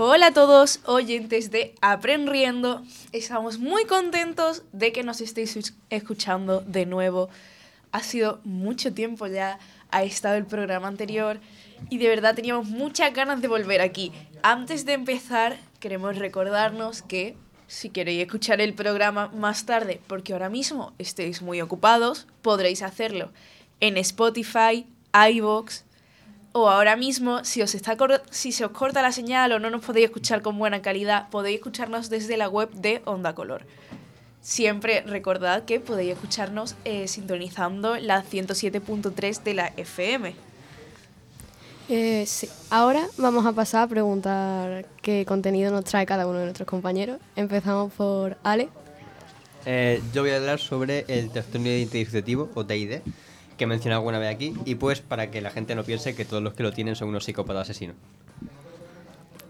Hola a todos, oyentes de Aprendiendo. Estamos muy contentos de que nos estéis escuchando de nuevo. Ha sido mucho tiempo ya, ha estado el programa anterior y de verdad teníamos muchas ganas de volver aquí. Antes de empezar, queremos recordarnos que si queréis escuchar el programa más tarde, porque ahora mismo estéis muy ocupados, podréis hacerlo en Spotify, iVoox, o ahora mismo, si, os está si se os corta la señal o no nos podéis escuchar con buena calidad, podéis escucharnos desde la web de Onda Color. Siempre recordad que podéis escucharnos eh, sintonizando la 107.3 de la FM. Eh, sí. Ahora vamos a pasar a preguntar qué contenido nos trae cada uno de nuestros compañeros. Empezamos por Ale. Eh, yo voy a hablar sobre el trastorno identificativo o TID que he mencionado alguna vez aquí, y pues para que la gente no piense que todos los que lo tienen son unos psicópatas asesinos.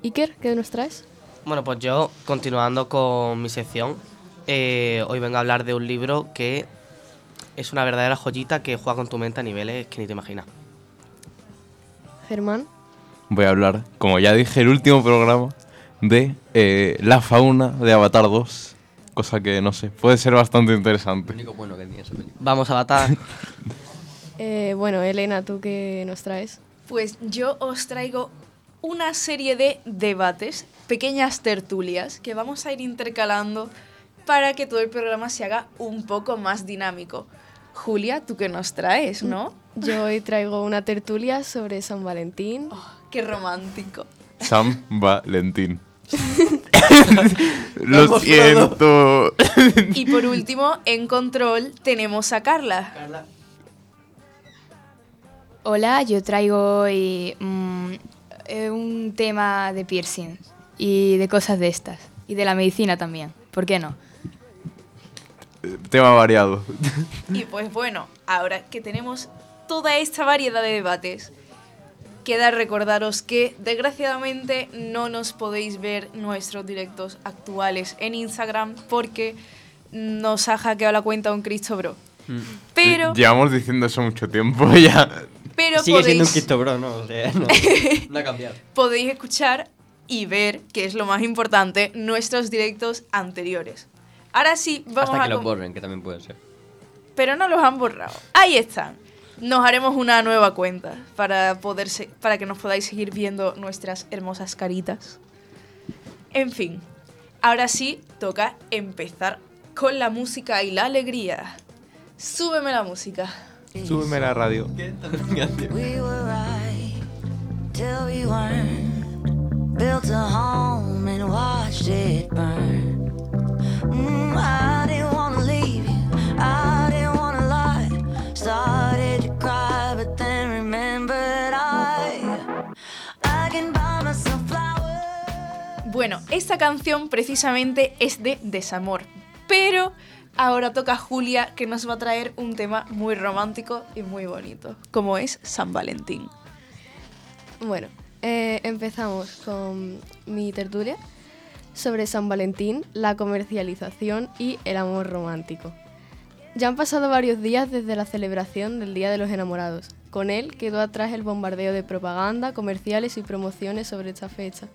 Iker, ¿qué nos traes? Bueno, pues yo, continuando con mi sección, eh, hoy vengo a hablar de un libro que es una verdadera joyita que juega con tu mente a niveles que ni te imaginas. Germán. Voy a hablar, como ya dije, el último programa de eh, la fauna de Avatar 2. Cosa que, no sé, puede ser bastante interesante. Lo único bueno que tiene esa película. Vamos, Avatar. Eh, bueno, Elena, ¿tú qué nos traes? Pues yo os traigo una serie de debates, pequeñas tertulias, que vamos a ir intercalando para que todo el programa se haga un poco más dinámico. Julia, ¿tú qué nos traes, no? Yo hoy traigo una tertulia sobre San Valentín. Oh, ¡Qué romántico! San Valentín. Lo siento. y por último, en control tenemos a Carla. Carla. Hola, yo traigo hoy mm, eh, un tema de piercing y de cosas de estas. Y de la medicina también. ¿Por qué no? Tema variado. Y pues bueno, ahora que tenemos toda esta variedad de debates, queda recordaros que desgraciadamente no nos podéis ver nuestros directos actuales en Instagram porque nos ha hackeado la cuenta un Cristo Bro. Mm. Pero, Llevamos diciendo eso mucho tiempo ya. pero Sigue siendo un podéis, Cristo Bro, ¿no? O sea, no, no ha cambiado. podéis escuchar y ver, que es lo más importante, nuestros directos anteriores. Ahora sí, vamos Hasta a... que los com- borren, que también puede ser. pero no los han borrado. Ahí están. Nos haremos una nueva cuenta para, poder se- para que nos podáis seguir viendo nuestras hermosas caritas. En fin, ahora sí toca empezar con la música y la alegría. Súbeme la música. Súbeme la radio. We were right till we weren't. Built a home and watched it burn. Mm, I didn't wanna leave you. I didn't wanna lie. Started to cry, but then remembered I. I can buy myself flowers. Bueno, esta canción precisamente es de desamor, pero ahora toca Julia que nos va a traer un tema muy romántico y muy bonito, como es San Valentín. Bueno, eh, empezamos con mi tertulia sobre San Valentín, la comercialización y el amor romántico. Ya han pasado varios días desde la celebración del Día de los Enamorados. Con él quedó atrás el bombardeo de propaganda, comerciales y promociones sobre esta fecha.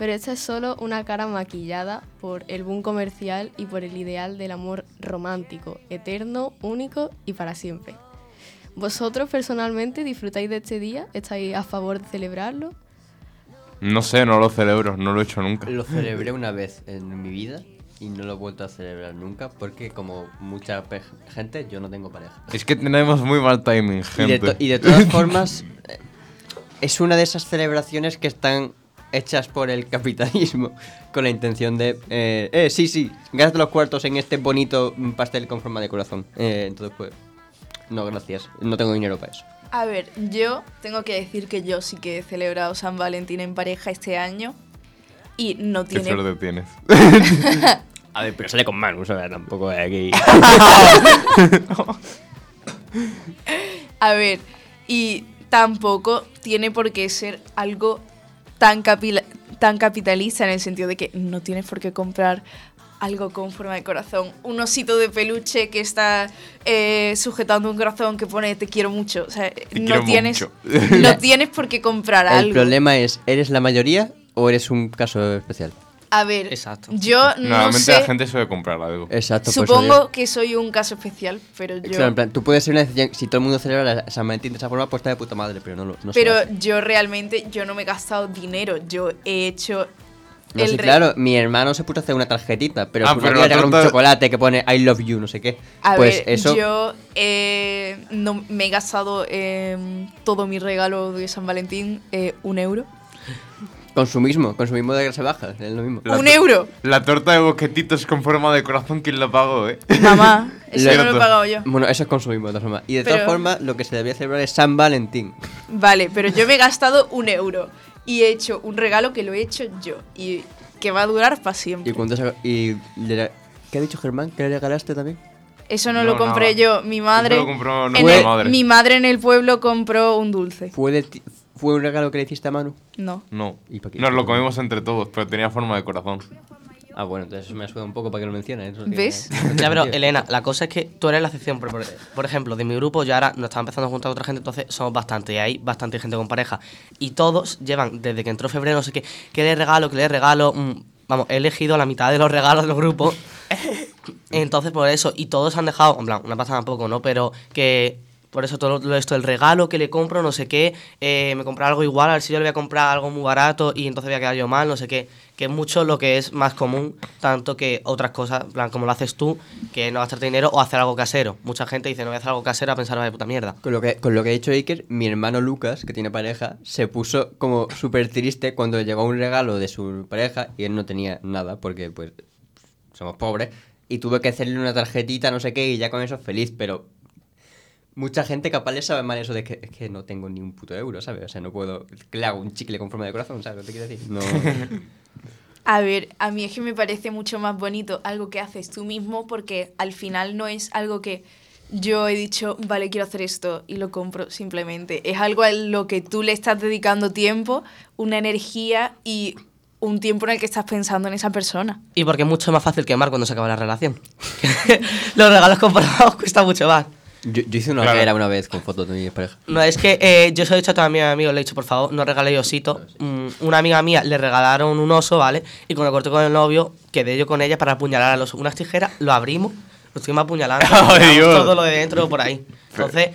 Pero esta es solo una cara maquillada por el boom comercial y por el ideal del amor romántico, eterno, único y para siempre. ¿Vosotros personalmente disfrutáis de este día? ¿Estáis a favor de celebrarlo? No sé, no lo celebro, no lo he hecho nunca. Lo celebré una vez en mi vida y no lo he vuelto a celebrar nunca porque como mucha gente yo no tengo pareja. Es que tenemos muy mal timing, Y de, gente. to- y de todas formas eh, es una de esas celebraciones que están hechas por el capitalismo con la intención de eh, eh, sí sí gasta los cuartos en este bonito pastel con forma de corazón. Eh, entonces pues no gracias. No tengo dinero para eso. A ver, yo tengo que decir que yo sí que he celebrado San Valentín en pareja este año y no Qué tiene... suerte tienes. a ver pero sale con Manu o sea tampoco es aquí. A ver, y tampoco tiene por qué ser algo tan, capila- tan capitalista en el sentido de que no tienes por qué comprar algo con forma de corazón. Un osito de peluche que está eh, sujetando un corazón que pone te quiero mucho. O sea, Te no tienes, mucho. no tienes por qué comprar el algo. problema es eres la mayoría o eres un caso especial? A ver, Exacto. yo no Normalmente sé. la gente suele comprar algo. Exacto. por eso Supongo digo. que soy un caso especial, pero yo. Claro, en plan, tú puedes ser una excepción. Si todo el mundo celebra la- San Valentín de esa forma, pues está de puta madre, pero no lo no pero yo realmente yo no me he gastado dinero. Yo he hecho. No, sí, re- claro, mi hermano se puso a hacer una tarjetita, pero Ah, pero le un chocolate que pone I love you, no sé qué. A pues ver, eso, yo eh, no, me he gastado en todo mi regalo de San Valentín eh, un euro. Consumismo, consumismo de grasa baja, es lo mismo. La ¡Un euro! La torta de boquetitos con forma de corazón, ¿quién la pagó, eh? Mamá, eso no lo he pagado yo. Bueno, eso es consumismo de todas formas. Y de todas formas, lo que se debería celebrar es San Valentín. Vale, pero yo me he gastado un euro y he hecho un regalo que lo he hecho yo y que va a durar para siempre. Y cuando se- y le- ¿Qué ha dicho Germán? ¿Qué le regalaste también? Eso no, No, lo compré yo, mi madre. Eso lo compró en nuestra el- madre. Mi madre en el pueblo compró un dulce. ¿Fue, de ti- ¿Fue un regalo que le hiciste a Manu? No. No. ¿Y pa' qué? Nos lo comimos entre todos, pero tenía forma de corazón. Ah, bueno, entonces eso me ayuda un poco para que lo menciones. eso ¿Ves? Ya, pero. Elena, la cosa es que tú eres la excepción. Por, por- por ejemplo, de mi grupo, yo ahora nos estaba empezando a juntar a otra gente, entonces somos bastante. Y hay bastante gente con pareja. Y todos llevan, desde que entró febrero, no sé qué, ¿qué le regalo? ¿Qué le regalo? Mm, vamos, he elegido la mitad de los regalos del grupo. Entonces, por eso, y todos han dejado, en plan, una pasada tampoco, ¿no? Pero que por eso todo esto, el regalo que le compro, no sé qué, eh, me comprar algo igual, a ver si yo le voy a comprar algo muy barato y entonces voy a quedar yo mal, no sé qué. Que es mucho lo que es más común, tanto que otras cosas, plan, como lo haces tú, que no gastarte dinero o hacer algo casero. Mucha gente dice, no voy a hacer algo casero a pensar, de puta mierda. Con lo, que, con lo que ha dicho Iker, mi hermano Lucas, que tiene pareja, se puso como súper triste cuando llegó un regalo de su pareja y él no tenía nada porque pues somos pobres y tuve que hacerle una tarjetita, no sé qué, y ya con eso feliz, pero mucha gente capaz le sabe mal eso de que es que no tengo ni un puto euro, ¿sabes? O sea, no puedo... ¿Qué le hago? ¿Un chicle con forma de corazón? ¿Sabes lo que te quiero decir? No... A ver, a mí es que me parece mucho más bonito algo que haces tú mismo porque al final no es algo que yo he dicho, vale, quiero hacer esto y lo compro simplemente. Es algo a lo que tú le estás dedicando tiempo, una energía y un tiempo en el que estás pensando en esa persona. Y porque es mucho más fácil quemar cuando se acaba la relación. Los regalos comprados cuesta mucho más. Yo, yo hice una Claro. una vez con fotos de mi pareja. No, es que eh, yo se lo he dicho a todos mis amigos, le he dicho, por favor, no regaléis osito. Mm, una amiga mía le regalaron un oso, ¿vale? Y cuando corté con el novio, quedé yo con ella para apuñalar al oso. Unas tijeras, lo abrimos, lo estuvimos apuñalando, todo lo de dentro por ahí. Entonces,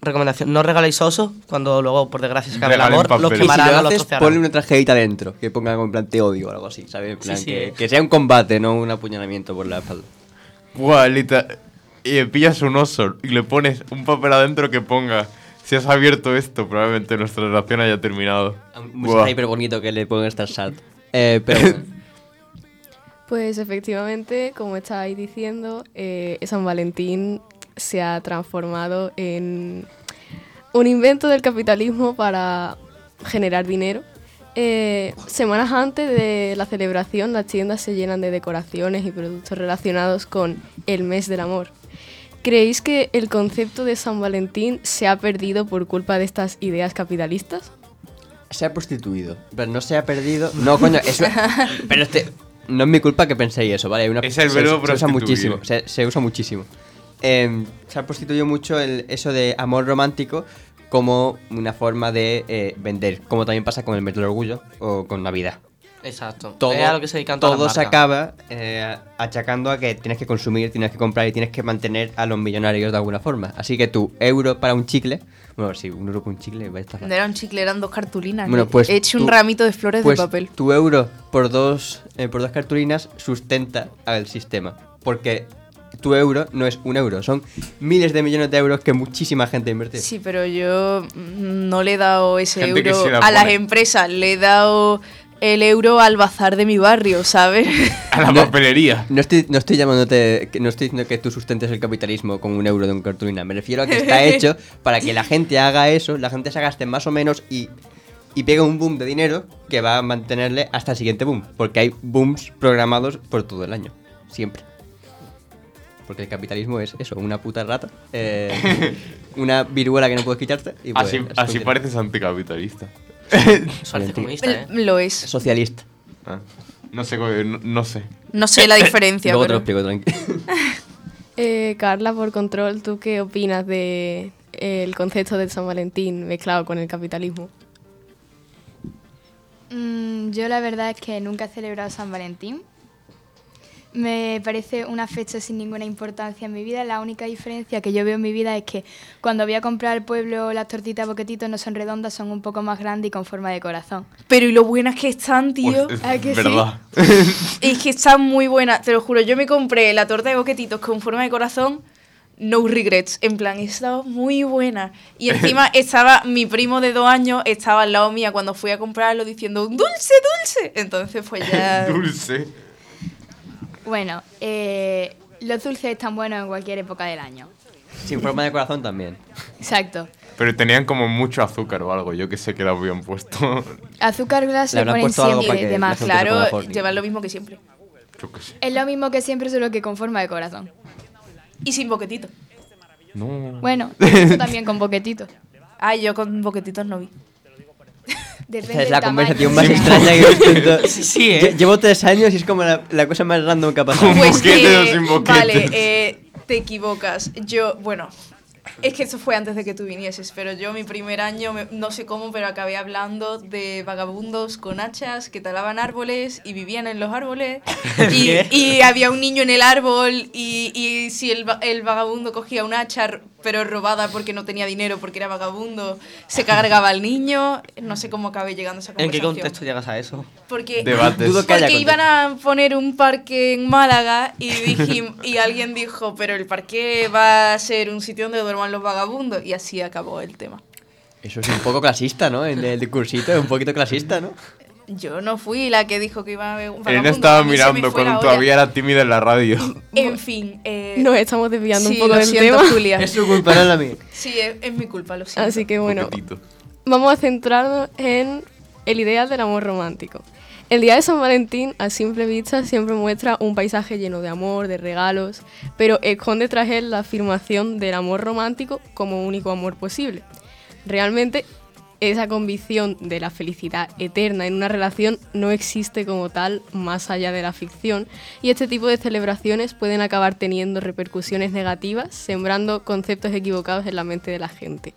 recomendación, no regaléis osos cuando luego, por desgracia, se acabe el amor, los. Y si quemarán, lo los haces, ponle una trajedita dentro, que ponga en plan te odio o algo así, ¿sabes? En plan, sí, que, eh. que sea un combate, no un apuñalamiento por la espalda. Buah, lita- Y le pillas un oso y le pones un papel adentro que ponga. Si has abierto esto, probablemente nuestra relación haya terminado. Un hiper bonito que le pongan estar sad. Eh, pero Pues efectivamente, como estáis diciendo, eh, San Valentín se ha transformado en un invento del capitalismo para generar dinero. Eh, semanas antes de la celebración, las tiendas se llenan de decoraciones y productos relacionados con el mes del amor. ¿Creéis que el concepto de San Valentín se ha perdido por culpa de estas ideas capitalistas? se ha prostituido, pero no se ha perdido. No, coño, eso. pero este. No es mi culpa que penséis eso, ¿vale? Una- Es el se- verbo se, usa prostituir. muchísimo. Se, se usa muchísimo. Eh, se ha prostituido mucho el, eso de amor romántico como una forma de eh, vender, como también pasa con el mes del orgullo o con Navidad. Exacto. todo, es a lo que se dedican todo acaba eh, achacando a que tienes que consumir, tienes que comprar y tienes que mantener a los millonarios de alguna forma. Así que tu euro para un chicle, bueno, si un euro para un chicle va a estar No era un chicle, eran dos cartulinas. Bueno, ¿no? pues He hecho un ramito de flores pues de papel. tu euro por dos, eh, por dos cartulinas sustenta al sistema. Porque tu euro no es un euro, son miles de millones de euros que muchísima gente ha invertido. Sí, pero yo mm, no le he dado ese Gente euro sí a las empresas, le he dado el euro al bazar de mi barrio, ¿sabes? A la papelería. No estoy, no estoy llamándote, no estoy diciendo que tú sustentes el capitalismo con un euro de un cartulina. Me refiero a que está hecho para que la gente haga eso, la gente se gaste más o menos y, y pegue un boom de dinero que va a mantenerle hasta el siguiente boom. Porque hay booms programados por todo el año. Siempre. Porque el capitalismo es eso, una puta rata. eh, una viruela que no puedes quitarte. Y pues, Así, así así pareces anticapitalista. Parece comunista, ¿eh? Lo es. Socialista. Ah, No sé, no, no sé. No sé la diferencia, Luego te lo explico, tranquilo. Eh, Carla, por control, ¿tú qué opinas de el concepto de San Valentín mezclado con el capitalismo? Mm, yo la verdad es que nunca he celebrado San Valentín. Me parece una fecha sin ninguna importancia en mi vida. La única diferencia que yo veo en mi vida es que cuando voy a comprar al pueblo las tortitas boquetitos no son redondas, son un poco más grandes y con forma de corazón. Pero y lo buenas que están, tío. Es ¿a que sí? verdad. Es que están muy buenas, te lo juro. Yo me compré la torta de boquetitos con forma de corazón, no regrets. En plan, estaba muy buena. Y encima estaba mi primo de dos años, estaba al lado mía cuando fui a comprarlo diciendo, dulce, dulce. Entonces, pues ya. Dulce. Bueno, eh, los dulces están buenos en cualquier época del año. Sin forma de corazón también. Exacto. Pero tenían como mucho azúcar o algo, yo que sé que lo habían puesto. Azúcar glass Le le ponen siempre de más. Claro, llevan lo mismo que siempre. Yo que sé. Es lo mismo que siempre, solo que con forma de corazón. Y sin boquetito. No. Bueno, también con boquetitos. Ay, yo con boquetitos no vi. Depende Esta es la tamaño. conversación más extraña que he visto Sí, sí, ¿eh? Lle- Llevo tres años y es como la, la cosa más random que ha pasado. Con Pues boquetes o sin boquetes. Vale, eh, te equivocas. Yo, bueno, es que eso fue antes de que tú vinieses, pero yo mi primer año, me- no sé cómo, pero acabé hablando de vagabundos con hachas que talaban árboles y vivían en los árboles. y, ¿Qué? y había un niño en el árbol y, y si el, va- el vagabundo cogía un hacha, pero robada porque no tenía dinero, porque era vagabundo, se cargaba al niño. No sé cómo acabé llegando a esa ¿En conversación. qué contexto llegas a eso? Porque Debates. Dudo que haya porque contexto. iban a poner un parque en Málaga y, dijim- y alguien dijo, pero el parque va a ser un sitio donde duerman los vagabundos. Y así acabó el tema. Eso es un poco clasista, ¿no? En el discursito es un poquito clasista, ¿no? Yo no fui la que dijo que iba a haber un Él vagabundo. estaba a mí se me mirando cuando todavía era tímida en la radio. En fin. Eh, Nos estamos desviando sí, un poco lo del siento, tema. Julia. Es su culpa, no es la mía. Sí, es, es mi culpa, lo siento. Así que bueno, vamos a centrarnos en el ideal del amor romántico. El día de San Valentín, a simple vista, siempre muestra un paisaje lleno de amor, de regalos, pero esconde tras él la afirmación del amor romántico como único amor posible. Realmente, esa convicción de la felicidad eterna en una relación no existe como tal más allá de la ficción y este tipo de celebraciones pueden acabar teniendo repercusiones negativas, sembrando conceptos equivocados en la mente de la gente.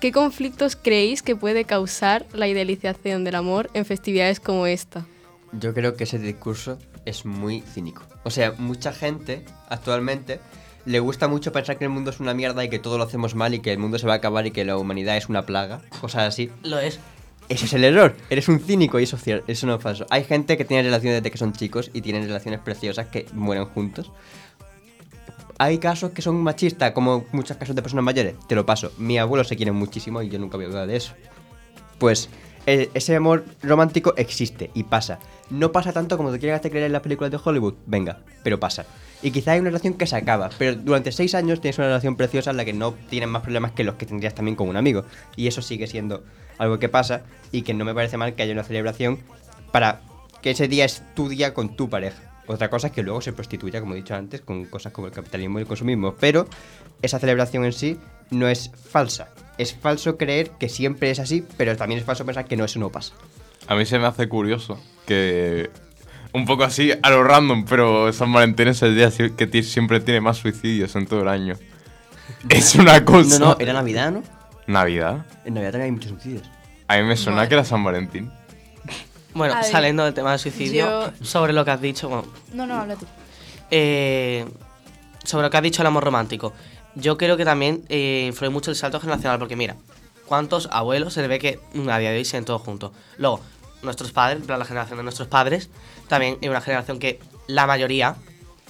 ¿Qué conflictos creéis que puede causar la idealización del amor en festividades como esta? Yo creo que ese discurso es muy cínico. O sea, mucha gente actualmente le gusta mucho pensar que el mundo es una mierda y que todo lo hacemos mal y que el mundo se va a acabar y que la humanidad es una plaga, cosas así. Lo es. Ese es el error. Eres un cínico y eso, eso no es falso. Hay gente que tiene relaciones desde que son chicos y tienen relaciones preciosas que mueren juntos. Hay casos que son machistas, como muchos casos de personas mayores. Te lo paso. Mi abuelo se quiere muchísimo y yo nunca voy a dudar de eso. Pues e- ese amor romántico existe y pasa. No pasa tanto como te quieren hacer creer en las películas de Hollywood, venga, pero pasa. Y quizá hay una relación que se acaba, pero durante seis años tienes una relación preciosa en la que no tienes más problemas que los que tendrías también con un amigo. Y eso sigue siendo algo que pasa y que no me parece mal que haya una celebración para que ese día es tu día con tu pareja. Otra cosa es que luego se prostituya, como he dicho antes, con cosas como el capitalismo y el consumismo. Pero esa celebración en sí no es falsa. Es falso creer que siempre es así, pero también es falso pensar que no, eso no pasa. A mí se me hace curioso que. Un poco así, a lo random, pero San Valentín es el día que siempre tiene más suicidios en todo el año. Es una cosa. No, no, era Navidad, ¿no? ¿Navidad? En Navidad también hay muchos suicidios. A mí me suena que era San Valentín. Bueno, ver, saliendo del tema del suicidio, yo- sobre lo que has dicho, bueno, No, no, habla tú. eh, sobre lo que has dicho el amor romántico. Yo creo que también eh, influye mucho el salto generacional, porque mira, ¿cuántos abuelos se le ve que a día de hoy siguen todos juntos? Luego, nuestros padres, la generación de nuestros padres, también es una generación que la mayoría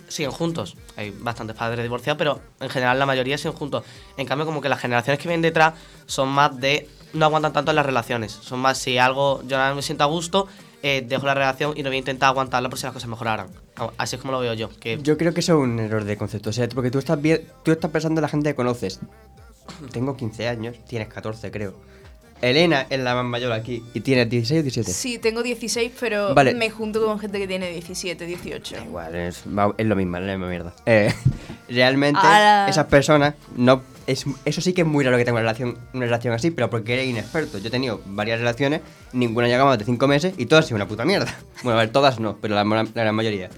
siguen juntos. Hay bastantes padres divorciados, pero en general la mayoría siguen juntos. En cambio, como que las generaciones que vienen detrás son más de... no aguantan tanto las relaciones. Son más si algo yo no me siento a gusto, eh, dejo la relación y no voy a intentar aguantarla por si las cosas mejoraran. Así es como lo veo yo. Que Yo creo que eso es un error de concepto. O sea, porque tú estás, bien, tú estás pensando en la gente que conoces. Tengo 15 años, tienes 14, creo. Elena es la más mayor aquí y tienes 16 o 17. Sí, tengo 16, pero Vale. me junto con gente que tiene 17, 18. Da igual, es, lo mismo, es la misma mierda. Eh, realmente, esas personas, no es, eso sí que es muy raro que tenga una relación, una relación así, pero porque eres inexperto. Yo he tenido varias relaciones, ninguna llegaba más de 5 meses y todas han sido una puta mierda. Bueno, a ver, todas no, pero la, la gran mayoría.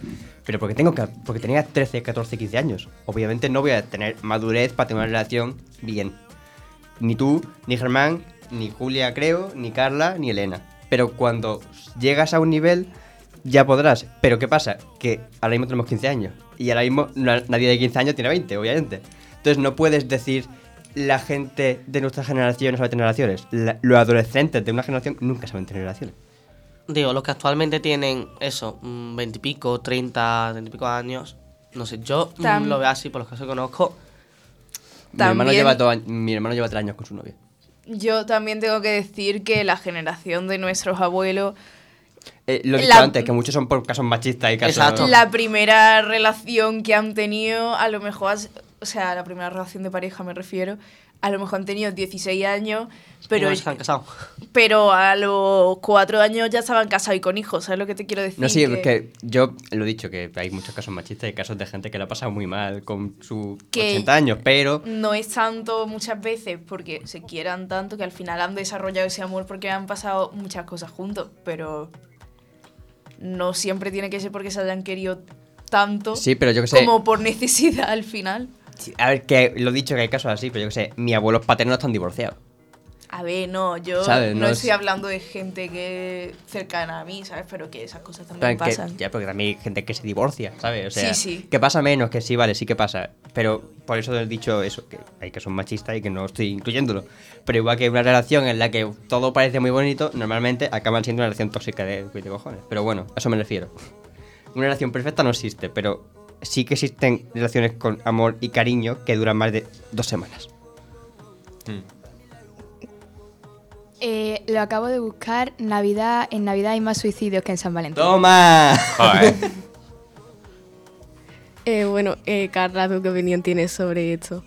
Pero porque tengo que, porque tenía 13, 14, 15 años. Obviamente no voy a tener madurez para tener una relación bien. Ni tú, ni Germán, ni Julia creo, ni Carla, ni Elena. pero cuando llegas a un nivel ya podrás. Pero ¿qué pasa? Que ahora mismo tenemos 15 años y ahora mismo na- nadie de 15 años tiene 20, obviamente. Entonces no puedes decir la gente de nuestra generación no sabe tener relaciones. La- los adolescentes de una generación nunca saben tener relaciones. Digo, los que actualmente tienen eso, mm, veintipico, treinta, treinta y pico años, no sé, yo mm, Tam- lo veo así por los casos que conozco. Mi hermano, lleva dos años- mi hermano lleva 3 años con su novia. Yo también tengo que decir que la generación de nuestros abuelos, Eh, lo he dicho La- antes, que muchos son por casos machistas y casos... Exacto. la primera relación que han tenido, a lo mejor, has- o sea, la primera relación de pareja me refiero, a lo mejor han tenido 16 años, pero, no se han casado. pero a los 4 años ya estaban casados y con hijos, ¿sabes lo que te quiero decir? No, sí, es que yo lo he dicho, que hay muchos casos machistas y casos de gente que lo ha pasado muy mal con sus Que- 80 años, pero... no es tanto muchas veces porque se quieran tanto que al final han desarrollado ese amor porque han pasado muchas cosas juntos, pero no siempre tiene que ser porque se hayan querido tanto Sí, pero yo que sé... como por necesidad al final. A ver, que lo he dicho que hay casos así, pero yo que sé, mis abuelos paternos están divorciados. A ver, no, yo ¿Sabes? no, No es- estoy hablando de gente que cercana a mí, ¿sabes? Pero que esas cosas también plan, que- pasan. ya, porque también hay gente que se divorcia, ¿sabes? O sea, Sí, sí. que pasa menos, que sí, vale, sí que pasa. Pero por eso he dicho eso, que hay que son machistas y que no estoy incluyéndolo. Pero igual que una relación en la que todo parece muy bonito, normalmente acaban siendo una relación tóxica de, de cojones. Pero bueno, a eso me refiero. Una relación perfecta no existe, pero sí que existen relaciones con amor y cariño que duran más de dos semanas. Eh, lo acabo de buscar. Navidad, en Navidad hay más suicidios que en San Valentín. ¡Toma! Joder. Eh, bueno, eh, Carla, ¿tú qué opinión tienes sobre esto?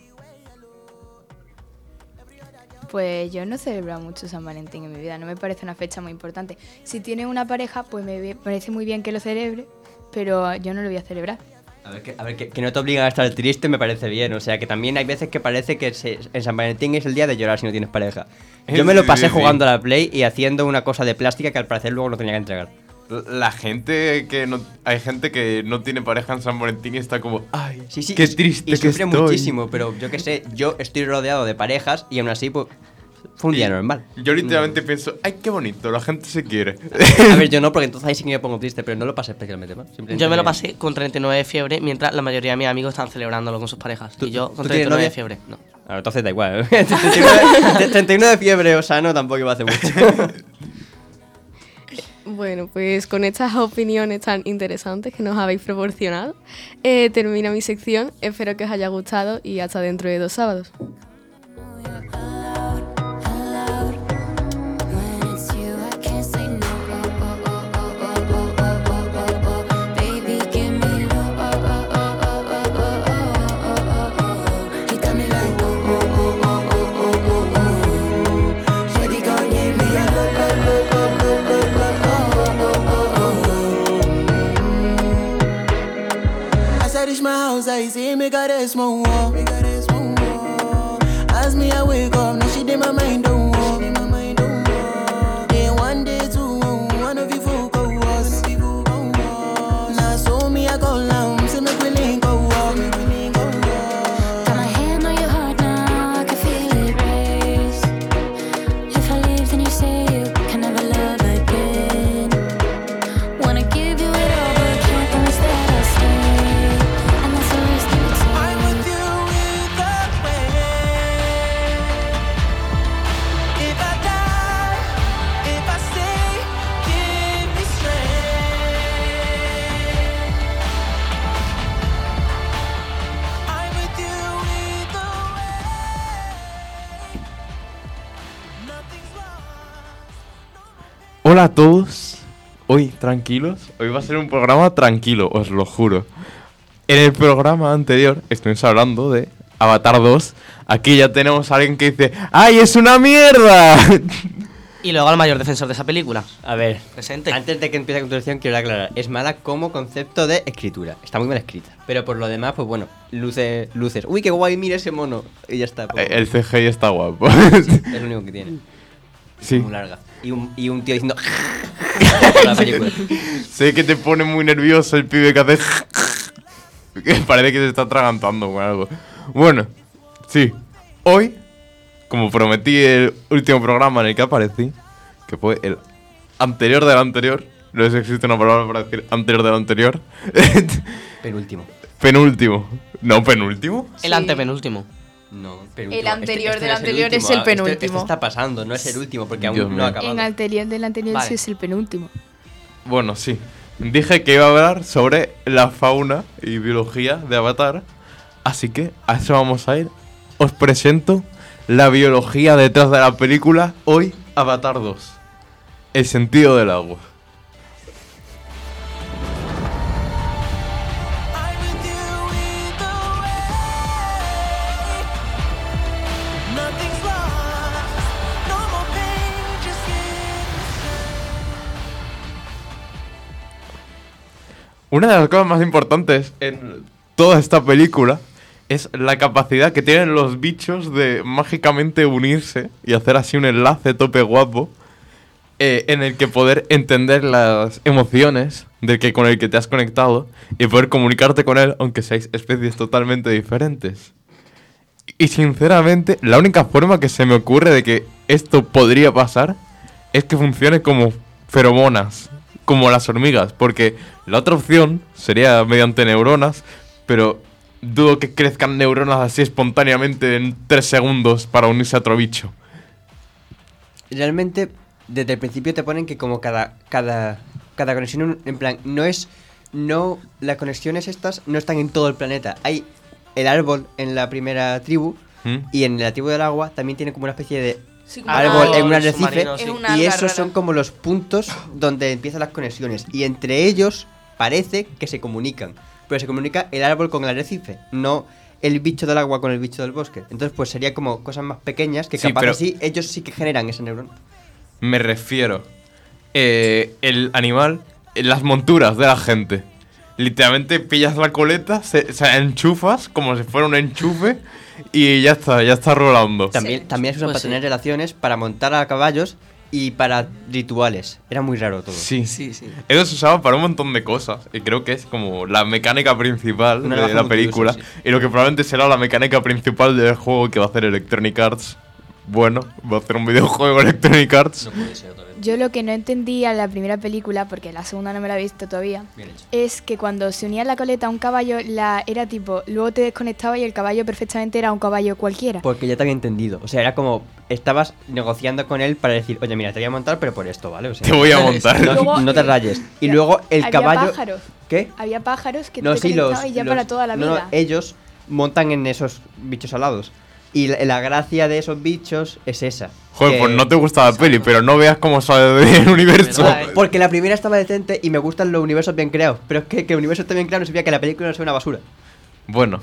Pues yo no he celebrado mucho San Valentín en mi vida, no me parece una fecha muy importante. Si tiene una pareja, pues me parece muy bien que lo celebre, pero yo no lo voy a celebrar. A ver, que, a ver que, que no te obligan a estar triste me parece bien. O sea, que también hay veces que parece que se- en San Valentín es el día de llorar si no tienes pareja. Yo me lo pasé jugando a la Play y haciendo una cosa de plástica que al parecer luego no tenía que entregar. La gente que no. Hay gente que no tiene pareja en San Valentín y está como. ¡Ay! Sí, sí. ¡Qué y- triste y que sufre estoy! muchísimo, pero yo qué sé, yo estoy rodeado de parejas y aún así, pues, fue un día normal. Yo literalmente pienso, ¡ay, qué bonito! La gente se quiere. A ver, yo no, porque entonces ahí sí que me pongo triste, pero no lo pasé especialmente mal. simplemente Yo me lo pasé con 39 de fiebre, mientras la mayoría de mis amigos están celebrándolo con sus parejas. ¿Tú- y yo con tienes 39 de fiebre, no. Ah, entonces da igual. 39, 39 de fiebre o sano tampoco iba a hacer mucho. Bueno, pues con estas opiniones tan interesantes que nos habéis proporcionado, eh, termina mi sección. Espero que os haya gustado y hasta dentro de dos sábados. eyes, me make her small. As me, I wake up, now she in my mind. Oh. Hola a todos. Hoy, tranquilos. Hoy va a ser un programa tranquilo, os lo juro. En el programa anterior estuvimos hablando de Avatar 2. Aquí ya tenemos a alguien que dice ¡Ay, es una mierda! Y luego al mayor defensor de esa película. A ver, Presente. antes de que empiece la introducción, quiero aclarar. Es mala como concepto de escritura. Está muy mal escrita. Pero por lo demás, pues bueno, luces. luces. Uy, qué guay, mira ese mono. Y ya está. pues, Eh, El CGI está guapo. Es lo único que tiene. sí. Muy larga. Y un, y un tío diciendo. la película. Sé que te pone muy nervioso el pibe que hace. que parece que se está atragantando con algo. Bueno, sí. Hoy, como prometí el último programa en el que aparecí, que fue el anterior del anterior. No sé si existe una palabra para decir anterior del anterior. Penúltimo. penúltimo. No, penúltimo. El Sí. antepenúltimo. No, penúltimo. El anterior del no anterior es el ah, este- penúltimo. Este, está pasando, no es el último, porque Dios aún mío. no ha acabado. En anterior del anterior Vale. sí es el penúltimo. Bueno, sí. Dije que iba a hablar sobre la fauna y biología de Avatar. Así que a eso vamos a ir. Os presento la biología detrás de la película hoy Avatar 2. El sentido del agua. Una de las cosas más importantes en toda esta película es la capacidad que tienen los bichos de mágicamente unirse y hacer así un enlace tope guapo eh, en el que poder entender las emociones del que con el que te has conectado y poder comunicarte con él aunque seáis especies totalmente diferentes. Y sinceramente, la única forma que se me ocurre de que esto podría pasar es que funcione como feromonas, como las hormigas, porque la otra opción sería mediante neuronas, pero dudo que crezcan neuronas así espontáneamente en tres segundos para unirse a otro bicho. Realmente, desde el principio te ponen que como cada, cada, cada conexión, en plan, no es, no, las conexiones estas no están en todo el planeta. Hay el árbol en la primera tribu ¿Mm? y en la tribu del agua también tiene como una especie de Sí, como árbol una- en un arrecife. Es una y alga esos rara. son como los puntos donde empiezan las conexiones y entre ellos parece que se comunican, pero se comunica el árbol con el arrecife, no el bicho del agua con el bicho del bosque. Entonces pues sería como cosas más pequeñas que Sí, capaz pero- así ellos sí que generan ese neurón. Me refiero. eh, el animal, eh, las monturas de la gente. Literalmente pillas la coleta, se, se enchufas como si fuera un enchufe y ya está, ya está rolando. También, también se usan Pues para sí. tener relaciones, para montar a caballos y para rituales. Era muy raro todo. Sí, Sí, sí. Eso se usaba para un montón de cosas. Y creo que es como la mecánica principal Una de la película. multiusos, Y lo que probablemente será la mecánica principal del juego que va a hacer Electronic Arts. Bueno, va a hacer un videojuego Electronic Arts. Yo lo que no entendía en la primera película, porque la segunda no me la he visto todavía, es que cuando se unía la coleta a un caballo, la era tipo, luego te desconectaba y el caballo perfectamente era un caballo cualquiera. Porque ya te había entendido. O sea, era como estabas negociando con él para decir, oye, mira, te voy a montar, pero por esto, ¿vale? O sea, Te voy a montar. no, Luego- no te rayes. Y luego el Había caballo. pájaros. ¿Qué? Había pájaros que No, te sí, los. conectaban y ya los- para toda la no, no, vida. ellos montan en esos bichos alados. Y la, la gracia de esos bichos es esa. Joder, pues no te gusta la peli, pero no veas cómo sale del universo. ¿Verdad, eh? Porque la primera estaba decente y me gustan los universos bien creados. Pero es que que el universo esté bien creado no significa que la película no sea una basura. Bueno,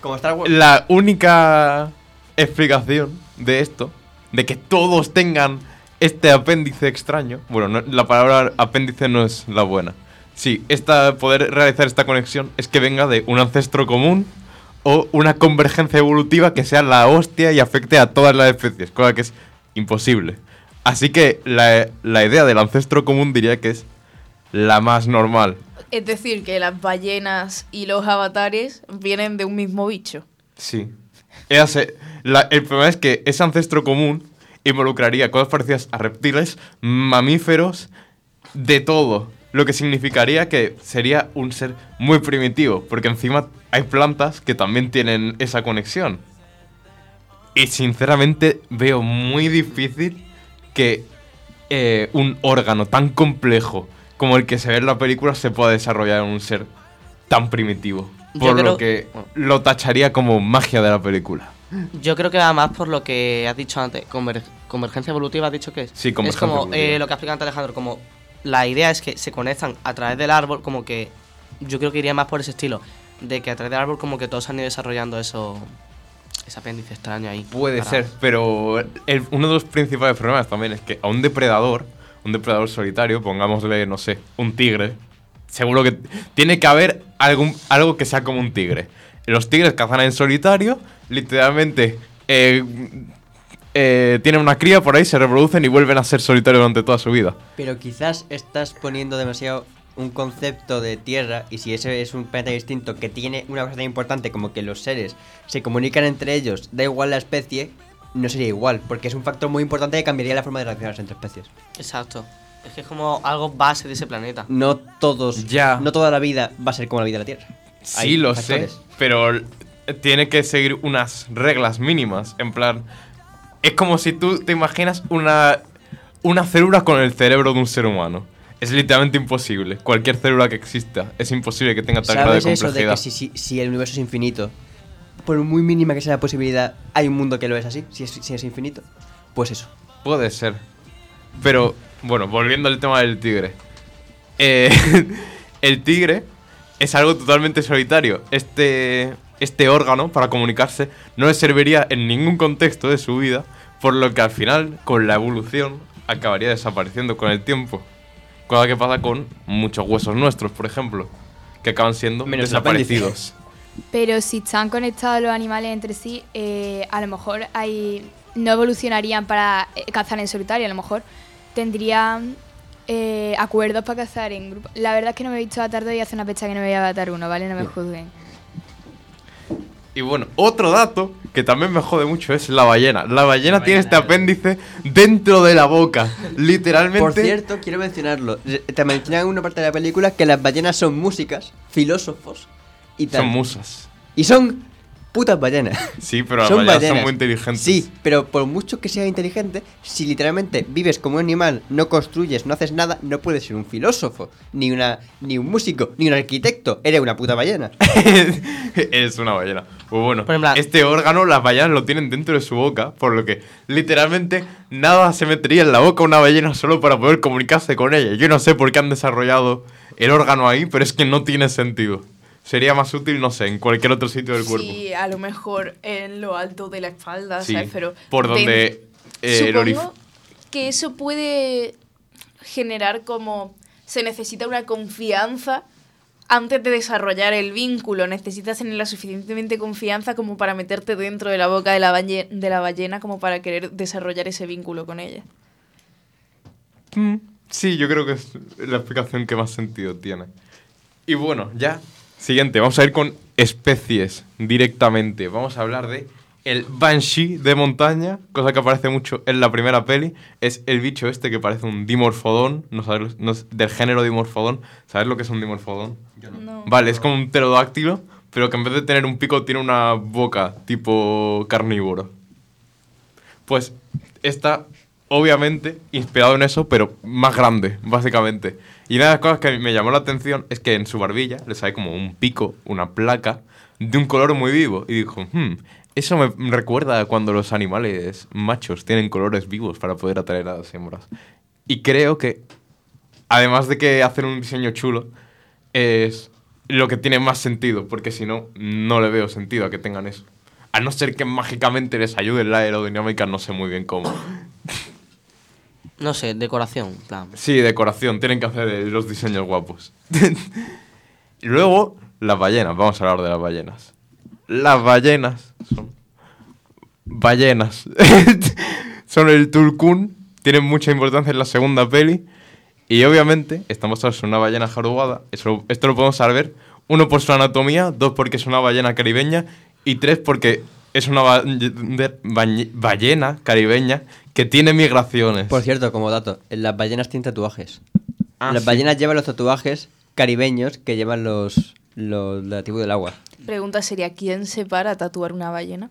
Como Star Wars. la única explicación de esto, de que todos tengan este apéndice extraño, bueno, no- la palabra apéndice no es la buena. Sí, esta, poder realizar esta conexión es que venga de un ancestro común o una convergencia evolutiva que sea la hostia y afecte a todas las especies, cosa que es imposible. Así que la, la idea del ancestro común diría que es la más normal. Es decir, que las ballenas y los avatares vienen de un mismo bicho. Sí. Ella se- la- el problema es que ese ancestro común involucraría cosas parecidas a reptiles, mamíferos, de todo. Lo que significaría que sería un ser muy primitivo, porque encima hay plantas que también tienen esa conexión. Y sinceramente veo muy difícil que eh, un órgano tan complejo como el que se ve en la película se pueda desarrollar en un ser tan primitivo. Por creo- lo que lo tacharía como magia de la película. Yo creo que va más por lo que has dicho antes, conver- convergencia evolutiva, has dicho que es. Sí, Es convergencia como evolutiva. eh, lo que ha explicado antes Alejandro, como la idea es que se conectan a través del árbol, como que yo creo que iría más por ese estilo, de que a través del árbol como que todos han ido desarrollando eso, ese apéndice extraño ahí. Puede para- ser, pero el- uno de los principales problemas también es que a un depredador, un depredador solitario, pongámosle, no sé, un tigre, seguro que tiene que haber algún, algo que sea como un tigre. Los tigres cazan en solitario, literalmente eh, eh, tienen una cría por ahí, se reproducen y vuelven a ser solitarios durante toda su vida. Pero quizás estás poniendo demasiado un concepto de tierra y si ese es un planeta distinto que tiene una cosa tan importante como que los seres se comunican entre ellos, da igual la especie, no sería igual, porque es un factor muy importante que cambiaría la forma de relacionarse entre especies. Exacto. Es que es como algo base de ese planeta. No todos, Ya. no toda la vida va a ser como la vida de la Tierra. Sí, Hay lo factores. sé, pero tiene que seguir unas reglas mínimas. En plan, es como si tú te imaginas una, una célula con el cerebro de un ser humano. Es literalmente imposible. Cualquier célula que exista es imposible que tenga tal grado de ¿Sabes eso de complejidad. que si, si, si el universo es infinito, por muy mínima que sea la posibilidad, hay un mundo que lo es así? Si es, si es infinito. Pues eso. Puede ser. Pero, bueno, volviendo al tema del tigre. Eh, el tigre es algo totalmente solitario. Este, este órgano, para comunicarse, no le serviría en ningún contexto de su vida, por lo que al final, con la evolución, acabaría desapareciendo con el tiempo. Cosa que pasa con muchos huesos nuestros, por ejemplo, que acaban siendo Menos desaparecidos. Pero si están conectados los animales entre sí, eh, a lo mejor hay, no evolucionarían para eh, cazar en solitario, a lo mejor tendrían eh, acuerdos para cazar en grupo. La verdad es que no me he visto 2 y hace una fecha que no me voy a Avatar 1, ¿vale? No me juzguen. Y bueno, otro dato que también me jode mucho es la ballena. La ballena tiene este apéndice dentro de la boca. Literalmente. Por cierto, quiero mencionarlo. Te mencionan en una parte de la película que las ballenas son músicas, filósofos y tal. Son musas. y son putas ballenas. Sí, pero las son ballenas son muy inteligentes. Sí, pero por mucho que sea inteligente, si literalmente vives como un animal, no construyes, no haces nada, no puedes ser un filósofo, ni una ni un músico, ni un arquitecto. Eres una puta ballena. es una ballena. Pues bueno, ejemplo, este órgano las ballenas lo tienen dentro de su boca, por lo que literalmente nada se metería en la boca a una ballena solo para poder comunicarse con ella. Yo no sé por qué han desarrollado el órgano ahí, pero es que no tiene sentido. Sería más útil, no sé, en cualquier otro sitio del cuerpo. Sí, a lo mejor en lo alto de la espalda, Sí, ¿sabes? Pero por donde eh, el orif- que eso puede generar como se necesita una confianza antes de desarrollar el vínculo. Necesitas tener la suficientemente confianza como para meterte dentro de la boca de la, balle- de la ballena como para querer desarrollar ese vínculo con ella. Mm, Sí, yo creo que es la explicación que más sentido tiene. Y bueno, ya, siguiente, vamos a ir con especies directamente. Vamos a hablar de el Banshee de montaña, cosa que aparece mucho en la primera peli. Es el bicho este que parece un dimorfodón, no sabes, no es del género dimorfodón. ¿Sabes lo que es un dimorfodón? No. Vale, es como un pterodáctilo, pero que en vez de tener un pico tiene una boca tipo carnívoro. Pues está obviamente inspirado en eso, pero más grande, básicamente. Y una de las cosas que me llamó la atención es que en su barbilla le sale como un pico, una placa, de un color muy vivo. Y dijo, "Hmm, eso me recuerda a cuando los animales machos tienen colores vivos para poder atraer a las hembras. Y creo que, además de que hacen un diseño chulo, es lo que tiene más sentido, porque si no, no le veo sentido a que tengan eso. A no ser que mágicamente les ayude la aerodinámica, no sé muy bien cómo. No sé, decoración, plan. Sí, decoración, tienen que hacer los diseños guapos. y luego, las ballenas, vamos a hablar de las ballenas. Las ballenas son ballenas. son el tulcún, tienen mucha importancia en la segunda peli. Y obviamente, estamos basados en una ballena jarugada. Eso, esto lo podemos saber, uno por su anatomía, dos porque es una ballena caribeña y tres porque es una ballena caribeña que tiene migraciones. Por cierto, como dato, las ballenas tienen tatuajes. Ah, las sí. ballenas llevan los tatuajes caribeños que llevan los, los tribu del agua. Pregunta sería, ¿quién se para a tatuar una ballena?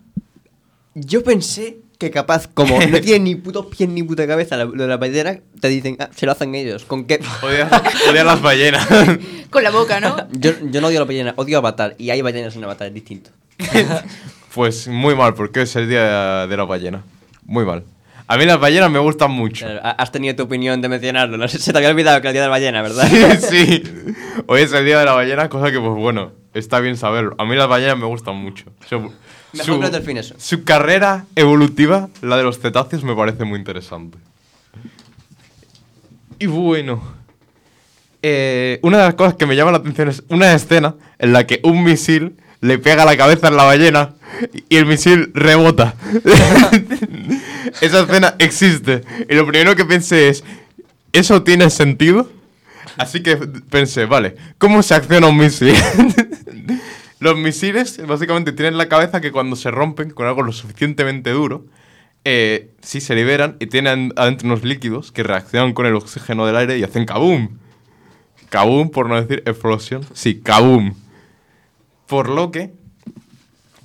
Yo pensé que capaz, como no tienen ni putos pies ni puta cabeza lo de la ballena, te dicen, ah, se lo hacen ellos. ¿Con qué? Odia, odia las ballenas. Con la boca, ¿no? Yo, yo no odio a la ballena, odio a Avatar. Y hay ballenas en Avatar, es distinto. pues muy mal, porque es el día de la ballena. Muy mal. A mí las ballenas me gustan mucho. Claro, Has tenido tu opinión de mencionarlo. No sé, se te había olvidado que era el día de la ballena, ¿verdad? sí. Hoy es el día de la ballena, cosa que, pues bueno, está bien saberlo. A mí las ballenas me gustan mucho. Su, Mejor que los delfines. su carrera evolutiva, la de los cetáceos, me parece muy interesante. Y bueno. eh, una de las cosas que me llama la atención es una escena en la que un misil le pega la cabeza en la ballena y el misil rebota. Esa escena existe. Y lo primero que pensé es, ¿eso tiene sentido? Así que pensé, vale, ¿cómo se acciona un misil? Los misiles básicamente tienen la cabeza que cuando se rompen con algo lo suficientemente duro, eh, sí se liberan y tienen adentro unos líquidos que reaccionan con el oxígeno del aire y hacen kaboom. Kaboom, por no decir explosión. Sí, kaboom. Por lo que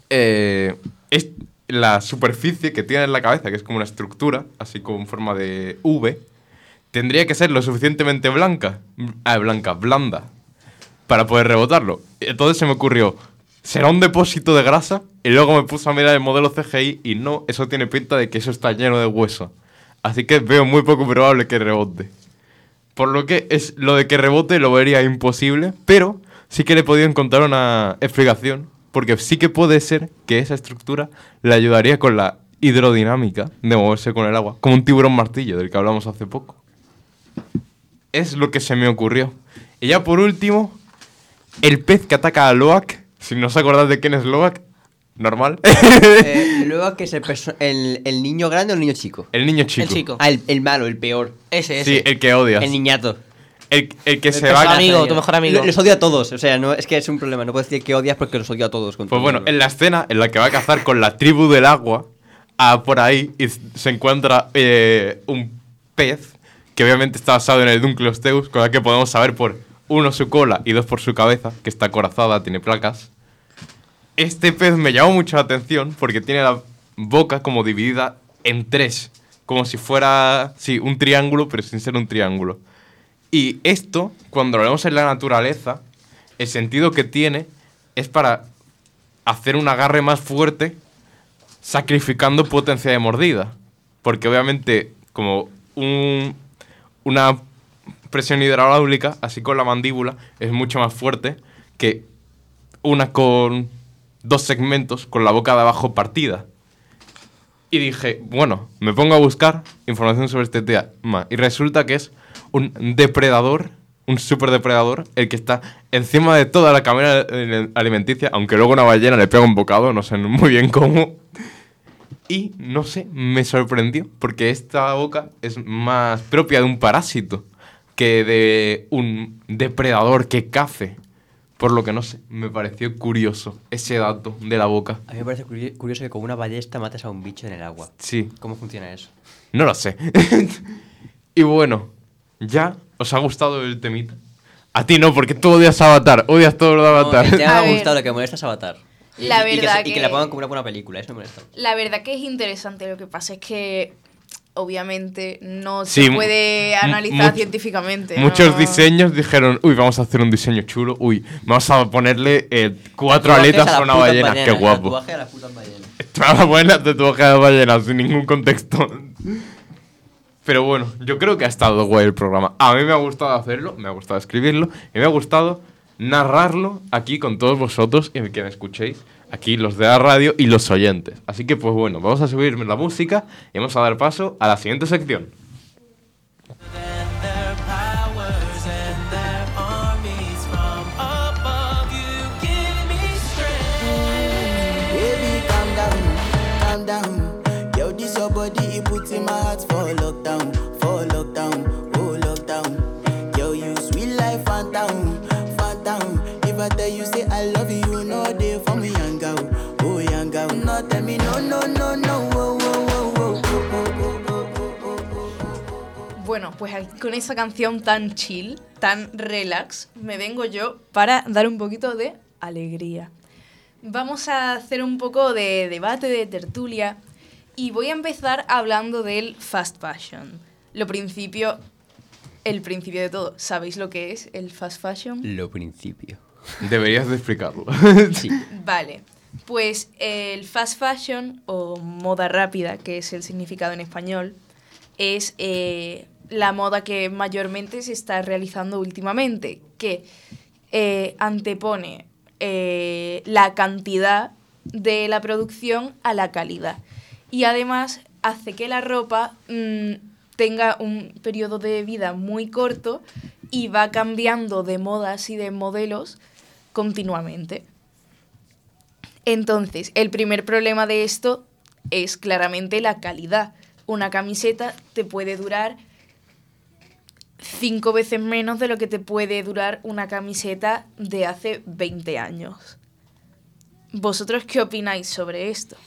eh, es la superficie que tiene en la cabeza, que es como una estructura, así como en forma de V, tendría que ser lo suficientemente blanca, ah, blanca, blanda, para poder rebotarlo. Entonces se me ocurrió, ¿será un depósito de grasa? Y luego me puse a mirar el modelo CGI y no, eso tiene pinta de que eso está lleno de hueso. Así que veo muy poco probable que rebote. Por lo que es lo de que rebote lo vería imposible, pero sí que le he podido encontrar una explicación, porque sí que puede ser que esa estructura le ayudaría con la hidrodinámica de moverse con el agua, como un tiburón martillo del que hablamos hace poco. Es lo que se me ocurrió. Y ya por último, el pez que ataca a Loak, si no os acordáis de quién es Loak, normal. Eh, luego que es el, el niño grande o el niño chico. el niño chico. El chico. Ah, el, el malo, el peor. Ese, ese. Sí, el que odias. El niñato. El, el que El se mejor va... amigo, tu mejor amigo. Lo- Los odio a todos. O sea, no, es que es un problema. No puedo decir que odias porque los odio a todos. con Pues todo bueno, el en la escena en la que va a cazar con la tribu del agua, a por ahí y se encuentra eh, un pez que obviamente está basado en el Dunkleosteus, con la que podemos saber por uno su cola y dos por su cabeza, que está acorazada, tiene placas. Este pez me llamó mucho la atención porque tiene la boca como dividida en tres, como si fuera, sí, un triángulo, pero sin ser un triángulo. Y esto, cuando lo vemos en la naturaleza, el sentido que tiene es para hacer un agarre más fuerte sacrificando potencia de mordida. Porque obviamente como un- una presión hidráulica, así con la mandíbula, es mucho más fuerte que una con dos segmentos con la boca de abajo partida. Y dije, bueno, me pongo a buscar información sobre este tema. Y resulta que es un depredador, un superdepredador, el que está encima de toda la cadena alimenticia, aunque luego una ballena le pega un bocado, no sé muy bien cómo. Y no sé, me sorprendió, porque esta boca es más propia de un parásito que de un depredador que cace. Por lo que no sé, me pareció curioso ese dato de la boca. A mí me parece curi- curioso que con una ballesta mates a un bicho en el agua. Sí, ¿Cómo funciona eso? no lo sé. y bueno, ¿ya os ha gustado el temita? A ti no, porque tú odias Avatar, odias todo lo de No, Avatar. el tema A me ha gustado, lo que molesta es Avatar. Y- La y- y que, verdad se- y que que- la pongan como una buena película, eso me molesta. La verdad que es interesante. Lo que pasa es que obviamente no Sí, se puede analizar much- científicamente. Muchos ¿no? diseños dijeron, uy, vamos a hacer un diseño chulo, uy, vamos a ponerle eh, cuatro Tatuajes aletas las a una ballena, ballenas, qué guapo. Tatuaje a las putas ballenas. Te van a poner la tatuaje de ballena sin ningún contexto. Pero bueno, yo creo que ha estado guay el programa. A mí me ha gustado hacerlo, me ha gustado escribirlo y me ha gustado narrarlo aquí con todos vosotros y que me escuchéis, aquí los de la radio y los oyentes. Así que pues bueno, vamos a subir la música y vamos a dar paso a la siguiente sección. Pues con esa canción tan chill, tan relax, me vengo yo para dar un poquito de alegría. Vamos a hacer un poco de debate, de tertulia, y voy a empezar hablando del fast fashion. Lo principio, el principio de todo. ¿Sabéis lo que es el fast fashion? Lo principio. Deberías de explicarlo. Sí. Vale, pues el fast fashion o moda rápida, que es el significado en español, es eh, la moda que mayormente se está realizando últimamente, que eh, antepone eh, la cantidad de la producción a la calidad. Y además hace que la ropa mm, tenga un periodo de vida muy corto y va cambiando de modas y de modelos continuamente. Entonces, el primer problema de esto es claramente la calidad. Una camiseta te puede durar cinco veces menos de lo que te puede durar una camiseta de hace 20 años. ¿Vosotros qué opináis sobre esto?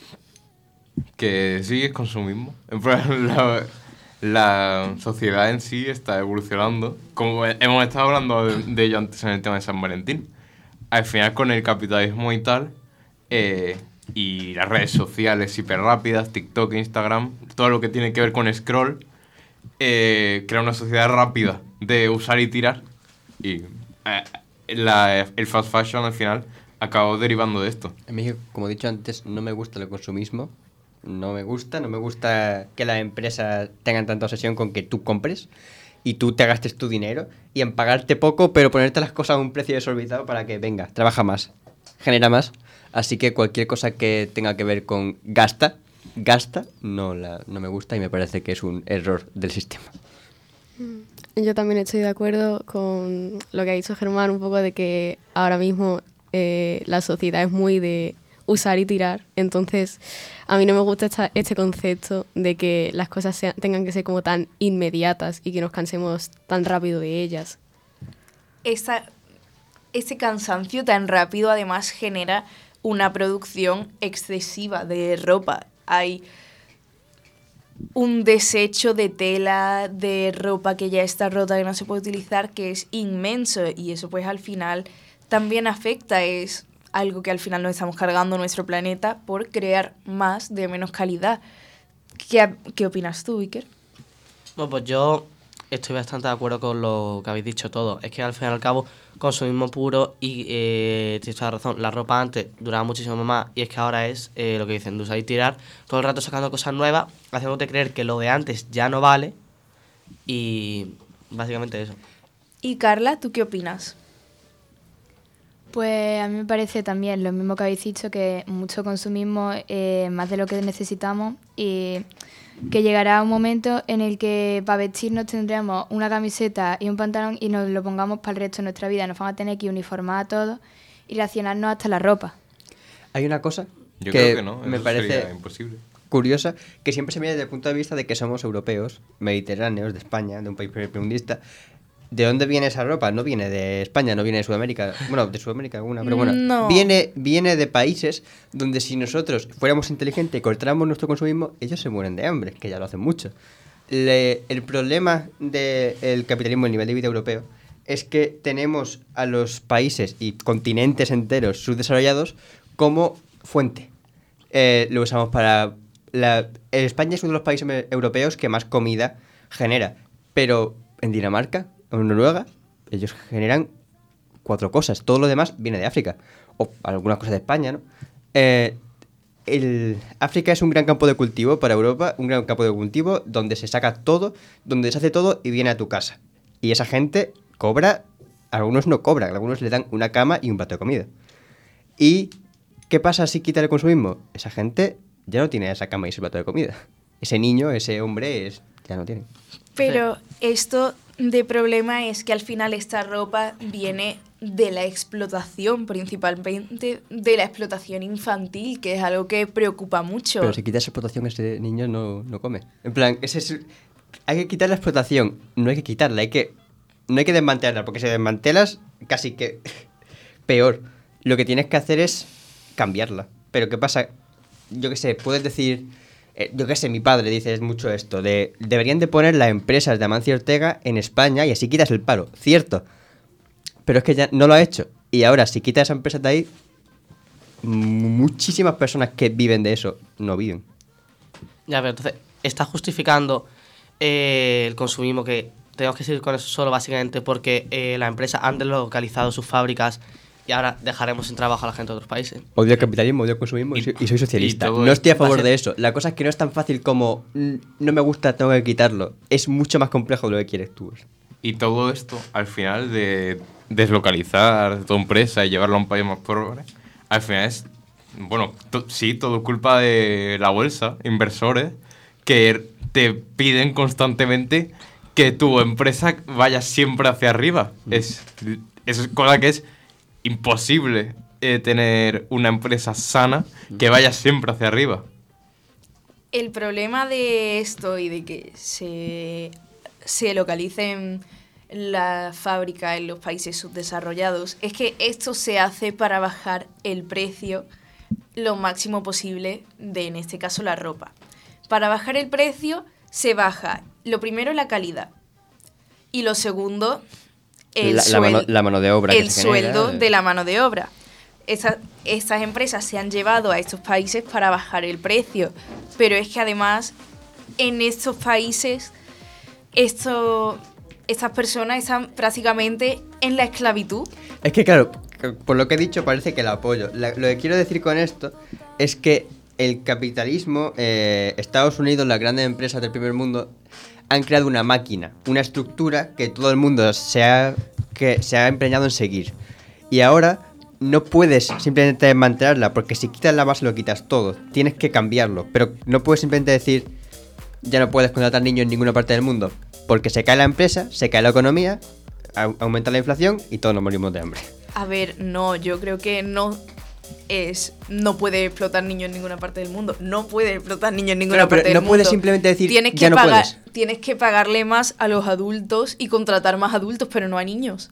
Que sí, es consumismo. En la, sociedad en sí está evolucionando. Como hemos estado hablando de, de ello antes en el tema de San Valentín. Al final, con el capitalismo y tal, eh, y las redes sociales hiper rápidas, TikTok, Instagram, todo lo que tiene que ver con scroll, eh, crea una sociedad rápida de usar y tirar. Y eh, la- el fast fashion al final acabó derivando de esto. A mí, como he dicho antes, no me gusta el consumismo. No me gusta, no me gusta que las empresas tengan tanta obsesión con que tú compres y tú te gastes tu dinero y en pagarte poco, pero ponerte las cosas a un precio desorbitado para que venga, trabaja más, genera más. Así que cualquier cosa que tenga que ver con gasta, gasta, no, la, no me gusta y me parece que es un error del sistema. Yo también estoy de acuerdo con lo que ha dicho Germán, un poco de que ahora mismo eh, la sociedad es muy de usar y tirar. Entonces, a mí no me gusta esta- este concepto de que las cosas sean- tengan que ser como tan inmediatas y que nos cansemos tan rápido de ellas. esa, ese cansancio tan rápido además genera una producción excesiva de ropa. Hay un desecho de tela, de ropa que ya está rota, que no se puede utilizar, que es inmenso y eso pues al final también afecta, es algo que al final nos estamos cargando nuestro planeta por crear más de menos calidad. ¿Qué, qué opinas tú, Iker? Bueno, pues yo estoy bastante de acuerdo con lo que habéis dicho todo. Es que al fin y al cabo, consumismo puro y eh, tienes toda la razón. La ropa antes duraba muchísimo más y es que ahora es eh, lo que dicen, de usar y tirar. Todo el rato sacando cosas nuevas, haciéndote creer que lo de antes ya no vale y básicamente eso. Y Carla, ¿tú qué opinas? Pues a mí me parece también lo mismo que habéis dicho, que mucho consumismo eh, más de lo que necesitamos y que llegará un momento en el que para vestirnos tendremos una camiseta y un pantalón y nos lo pongamos para el resto de nuestra vida. Nos van a tener que uniformar a todos y relacionarnos hasta la ropa. Hay una cosa Yo que, creo que no, me parece imposible. curiosa, que siempre se mira desde el punto de vista de que somos europeos, mediterráneos, de España, de un país primermundista. ¿De dónde viene esa ropa? No viene de España, no viene de Sudamérica. Bueno, de Sudamérica alguna, pero bueno. No. Viene, viene de países donde si nosotros fuéramos inteligentes y cortáramos nuestro consumismo, ellos se mueren de hambre, que ya lo hacen mucho. Le- el problema del capitalismo a nivel de vida europeo es que tenemos a los países y continentes enteros subdesarrollados como fuente. Eh, lo usamos para... La, España es uno de los países europeos que más comida genera, pero en Dinamarca en Noruega ellos generan cuatro cosas. Todo lo demás viene de África. O algunas cosas de España, ¿no? Eh, el, África es un gran campo de cultivo para Europa, un gran campo de cultivo donde se saca todo, donde se hace todo y viene a tu casa. Y esa gente cobra, algunos no cobran, algunos le dan una cama y un plato de comida. ¿Y qué pasa si quita el consumismo? Esa gente ya no tiene esa cama y ese plato de comida. Ese niño, ese hombre, es, ya no tiene. Pero esto de problema es que al final esta ropa viene de la explotación, principalmente de la explotación infantil, que es algo que preocupa mucho. Pero si quitas explotación, ese niño no, no come. En plan, ese es, hay que quitar la explotación. No hay que quitarla, hay que, no hay que desmantelarla, porque si desmantelas, casi que peor. Lo que tienes que hacer es cambiarla. Pero ¿qué pasa? Yo qué sé, puedes decir... eh, yo qué sé, mi padre dice mucho esto, de deberían de poner las empresas de Amancio Ortega en España y así quitas el paro. Cierto. Pero es que ya no lo ha hecho. Y ahora, si quitas esa empresa de ahí, muchísimas personas que viven de eso no viven. Ya, pero entonces, ¿está justificando eh, el consumismo que tenemos que seguir con eso solo básicamente porque eh, las empresas han deslocalizado sus fábricas y ahora dejaremos sin trabajo a la gente de otros países? Odio el capitalismo, odio el consumismo y, Y- soy, y soy socialista. y todo no estoy a favor de eso. La cosa es que no es tan fácil como "Mm, no me gusta, tengo que quitarlo. Es mucho más complejo de lo que quieres tú. Y todo esto, al final, de deslocalizar tu empresa y llevarla a un país más pobre, al final es, bueno, to- sí, todo culpa de la bolsa, inversores, que te piden constantemente que tu empresa vaya siempre hacia arriba. Es, es cosa que es imposible eh, tener una empresa sana que vaya siempre hacia arriba. El problema de esto y de que se, se localicen la fábrica en los países subdesarrollados es que esto se hace para bajar el precio lo máximo posible de, en este caso, la ropa. Para bajar el precio se baja, lo primero, la calidad. Y lo segundo, el, La- la mano- suel- la mano de obra que el se sueldo de la mano de obra. Esa- estas empresas se han llevado a estos países para bajar el precio, pero es que además en estos países esto, estas personas están prácticamente en la esclavitud. Es que claro, por lo que he dicho parece que la apoyo. La- lo que quiero decir con esto es que el capitalismo, eh, Estados Unidos, las grandes empresas del primer mundo han creado una máquina, una estructura que todo el mundo se ha, que se ha empeñado en seguir. Y ahora no puedes simplemente desmantelarla, porque si quitas la base lo quitas todo. Tienes que cambiarlo, pero no puedes simplemente decir ya no puedes contratar niños en ninguna parte del mundo, porque se cae la empresa, se cae la economía, au- aumenta la inflación y todos nos morimos de hambre. A ver, no, yo creo que no es no puede explotar niños en ninguna parte del mundo. No puede explotar niños en ninguna Claro, pero parte del no mundo. puedes simplemente decir, tienes que "Ya no pagar, puedes". tienes que pagarle más a los adultos y contratar más adultos, pero no a niños.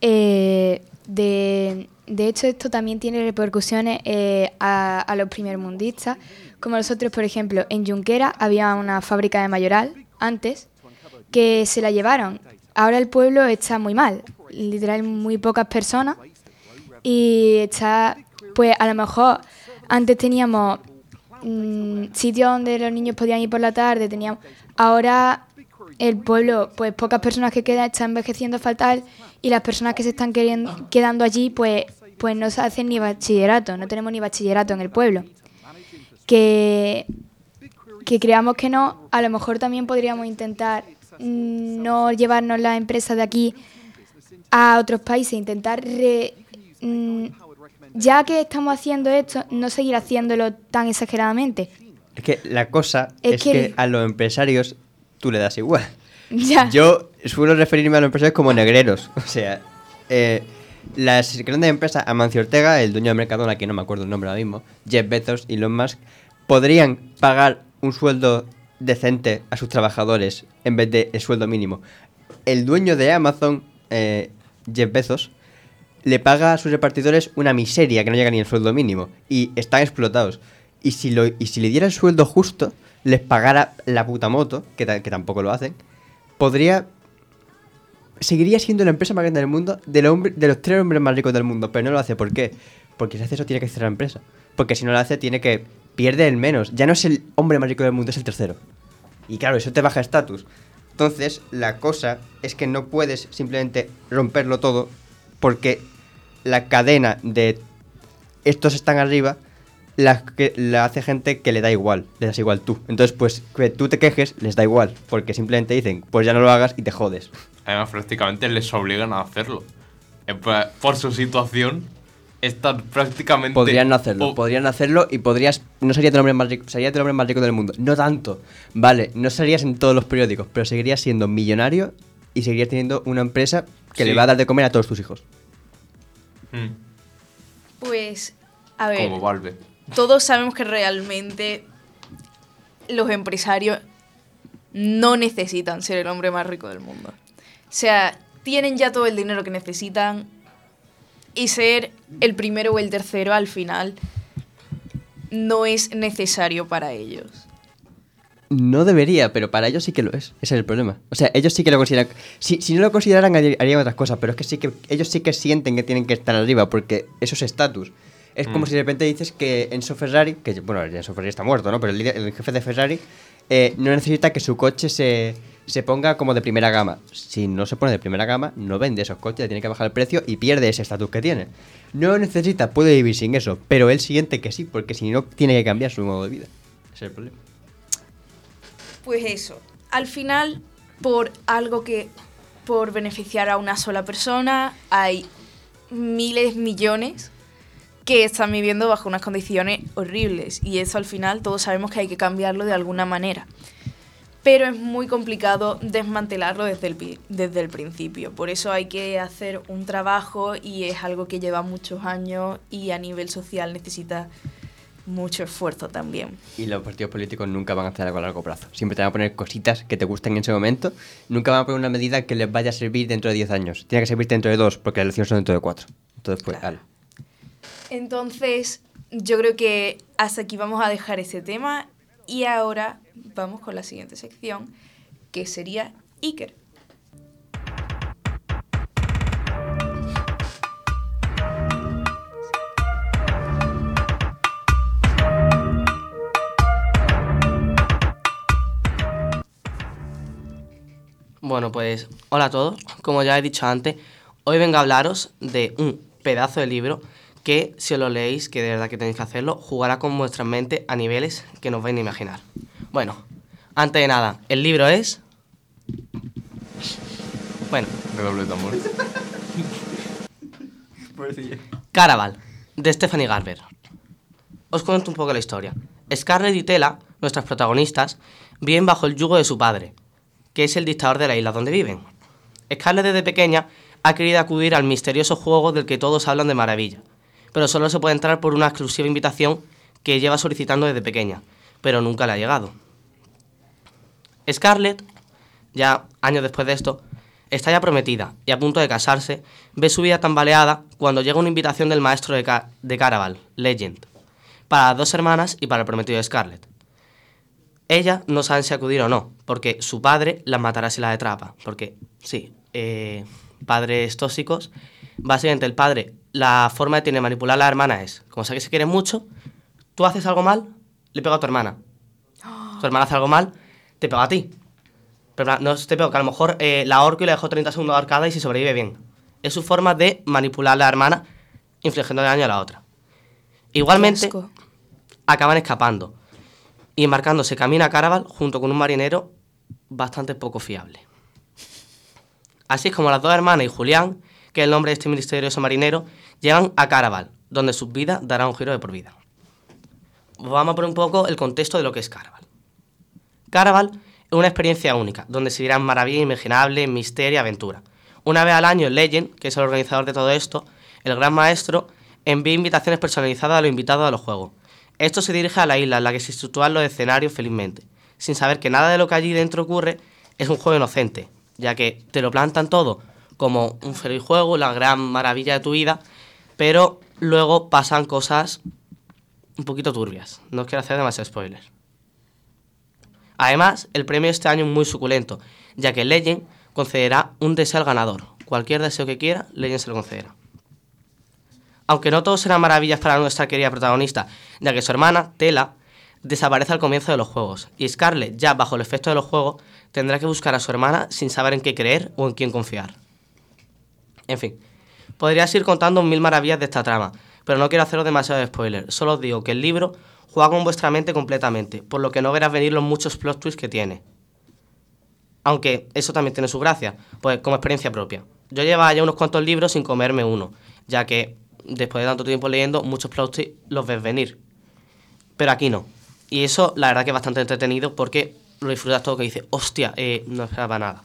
Eh, de, de hecho, esto también tiene repercusiones eh, a, a los primermundistas. Como nosotros, por ejemplo, en Junquera había una fábrica de mayoral antes que se la llevaron. Ahora el pueblo está muy mal, literal muy pocas personas y está, pues a lo mejor antes teníamos mm, sitios donde los niños podían ir por la tarde, teníamos, ahora el pueblo, pues pocas personas que quedan está envejeciendo fatal y las personas que se están queriendo, quedando allí, pues, pues no se hacen ni bachillerato, no tenemos ni bachillerato en el pueblo. Que, que creamos que no, a lo mejor también podríamos intentar mm, no llevarnos las empresas de aquí a otros países, intentar re- mm, ya que estamos haciendo esto, no seguir haciéndolo tan exageradamente. Es que la cosa Es es, que- que... a los empresarios tú le das igual. Ya. Yo suelo referirme a los empresarios como negreros. O sea, eh, las grandes empresas, Amancio Ortega, el dueño de Mercadona, que no me acuerdo el nombre ahora mismo, Jeff Bezos y Elon Musk, podrían pagar un sueldo decente a sus trabajadores en vez de el sueldo mínimo. El dueño de Amazon, eh, Jeff Bezos, le paga a sus repartidores una miseria que no llega ni al sueldo mínimo y están explotados. Y si, lo, y si le diera el sueldo justo, les pagara la puta moto, que, que tampoco lo hacen, podría... Seguiría siendo la empresa más grande del mundo de, los hombre- de los tres hombres más ricos del mundo, pero no lo hace. ¿Por qué? Porque si hace eso tiene que cerrar la empresa. Porque si no lo hace tiene que... Pierde el menos. Ya no es el hombre más rico del mundo, es el tercero. Y claro, eso te baja estatus. Entonces, la cosa es que no puedes simplemente romperlo todo porque la cadena de estos están arriba la, que, la hace gente que le da igual, le das igual tú. Entonces, pues que tú te quejes, les da igual, porque simplemente dicen, pues ya no lo hagas y te jodes. Además, prácticamente les obligan a hacerlo. Por su situación, están prácticamente. Podrían no hacerlo, o- podrían hacerlo y podrías, no serías el hombre más rico, serías el hombre más rico del mundo. No tanto, vale, no serías en todos los periódicos, pero seguirías siendo millonario y seguirías teniendo una empresa que Sí. le va a dar de comer a todos tus hijos. Mm, Pues, a ver, como Valve. todos sabemos que realmente los empresarios no necesitan ser el hombre más rico del mundo. O sea, tienen ya todo el dinero que necesitan y ser el primero o el tercero al final no es necesario para ellos. No debería, pero para ellos sí que lo es. Ese es el problema. O sea, ellos sí que lo consideran. Si, si no lo consideraran, haría- harían otras cosas, pero es que sí que ellos sí que sienten que tienen que estar arriba, porque eso es estatus. Es como Mm. si de repente dices que Enzo Ferrari, que bueno, Enzo Ferrari está muerto, ¿no? Pero el, líder- el jefe de Ferrari eh, no necesita que su coche se, se ponga como de primera gama. Si no se pone de primera gama, no vende esos coches, tiene que bajar el precio y pierde ese estatus que tiene. No necesita, puede vivir sin eso, pero él siente que sí, porque si no, tiene que cambiar su modo de vida. Ese es el problema. Pues eso, al final, por algo que, por beneficiar a una sola persona, hay miles, millones que están viviendo bajo unas condiciones horribles. Y eso al final todos sabemos que hay que cambiarlo de alguna manera. Pero es muy complicado desmantelarlo desde el, desde el principio. Por eso hay que hacer un trabajo y es algo que lleva muchos años y a nivel social necesita mucho esfuerzo también. Y los partidos políticos nunca van a hacer algo a largo plazo. Siempre te van a poner cositas que te gusten en ese momento. Nunca van a poner una medida que les vaya a servir dentro de 10 años. Tiene que servir dentro de 2, porque las elecciones son dentro de 4. Entonces, pues, Claro. Entonces, yo creo que hasta aquí vamos a dejar ese tema y ahora vamos con la siguiente sección, que sería Iker. Bueno, pues hola a todos. Como ya he dicho antes, hoy vengo a hablaros de un pedazo de libro que, si os lo leéis, que de verdad que tenéis que hacerlo, jugará con vuestra mente a niveles que no os vais a imaginar. Bueno, antes de nada, el libro es... Bueno, Redoble de tambor. Caraval, de Stephanie Garber. Os cuento un poco la historia. Scarlett y Tela, nuestras protagonistas, viven bajo el yugo de su padre, que es el dictador de la isla donde viven. Scarlett desde pequeña ha querido acudir al misterioso juego del que todos hablan de maravilla, pero solo se puede entrar por una exclusiva invitación que lleva solicitando desde pequeña, pero nunca le ha llegado. Scarlett, ya años después de esto, está ya prometida y a punto de casarse, ve su vida tambaleada cuando llega una invitación del maestro de, de Caraval, Legend, para las dos hermanas y para el prometido de Scarlett. Ella no sabe si acudir o no, porque su padre las matará si las atrapa. Porque, sí, eh, padres tóxicos. Básicamente, el padre, la forma de tener manipular a la hermana es, como sabe que se quieren mucho, tú haces algo mal, le pego a tu hermana. Tu hermana hace algo mal, te pego a ti. Pero no te pego, que a lo mejor eh, la ahorco y la dejo 30 segundos ahorcada y si sobrevive bien. Es su forma de manipular a la hermana, infligiendo daño a la otra. Igualmente, acaban escapando y embarcándose camino a Caraval junto con un marinero bastante poco fiable. Así es como las dos hermanas y Julián, que es el nombre de este misterioso marinero, llegan a Caraval, donde sus vidas darán un giro de por vida. Vamos a poner un poco el contexto de lo que es Caraval. Caraval es una experiencia única, donde se dirán maravillas imaginables, misterio y aventura. Una vez al año, Legend, que es el organizador de todo esto, el gran maestro, envía invitaciones personalizadas a los invitados a los juegos. Esto se dirige a la isla en la que se sitúan los escenarios felizmente, sin saber que nada de lo que allí dentro ocurre es un juego inocente, ya que te lo plantan todo como un feliz juego, la gran maravilla de tu vida, pero luego pasan cosas un poquito turbias. No os quiero hacer demasiados spoilers. Además, el premio este año es muy suculento, ya que Legend concederá un deseo al ganador. Cualquier deseo que quiera, Legend se lo concederá. Aunque no todo será maravillas para nuestra querida protagonista, ya que su hermana, Tela, desaparece al comienzo de los juegos, y Scarlett, ya bajo el efecto de los juegos, tendrá que buscar a su hermana sin saber en qué creer o en quién confiar. En fin, podrías ir contando mil maravillas de esta trama, pero no quiero haceros demasiado spoiler, solo os digo que el libro juega con vuestra mente completamente, por lo que no verás venir los muchos plot twists que tiene. Aunque eso también tiene su gracia, pues como experiencia propia. Yo llevaba ya unos cuantos libros sin comerme uno, ya que después de tanto tiempo leyendo, muchos plot los ves venir. Pero aquí no. Y eso, la verdad que es bastante entretenido porque lo disfrutas todo que dices, hostia, eh, no esperaba nada.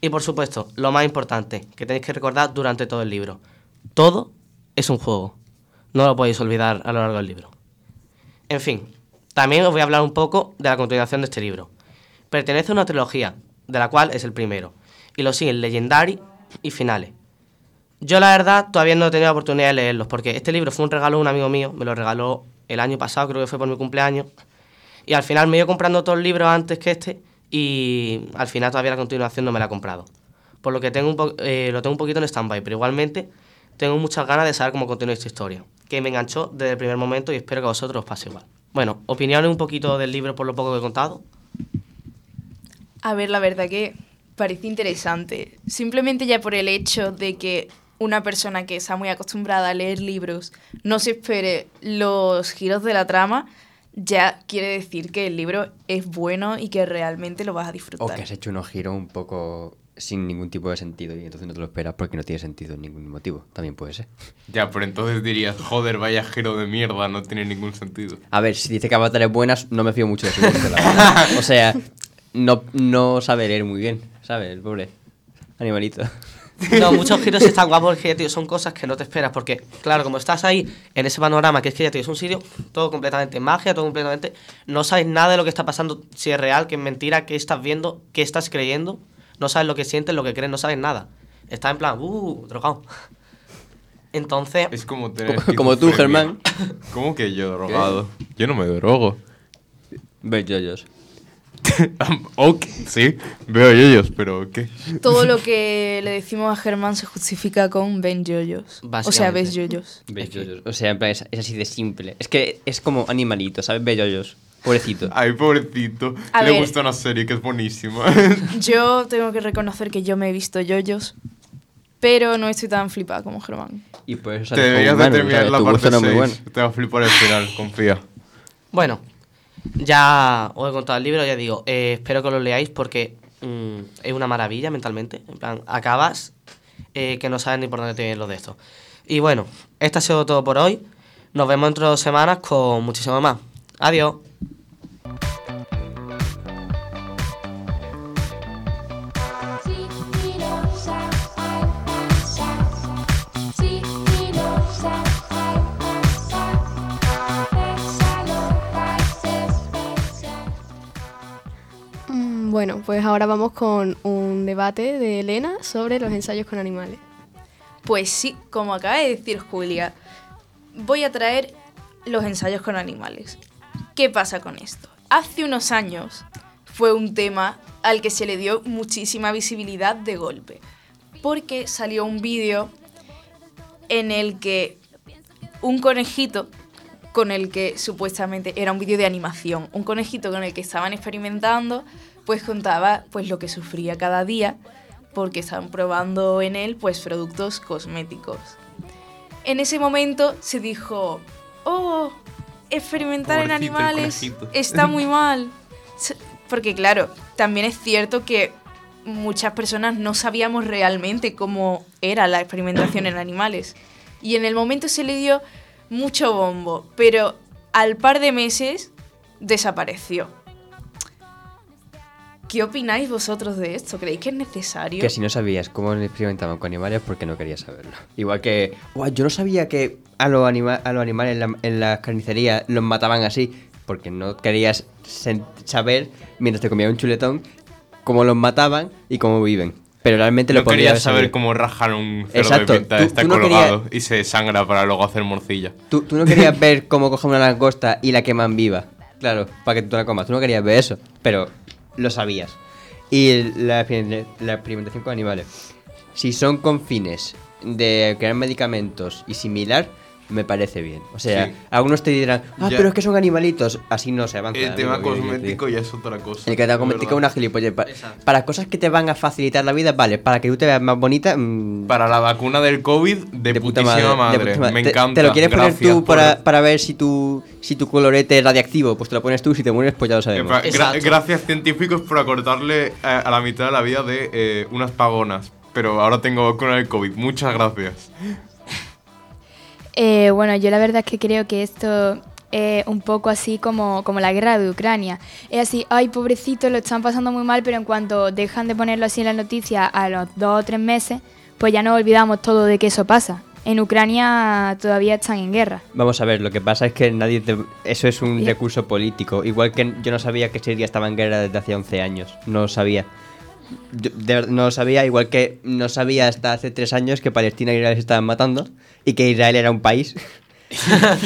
Y por supuesto, lo más importante que tenéis que recordar durante todo el libro. Todo es un juego. No lo podéis olvidar a lo largo del libro. En fin, también os voy a hablar un poco de la continuación de este libro. Pertenece a una trilogía, de la cual es el primero, y lo siguen Legendary y Finales. Yo la verdad todavía no he tenido oportunidad de leerlos, porque este libro fue un regalo de un amigo mío, me lo regaló el año pasado, creo que fue por mi cumpleaños, y al final me he ido comprando los libros antes que este, y al final todavía la continuación no me la he comprado. Por lo que tengo un eh, lo tengo un poquito en stand-by, pero igualmente tengo muchas ganas de saber cómo continúa esta historia, que me enganchó desde el primer momento y espero que a vosotros os pase igual. Bueno, opiniones un poquito del libro por lo poco que he contado. A ver, la verdad que parece interesante. Simplemente ya por el hecho de que una persona que está muy acostumbrada a leer libros no se espere los giros de la trama, ya quiere decir que el libro es bueno y que realmente lo vas a O disfrutar. que has hecho unos giros un poco sin ningún tipo de sentido y entonces no te lo esperas porque no tiene sentido en ningún motivo. También puede ser. Ya, pero entonces dirías, joder, vaya giro de mierda, no tiene ningún sentido. A ver, si dice que Avatar es buena, no me fío mucho de su gusto, la. O sea, no, no sabe leer muy bien, ¿sabes? El pobre animalito. No, muchos giros están guapos porque, tío, son cosas que no te esperas. Porque, claro, como estás ahí en ese panorama, que es que ya, tío, es un sitio todo completamente magia, todo completamente. No sabes nada de lo que está pasando, si es real, que es mentira, qué estás viendo, qué estás creyendo. No sabes lo que sientes, lo que crees, no sabes nada. Estás en plan, uh, drogado. Entonces, Es como tener. Como- como tú. Germán. ¿Cómo que yo drogado? Yo no me drogo. Ves yoyos. ok, sí, veo ellos, pero ¿qué? Todo lo que le decimos a Germán se justifica con ven yoyos. O sea, ves yoyos. Ves yoyos. O sea, en plan, es, es así de simple. Es que es como animalito, ¿sabes? Ves yoyos. Pobrecito. Ay, pobrecito. A Le ver. gusta una serie que es buenísima. Yo tengo que reconocer que yo me he visto yoyos, pero no estoy tan flipada como Germán. Y por eso Te deberías de terminar la parte gusto no es 6. muy bueno. Te va a flipar el final, confía. bueno, ya os he contado el libro, ya digo, eh, espero que lo leáis porque mm, es una maravilla mentalmente. En plan, acabas eh, que no sabes ni por dónde te viene lo de esto. Y bueno, esto ha sido todo por hoy. Nos vemos dentro de dos semanas con muchísimo más. Adiós. Bueno, pues ahora vamos con un debate de Elena sobre los ensayos con animales. Pues sí, como acaba de decir Julia, voy a traer los ensayos con animales. ¿Qué pasa con esto? Hace unos años fue un tema al que se le dio muchísima visibilidad de golpe, porque salió un vídeo en el que un conejito con el que supuestamente era un vídeo de animación, un conejito con el que estaban experimentando, pues contaba pues lo que sufría cada día porque estaban probando en él pues productos cosméticos. En ese momento se dijo, "Oh, experimentar en Pobrecito animales conejito". está muy mal." Porque claro, también es cierto que muchas personas no sabíamos realmente cómo era la experimentación en animales. Y en el momento se le dio mucho bombo, pero al par de meses desapareció. ¿Qué opináis vosotros de esto? ¿Creéis que es necesario? Que si no sabías cómo experimentaban con animales, porque no querías saberlo. Igual que, "Guau, yo no sabía que a los, anima- a los animales en la, en la carnicería los mataban así, porque no querías saber, mientras te comías un chuletón, cómo los mataban y cómo viven. Pero realmente lo No podrías querías saber cómo rajar un cerdo Exacto, de pinta, tú- está tú no colgado y se sangra para luego hacer morcilla. Tú, tú no querías ver cómo cogen una langosta y la queman viva. Claro, para que tú la comas. Tú no querías ver eso, pero lo sabías. Y la, la experimentación con animales. Si son con fines de crear medicamentos y similar, me parece bien. O sea, Sí. algunos te dirán, ah, Ya. pero es que son animalitos. Así no se avanza. El tema cosmético ya es otra cosa. El que te es cosmético es una gilipollez. Pa- Para cosas que te van a facilitar la vida, vale. Para que tú te veas más bonita, mm, Para la vacuna del COVID, de, de putísima madre, madre. de. Me Te- encanta. Te, lo quieres poner Gracias tú por- para, para ver si tu, si tu colorete es radiactivo, pues te lo pones tú, si te mueres, pues ya lo sabemos. plan, gra- gracias científicos por acortarle a, a la mitad de la vida de eh, unas pagonas. Pero ahora tengo vacuna del COVID. Muchas gracias. Eh, bueno, yo la verdad es que creo que esto es un poco así como, como la guerra de Ucrania. Es así, ay, pobrecito, lo están pasando muy mal, pero en cuanto dejan de ponerlo así en las noticias a los dos o tres meses, pues ya nos olvidamos todo de que eso pasa. En Ucrania todavía están en guerra. Vamos a ver, lo que pasa es que nadie te- Eso es un recurso político. Igual que yo no sabía que Siria estaba en guerra desde hace 11 años. No lo sabía. Yo de verdad no lo sabía, igual que no sabía hasta hace 3 años que Palestina e Israel se estaban matando y que Israel era un país.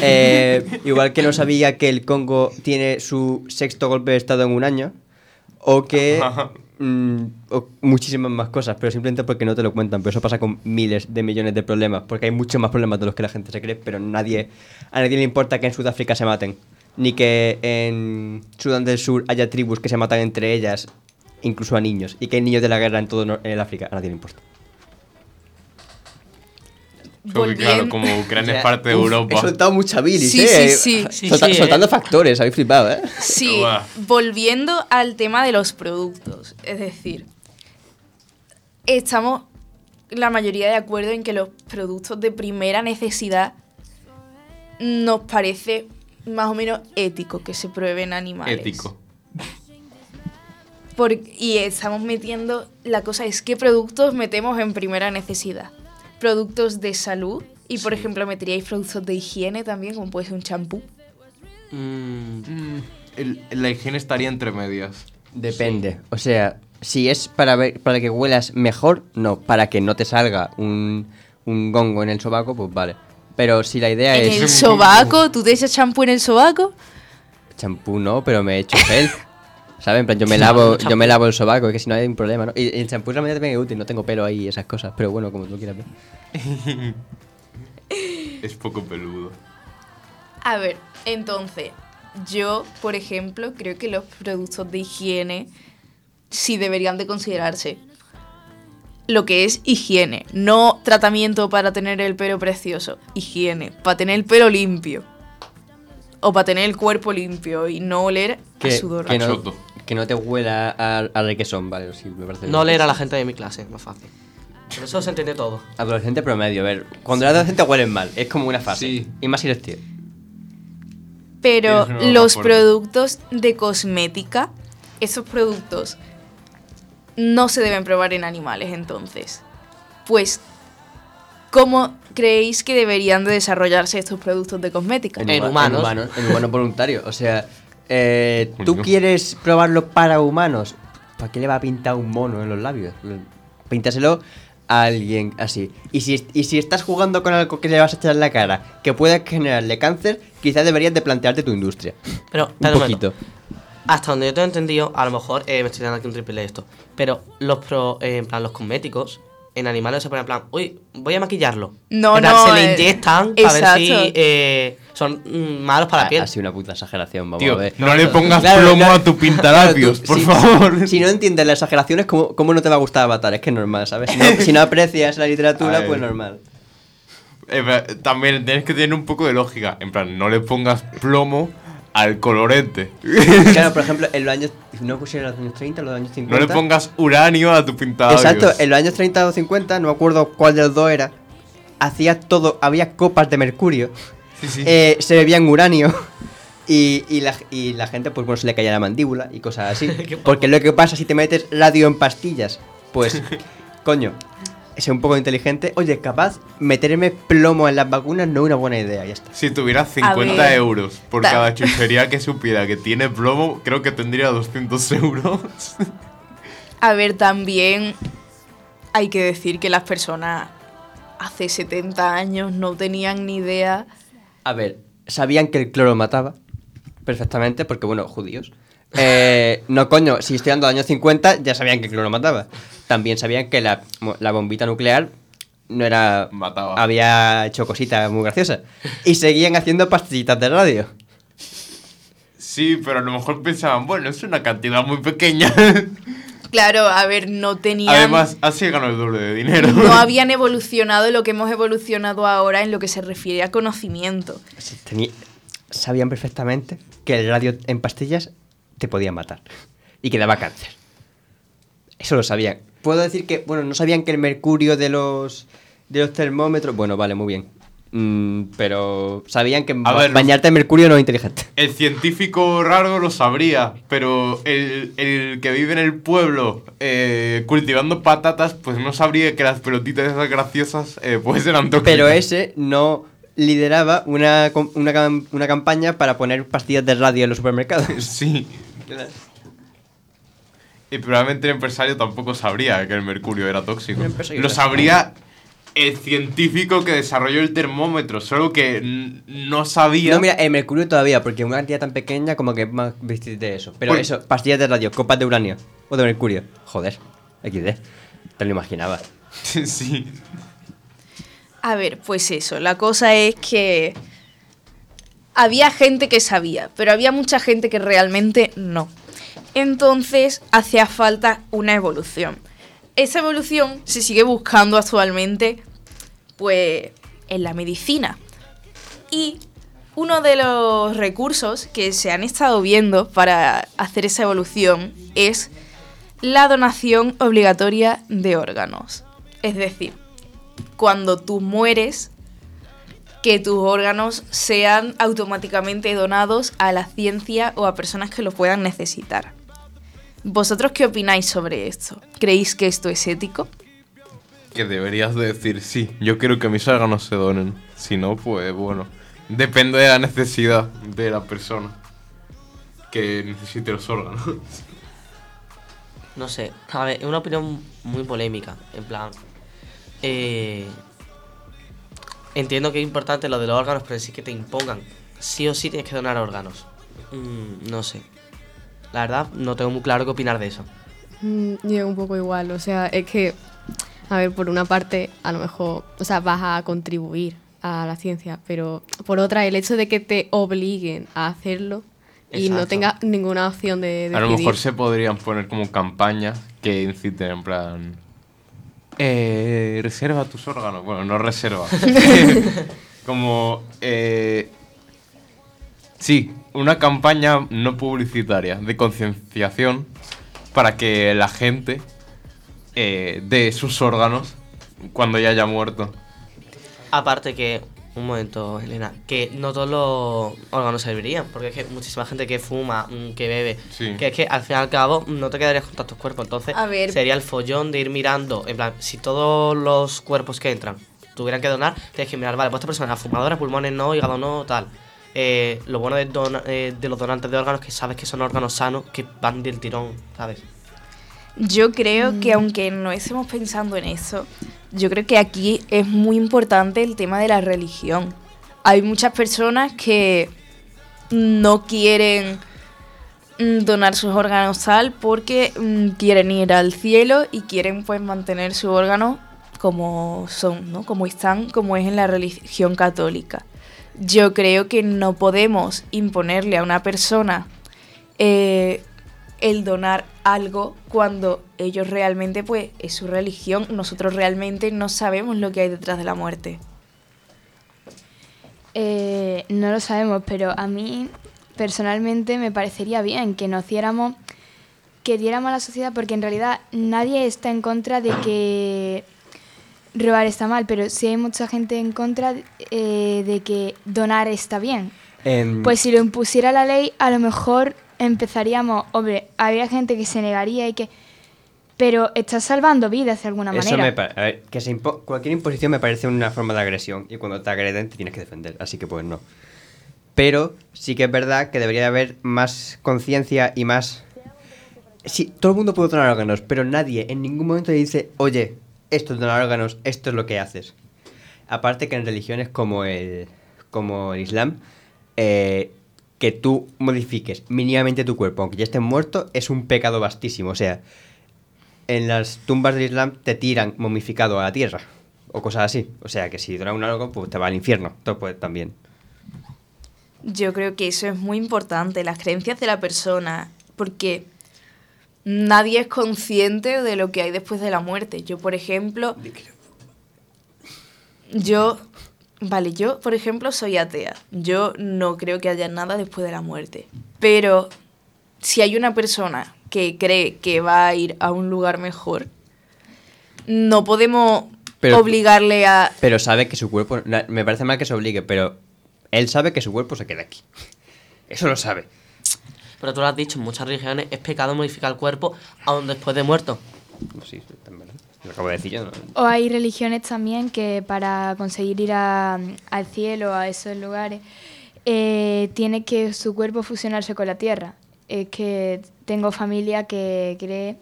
Eh, igual que no sabía que el Congo tiene su sexto golpe de estado en un año. O que. mm, o muchísimas más cosas, pero simplemente porque no te lo cuentan. Pero eso pasa con miles de millones de problemas. Porque hay muchos más problemas de los que la gente se cree, pero nadie. A nadie le importa que en Sudáfrica se maten. Ni que en Sudán del Sur haya tribus que se matan entre ellas, incluso a niños. Y que hay niños de la guerra en todo el África. A nadie le importa. Porque claro, como Ucrania O sea, es parte de uf, Europa. He soltado mucha bilis, Sí, ¿eh? sí, sí. Sí, Solta- sí, soltando eh. factores, habéis flipado, ¿eh? Sí, volviendo al tema de los productos. Es decir, estamos la mayoría de acuerdo en que los productos de primera necesidad nos parece más o menos ético que se prueben animales. Ético. Por- y estamos metiendo, la cosa es qué productos metemos en primera necesidad. Productos de salud y por ejemplo meteríais productos de higiene también, como puede ser un champú. Mm, el- la higiene estaría entre medias. Depende. O sea, si es para ver, para que huelas mejor, no. Para que no te salga un, un gongo en el sobaco, pues vale. Pero si la idea En es... el sobaco, ¿tú te echas champú en el sobaco? Champú no, pero me he hecho gel. ¿Sabes? En plan, yo me Sí, lavo, no, yo me lavo el sobaco, es que si no hay un problema, ¿no? Y el champú realmente también es útil, no tengo pelo ahí y esas cosas. Pero bueno, como tú quieras ver. Es poco peludo. A ver, entonces, yo, por ejemplo, creo que los productos de higiene sí deberían de considerarse lo que es higiene, no tratamiento para tener el pelo precioso, higiene, para tener el pelo limpio o para tener el cuerpo limpio y no oler a Que, sudor. que, no. Que no te huela a, a requesón, vale, sí, me parece No bien. leer a la gente de mi clase, más fácil. Por eso se entiende todo. Adolescente promedio, a ver, cuando eres adolescente huelen mal, es como una fase. Sí. Y más si eres tío. Pero los productos de cosmética, esos productos no se deben probar en animales entonces. Pues, ¿cómo creéis que deberían de desarrollarse estos productos de cosmética? En huma- humanos. En humanos, en humanos voluntarios. O sea, eh, ¿tú quieres probarlo para humanos? ¿Para qué le va a pintar un mono en los labios? Píntaselo a alguien así. Y si, y si estás jugando con algo que le vas a echar en la cara, que puede generarle cáncer, quizás deberías de plantearte tu industria. Pero, Un poquito. Hasta donde yo tengo entendido, a lo mejor eh, me estoy dando aquí un triple de esto. Pero los pro, eh, en plan, los cosméticos en animales se ponen en plan, uy, voy a maquillarlo. No, En plan, no, Se le eh, inyectan para ver si eh, son mm, malos para la piel. ha sido una puta exageración, vamos Tío, a ver. no le pongas Claro, plomo claro. a tu pintalabios, Claro, por si- favor. Si no entiendes las exageraciones, ¿cómo, cómo no te va a gustar Avatar? Es que es normal, ¿sabes? Si no, si no aprecias la literatura, Ay. pues normal. Eh, también tienes que tener un poco de lógica. En plan, no le pongas plomo al colorete. Claro, por ejemplo, en los años. No puse en los años 30, en los años 50. No le pongas uranio a tu pintalabios. Exacto, en los años 30 o 50, no me acuerdo cuál de los dos era. Hacía todo, había copas de mercurio. Sí, sí. eh, se bebían uranio. Y, y, la, y la gente, pues bueno, se le caía la mandíbula y cosas así. Porque lo que pasa si te metes radio en pastillas, pues, coño, es un poco inteligente. Oye, capaz, meterme plomo en las vacunas no es una buena idea, ya está. Si tuviera 50 ver. euros por cada chuchería que supiera que tiene plomo, creo que tendría 200 euros. A ver, también hay que decir que las personas hace 70 años no tenían ni idea. A ver, sabían que el cloro mataba perfectamente, porque bueno, judíos. Eh, no, coño, si estoy dando años 50, ya sabían que el cloro mataba. También sabían que la, la bombita nuclear no era. Mataba. Había hecho cositas muy graciosas. Y seguían haciendo pastillitas de radio. Sí, pero a lo mejor pensaban, bueno, es una cantidad muy pequeña. Claro, a ver, no tenían. Además, así ganó el doble de dinero. no habían evolucionado lo que hemos evolucionado ahora en lo que se refiere a conocimiento. Sabían perfectamente que el radio en pastillas te podía matar. Y que daba cáncer. Eso lo sabían. Puedo decir que, bueno, no sabían que el mercurio de los, de los termómetros. Bueno, vale, muy bien. Mm, pero sabían que ba- ver, los- bañarte en mercurio no es inteligente. El científico raro lo sabría, pero el, el que vive en el pueblo eh, cultivando patatas, pues no sabría que las pelotitas esas graciosas eh, pues eran tóxicas. Pero ese no lideraba una, una, una campaña para poner pastillas de radio en los supermercados. Sí. Y probablemente el empresario tampoco sabría que el mercurio era tóxico. Lo sabría el científico que desarrolló el termómetro, solo que no sabía. No, mira, el mercurio todavía, porque una cantidad tan pequeña como que es más vestir de eso. Pero Pues- eso, pastillas de radio, copas de uranio o de mercurio. Joder, XD. Te lo imaginaba. sí. A ver, pues eso, la cosa es que había gente que sabía, pero había mucha gente que realmente no. Entonces hacía falta una evolución. Esa evolución se sigue buscando actualmente, pues, en la medicina. Y uno de los recursos que se han estado viendo para hacer esa evolución es la donación obligatoria de órganos. Es decir, cuando tú mueres, que tus órganos sean automáticamente donados a la ciencia o a personas que lo puedan necesitar. ¿Vosotros qué opináis sobre esto? ¿Creéis que esto es ético? Que deberías de decir, sí, yo quiero que mis órganos se donen. Si no, pues bueno. Depende de la necesidad de la persona que necesite los órganos. No sé, a ver, es una opinión muy polémica. En plan, eh, entiendo que es importante lo de los órganos, pero sí que te impongan. Sí o sí tienes que donar órganos. Mm, no sé. La verdad, no tengo muy claro qué opinar de eso. Mm, Yo un poco igual, o sea, es que, a ver, por una parte, a lo mejor, o sea, vas a contribuir a la ciencia, pero por otra, el hecho de que te obliguen a hacerlo y no tengas ninguna opción de decidir. A lo mejor se podrían poner como campañas que inciten en plan... Eh, reserva tus órganos. Bueno, no reserva. como... eh, sí, una campaña no publicitaria de concienciación para que la gente eh, dé sus órganos cuando ya haya muerto. Aparte que, un momento, Elena, que no todos los órganos servirían, porque es que muchísima gente que fuma, mm, que bebe, Sí. que es que al fin y al cabo no te quedarías con tantos cuerpos. Entonces, A ver. sería el follón de ir mirando, en plan, si todos los cuerpos que entran tuvieran que donar, tienes que mirar, vale, pues esta persona es fumadora, pulmones no, hígado no, tal. Eh, lo bueno de, dona- eh, de los donantes de órganos es que sabes que son órganos sanos que van del tirón, ¿sabes? Yo creo que aunque no estemos pensando en eso, yo creo que aquí es muy importante el tema de la religión. Hay muchas personas que no quieren mm, donar sus órganos tal porque mm, quieren ir al cielo y quieren pues mantener su órgano como son, ¿no? Como están, como es en la religión católica. Yo creo que no podemos imponerle a una persona eh, el donar algo cuando ellos realmente, pues, es su religión. Nosotros realmente no sabemos lo que hay detrás de la muerte. Eh, no lo sabemos, pero a mí personalmente me parecería bien que nos diéramos, que diéramos a la sociedad, porque en realidad nadie está en contra de que robar está mal, pero sí hay mucha gente en contra eh, de que donar está bien. Pues si lo impusiera la ley, a lo mejor empezaríamos, hombre, habría gente que se negaría y que... Pero estás salvando vidas de alguna Eso manera. me pa- a ver, que se impo- cualquier imposición me parece una forma de agresión y cuando te agreden te tienes que defender, así que pues no. Pero sí que es verdad que debería haber más conciencia y más... Sí, todo el mundo puede donar órganos, pero nadie en ningún momento dice, oye, esto es donar órganos, esto es lo que haces. Aparte que en religiones como el, como el Islam, eh, que tú modifiques mínimamente tu cuerpo, aunque ya estés muerto, es un pecado vastísimo. O sea, en las tumbas del Islam te tiran momificado a la tierra o cosas así. O sea que si donas un algo, pues te va al infierno. Entonces, pues también. Yo creo que eso es muy importante, las creencias de la persona, porque nadie es consciente de lo que hay después de la muerte. Yo, por ejemplo, yo, vale, yo, por ejemplo, soy atea. Yo no creo que haya nada después de la muerte. Pero si hay una persona que cree que va a ir a un lugar mejor, no podemos Pero- obligarle a... Pero sabe que su cuerpo. Me parece mal que se obligue, pero él sabe que su cuerpo se queda aquí. Eso lo sabe. Pero tú lo has dicho, en muchas religiones es pecado modificar el cuerpo aún después de muerto. Sí, sí, también. Lo acabo de decir yo. ¿no? O hay religiones también que para conseguir ir a- al cielo, a esos lugares, eh, tiene que su cuerpo fusionarse con la tierra. Es que tengo familia que cree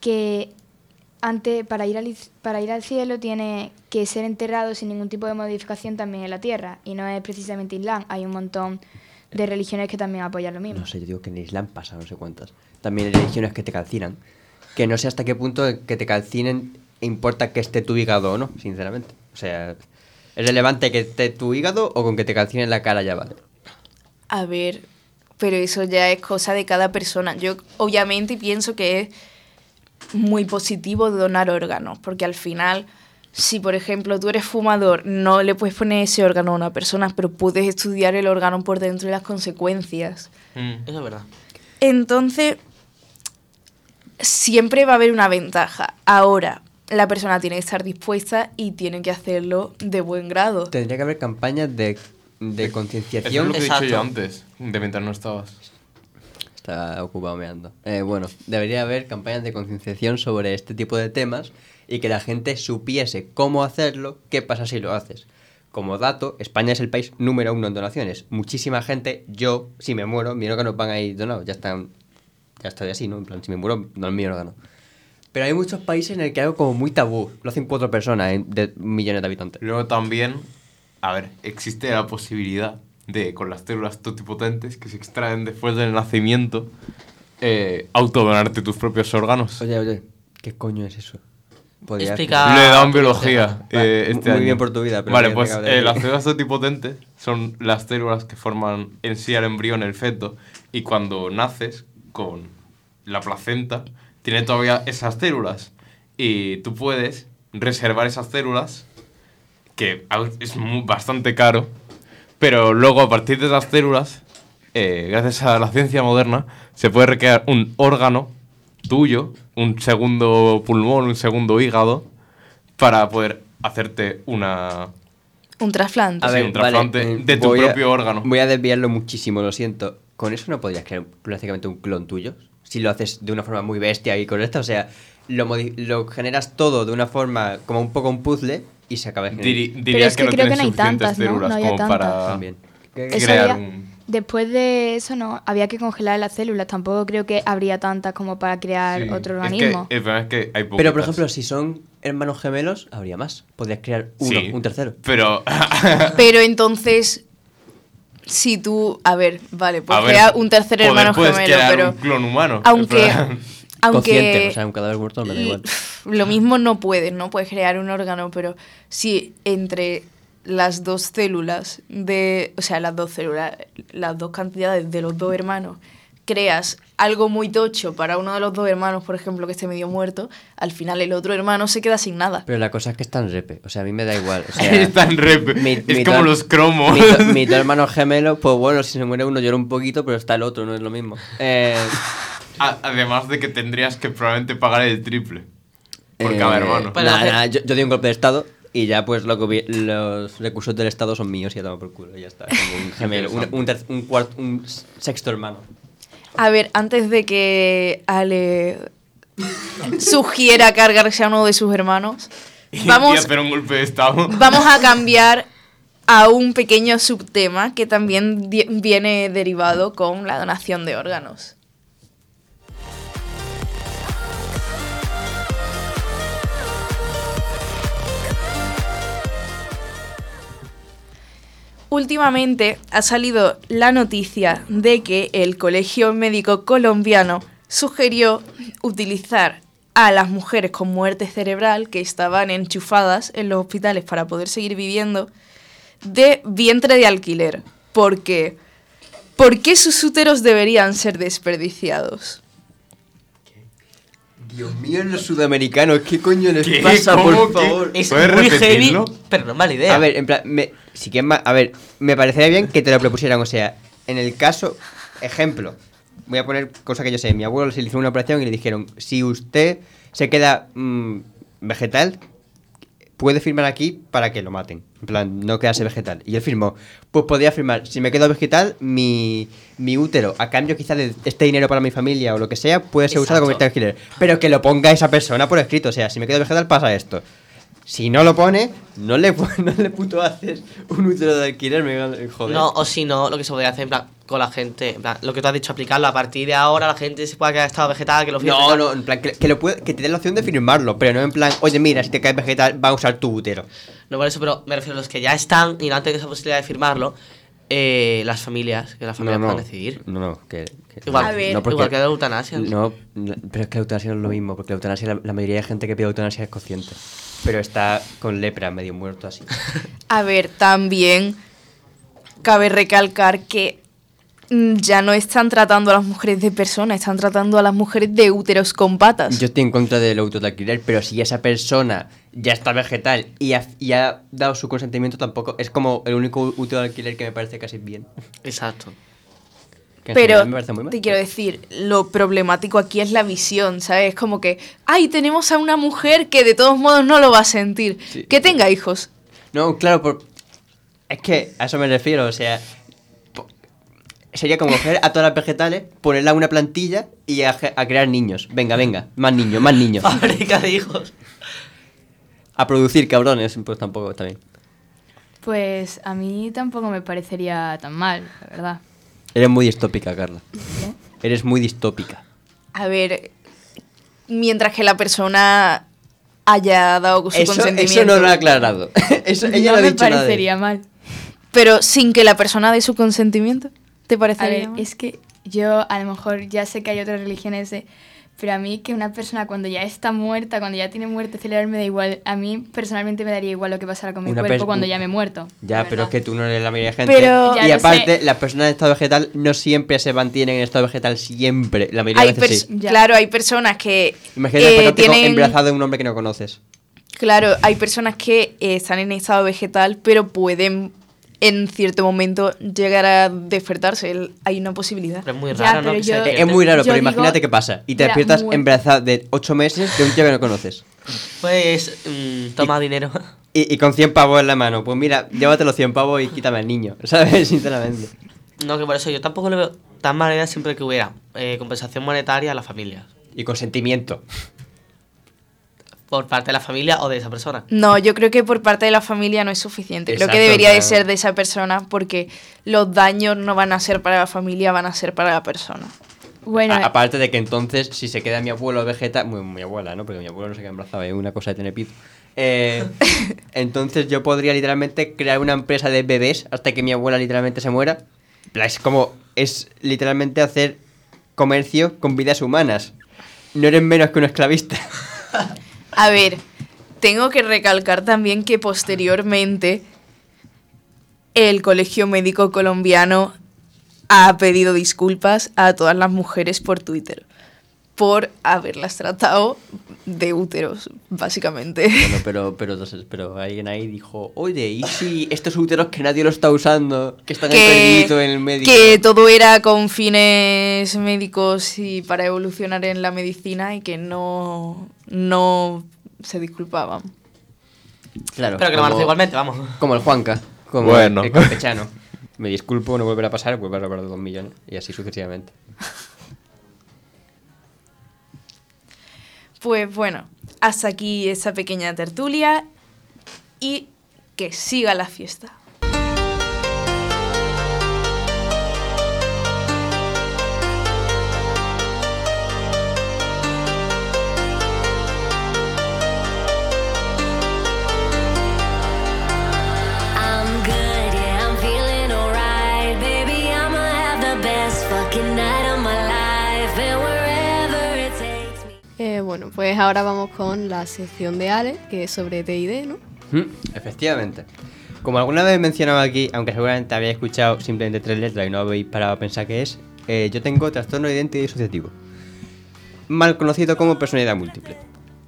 que antes para ir al, para ir al cielo tiene que ser enterrado sin ningún tipo de modificación también en la tierra. Y no es precisamente Islam, hay un montón de religiones que también apoyan lo mismo. No sé, yo digo que en el Islam pasa, no sé cuántas. También hay religiones que te calcinan. Que no sé hasta qué punto que te calcinen importa que esté tu hígado o no, sinceramente. O sea, ¿es relevante que esté tu hígado o con que te calcinen la cara ya vale? A ver, pero eso ya es cosa de cada persona. Yo obviamente pienso que es muy positivo donar órganos, porque al final, si por ejemplo tú eres fumador, no le puedes poner ese órgano a una persona, pero puedes estudiar el órgano por dentro y las consecuencias. Eso es verdad. Entonces, siempre va a haber una ventaja. Ahora, la persona tiene que estar dispuesta y tiene que hacerlo de buen grado. Tendría que haber campañas de, de Eso es concienciación. lo que he dicho yo Exacto. antes, de mientras no estabas. Está ocupado meando. Eh, bueno, debería haber campañas de concienciación sobre este tipo de temas y que la gente supiese cómo hacerlo, qué pasa si lo haces. Como dato, España es el país número uno en donaciones. Muchísima gente, yo, si me muero, mi órgano van a ir donados. Ya están, ya estoy así, ¿no? En plan, si me muero, no es mi órgano. Pero hay muchos países en el que algo como muy tabú. Lo hacen cuatro personas en- de millones de habitantes. Luego también a ver, existe la posibilidad de, con las células totipotentes que se extraen después del nacimiento, eh, autodonarte tus propios órganos. Oye, oye, ¿qué coño es eso? Podrías- Explica- Le tu biología eh, este muy año. bien por tu vida, pero Vale, pues eh, las células totipotentes son las células que forman en sí al embrión, el feto, y cuando naces con la placenta, tiene todavía esas células. Y tú puedes reservar esas células, que es bastante caro, pero luego a partir de esas células, eh, gracias a la ciencia moderna, se puede recrear un órgano tuyo, un segundo pulmón, un segundo hígado, para poder hacerte una... Un trasplante. A Sí, un trasplante eh, de tu voy a- propio órgano. Voy a desviarlo muchísimo, lo siento. ¿Con eso no podrías crear prácticamente un clon tuyo? Si lo haces de una forma muy bestia y correcta, o sea, lo, lo generas todo de una forma como un poco un puzzle y se acaba de generar. Diri- diría es que creo que no hay tantas, ¿no? No había tantas. para También. Eso crear había- un... Después de eso, no, había que congelar las células. Tampoco creo que habría tantas como para crear Sí. otro Es que organismo. el problema es que hay Pero, por ejemplo, si son hermanos gemelos, habría más. Podrías crear uno, Sí, un tercero. Pero... Pero entonces, si tú, a ver, vale, pues crea un tercer poder hermano puedes gemelo, crear pero un clon humano. aunque, aunque o sea, un cadáver muerto me da igual. lo mismo no puedes, no puedes crear un órgano, pero si entre las dos células de, o sea, las dos células, las dos cantidades de los dos hermanos, creas algo muy tocho para uno de los dos hermanos, por ejemplo, que esté medio muerto, al final el otro hermano se queda sin nada. Pero la cosa es que está en repe. O sea, a mí me da igual. O sea, Está en rep. mi- es mi como los cromos. Mi, dos hermanos gemelos, pues bueno, si se muere uno llora un poquito, pero está el otro, no es lo mismo. Eh, Además de que tendrías que probablemente pagar el triple. Por eh, cada hermano. Nada, yo, yo di un golpe de estado y ya pues lo que los recursos del estado son míos y ya toma por culo, y ya está. Como un gemelo, un, un, ter- un cuarto, un sexto hermano. A ver, antes de que Ale sugiera cargarse a uno de sus hermanos, vamos, hacer un golpe de estado. vamos a cambiar a un pequeño subtema que también viene derivado con la donación de órganos. Últimamente ha salido la noticia de que el Colegio Médico Colombiano sugirió utilizar a las mujeres con muerte cerebral que estaban enchufadas en los hospitales para poder seguir viviendo de vientre de alquiler. ¿Por qué? ¿Por qué sus úteros deberían ser desperdiciados? Dios mío, los sudamericanos, ¿qué coño les ¿Qué? pasa, ¿Cómo? por ¿Qué? favor? Es ¿Puedes muy heavy, pero no es mala idea. A ver, en plan, me, si quieres ma- a ver, me parecería bien que te lo propusieran, o sea, en el caso, ejemplo, voy a poner cosa que yo sé, mi abuelo se le hizo una operación y le dijeron, si usted se queda mm, vegetal, puede firmar aquí para que lo maten, en plan, no quedarse vegetal. Y él firmó, pues podría firmar, si me quedo vegetal, mi, mi útero, a cambio quizás de este dinero para mi familia o lo que sea, puede ser usado como de alquiler. Pero que lo ponga esa persona por escrito, o sea, si me quedo vegetal pasa esto. Si no lo pone, no le, no le puto haces un útero de alquiler, me joder. No, o si no, lo que se podría hacer en plan, con la gente, en plan, lo que tú has dicho, aplicarlo a partir de ahora, la gente se pueda quedar estado vegetal, que lo firme, no, no, en plan, que, que lo puede- que te la opción de firmarlo, pero no en plan, oye, mira, si te caes vegetal, va a usar tu útero. No por eso, pero me refiero a los que ya están y no han tenido esa posibilidad de firmarlo, eh, las familias, que las familias no, no. puedan decidir. No, no, que. que- Igual, A ver. no, porque- igual que la eutanasia. No, no, pero es que la eutanasia no es lo mismo, porque la eutanasia, la, la mayoría de gente que pide eutanasia es consciente. Pero está con lepra, medio muerto así. A ver, también cabe recalcar que mm, ya no están tratando a las mujeres de personas, están tratando a las mujeres de úteros con patas. Yo estoy en contra del auto de alquiler, pero si esa persona ya está vegetal y ha, y ha dado su consentimiento, tampoco. Es como el único útero de alquiler que me parece casi bien. Exacto. Que Pero me parece muy mal. te quiero decir, lo problemático aquí es la visión, ¿sabes? Es como que, ay, tenemos a una mujer que de todos modos no lo va a sentir. Sí. Que tenga hijos. No, claro, por... es que a eso me refiero, o sea, sería como coger a todas las vegetales, ponerla a una plantilla y a, a crear niños. Venga, venga, más niños, más niños. Fábrica de hijos. A producir cabrones, pues tampoco está bien. Pues a mí tampoco me parecería tan mal, la verdad. Eres muy distópica, Carla. Eres muy distópica. A ver, mientras que la persona haya dado su Eso, consentimiento. eso no lo ha aclarado. Eso, ella no, no ha me dicho nada de- parecería mal. Pero sin que la persona dé su consentimiento. ¿Te parece A ver, bien? es que yo a lo mejor ya sé que hay otras religiones, de- pero a mí que una persona cuando ya está muerta, cuando ya tiene muerte cerebral, me da igual. A mí personalmente me daría igual lo que pasara con mi Una cuerpo cuando ya me he muerto. Ya, pero es que tú no eres la mayoría de gente. Pero- y aparte, sé. las personas en estado vegetal no siempre se mantienen en estado vegetal, siempre. La mayoría Hay de veces pers- sí. Ya. Claro, hay personas que Imagínate eh, tienen... embarazado de un hombre que no conoces. Claro, hay personas que eh, están en estado vegetal, pero pueden en cierto momento llegar a despertarse. Hay una posibilidad. Pero es muy Ya, raro, ¿no? pero Que se yo- es muy raro, pero digo- imagínate qué pasa. Y te Mira, despiertas muy- embarazada de 8 meses de un tío que no conoces. Pues, mm, toma dinero. Y, y con 100 pavos en la mano. Pues mira, llévate los 100 pavos y quítame al niño. ¿Sabes? Sinceramente. No, que por eso yo tampoco le veo tan mala idea siempre que hubiera eh, compensación monetaria a las familias. Y consentimiento. Por parte de la familia o de esa persona. No, yo creo que por parte de la familia no es suficiente. Creo Exacto, que debería de claro. ser de esa persona porque los daños no van a ser para la familia, van a ser para la persona. Bueno, A- aparte de que entonces, si se queda mi abuelo vegeta, muy, mi abuela, ¿no? Porque mi abuelo no se queda embarazado, es una cosa de tener pito. Eh, entonces yo podría literalmente crear una empresa de bebés hasta que mi abuela literalmente se muera. Es como, es literalmente hacer comercio con vidas humanas. No eres menos que un esclavista. A ver, tengo que recalcar también que posteriormente el Colegio Médico Colombiano ha pedido disculpas a todas las mujeres por Twitter por haberlas tratado de úteros, básicamente. Bueno, pero, pero, entonces- pero alguien ahí dijo, oye, ¿y si estos úteros que nadie lo está usando, que están perdidos en el medio? que todo era con fines médicos y para evolucionar en la medicina y que no, no se disculpaban. Claro, Pero que lo van a como- hacer igualmente, vamos. Como el Juanca, como Bueno. el campechano. Me disculpo, no volverá a pasar, vuelvo a recordar dos millones y así sucesivamente. Pues bueno, hasta aquí esa pequeña tertulia y que siga la fiesta. Bueno, pues ahora vamos con la sección de Ale, que es sobre TID, ¿no? Mm, efectivamente. Como alguna vez he mencionado aquí, aunque seguramente habéis escuchado simplemente tres letras y no habéis parado a pensar qué es, eh, yo tengo trastorno de identidad disociativo. Mal conocido como personalidad múltiple.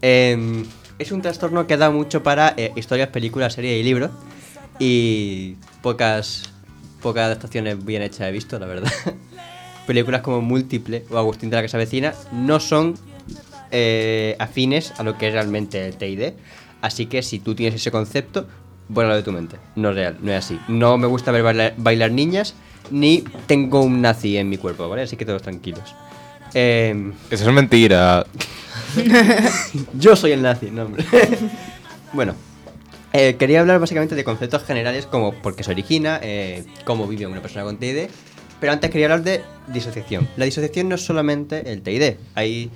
Em, es un trastorno que da mucho para eh, historias, películas, series y libros. Y pocas, pocas adaptaciones bien hechas he visto, la verdad. películas como Múltiple o Agustín de la Casa Vecina no son eh, afines a lo que es realmente el TID. Así que si tú tienes ese concepto, bueno de tu mente. No es real, no es así. No me gusta ver bailar, bailar niñas, ni tengo un nazi en mi cuerpo, ¿vale? Así que todos tranquilos. Em, Eso es mentira. yo soy el nazi, no, hombre. bueno, eh, quería hablar básicamente de conceptos generales como por qué se origina, eh, cómo vive una persona con TID, pero antes quería hablar de disociación. La disociación no es solamente el TID, hay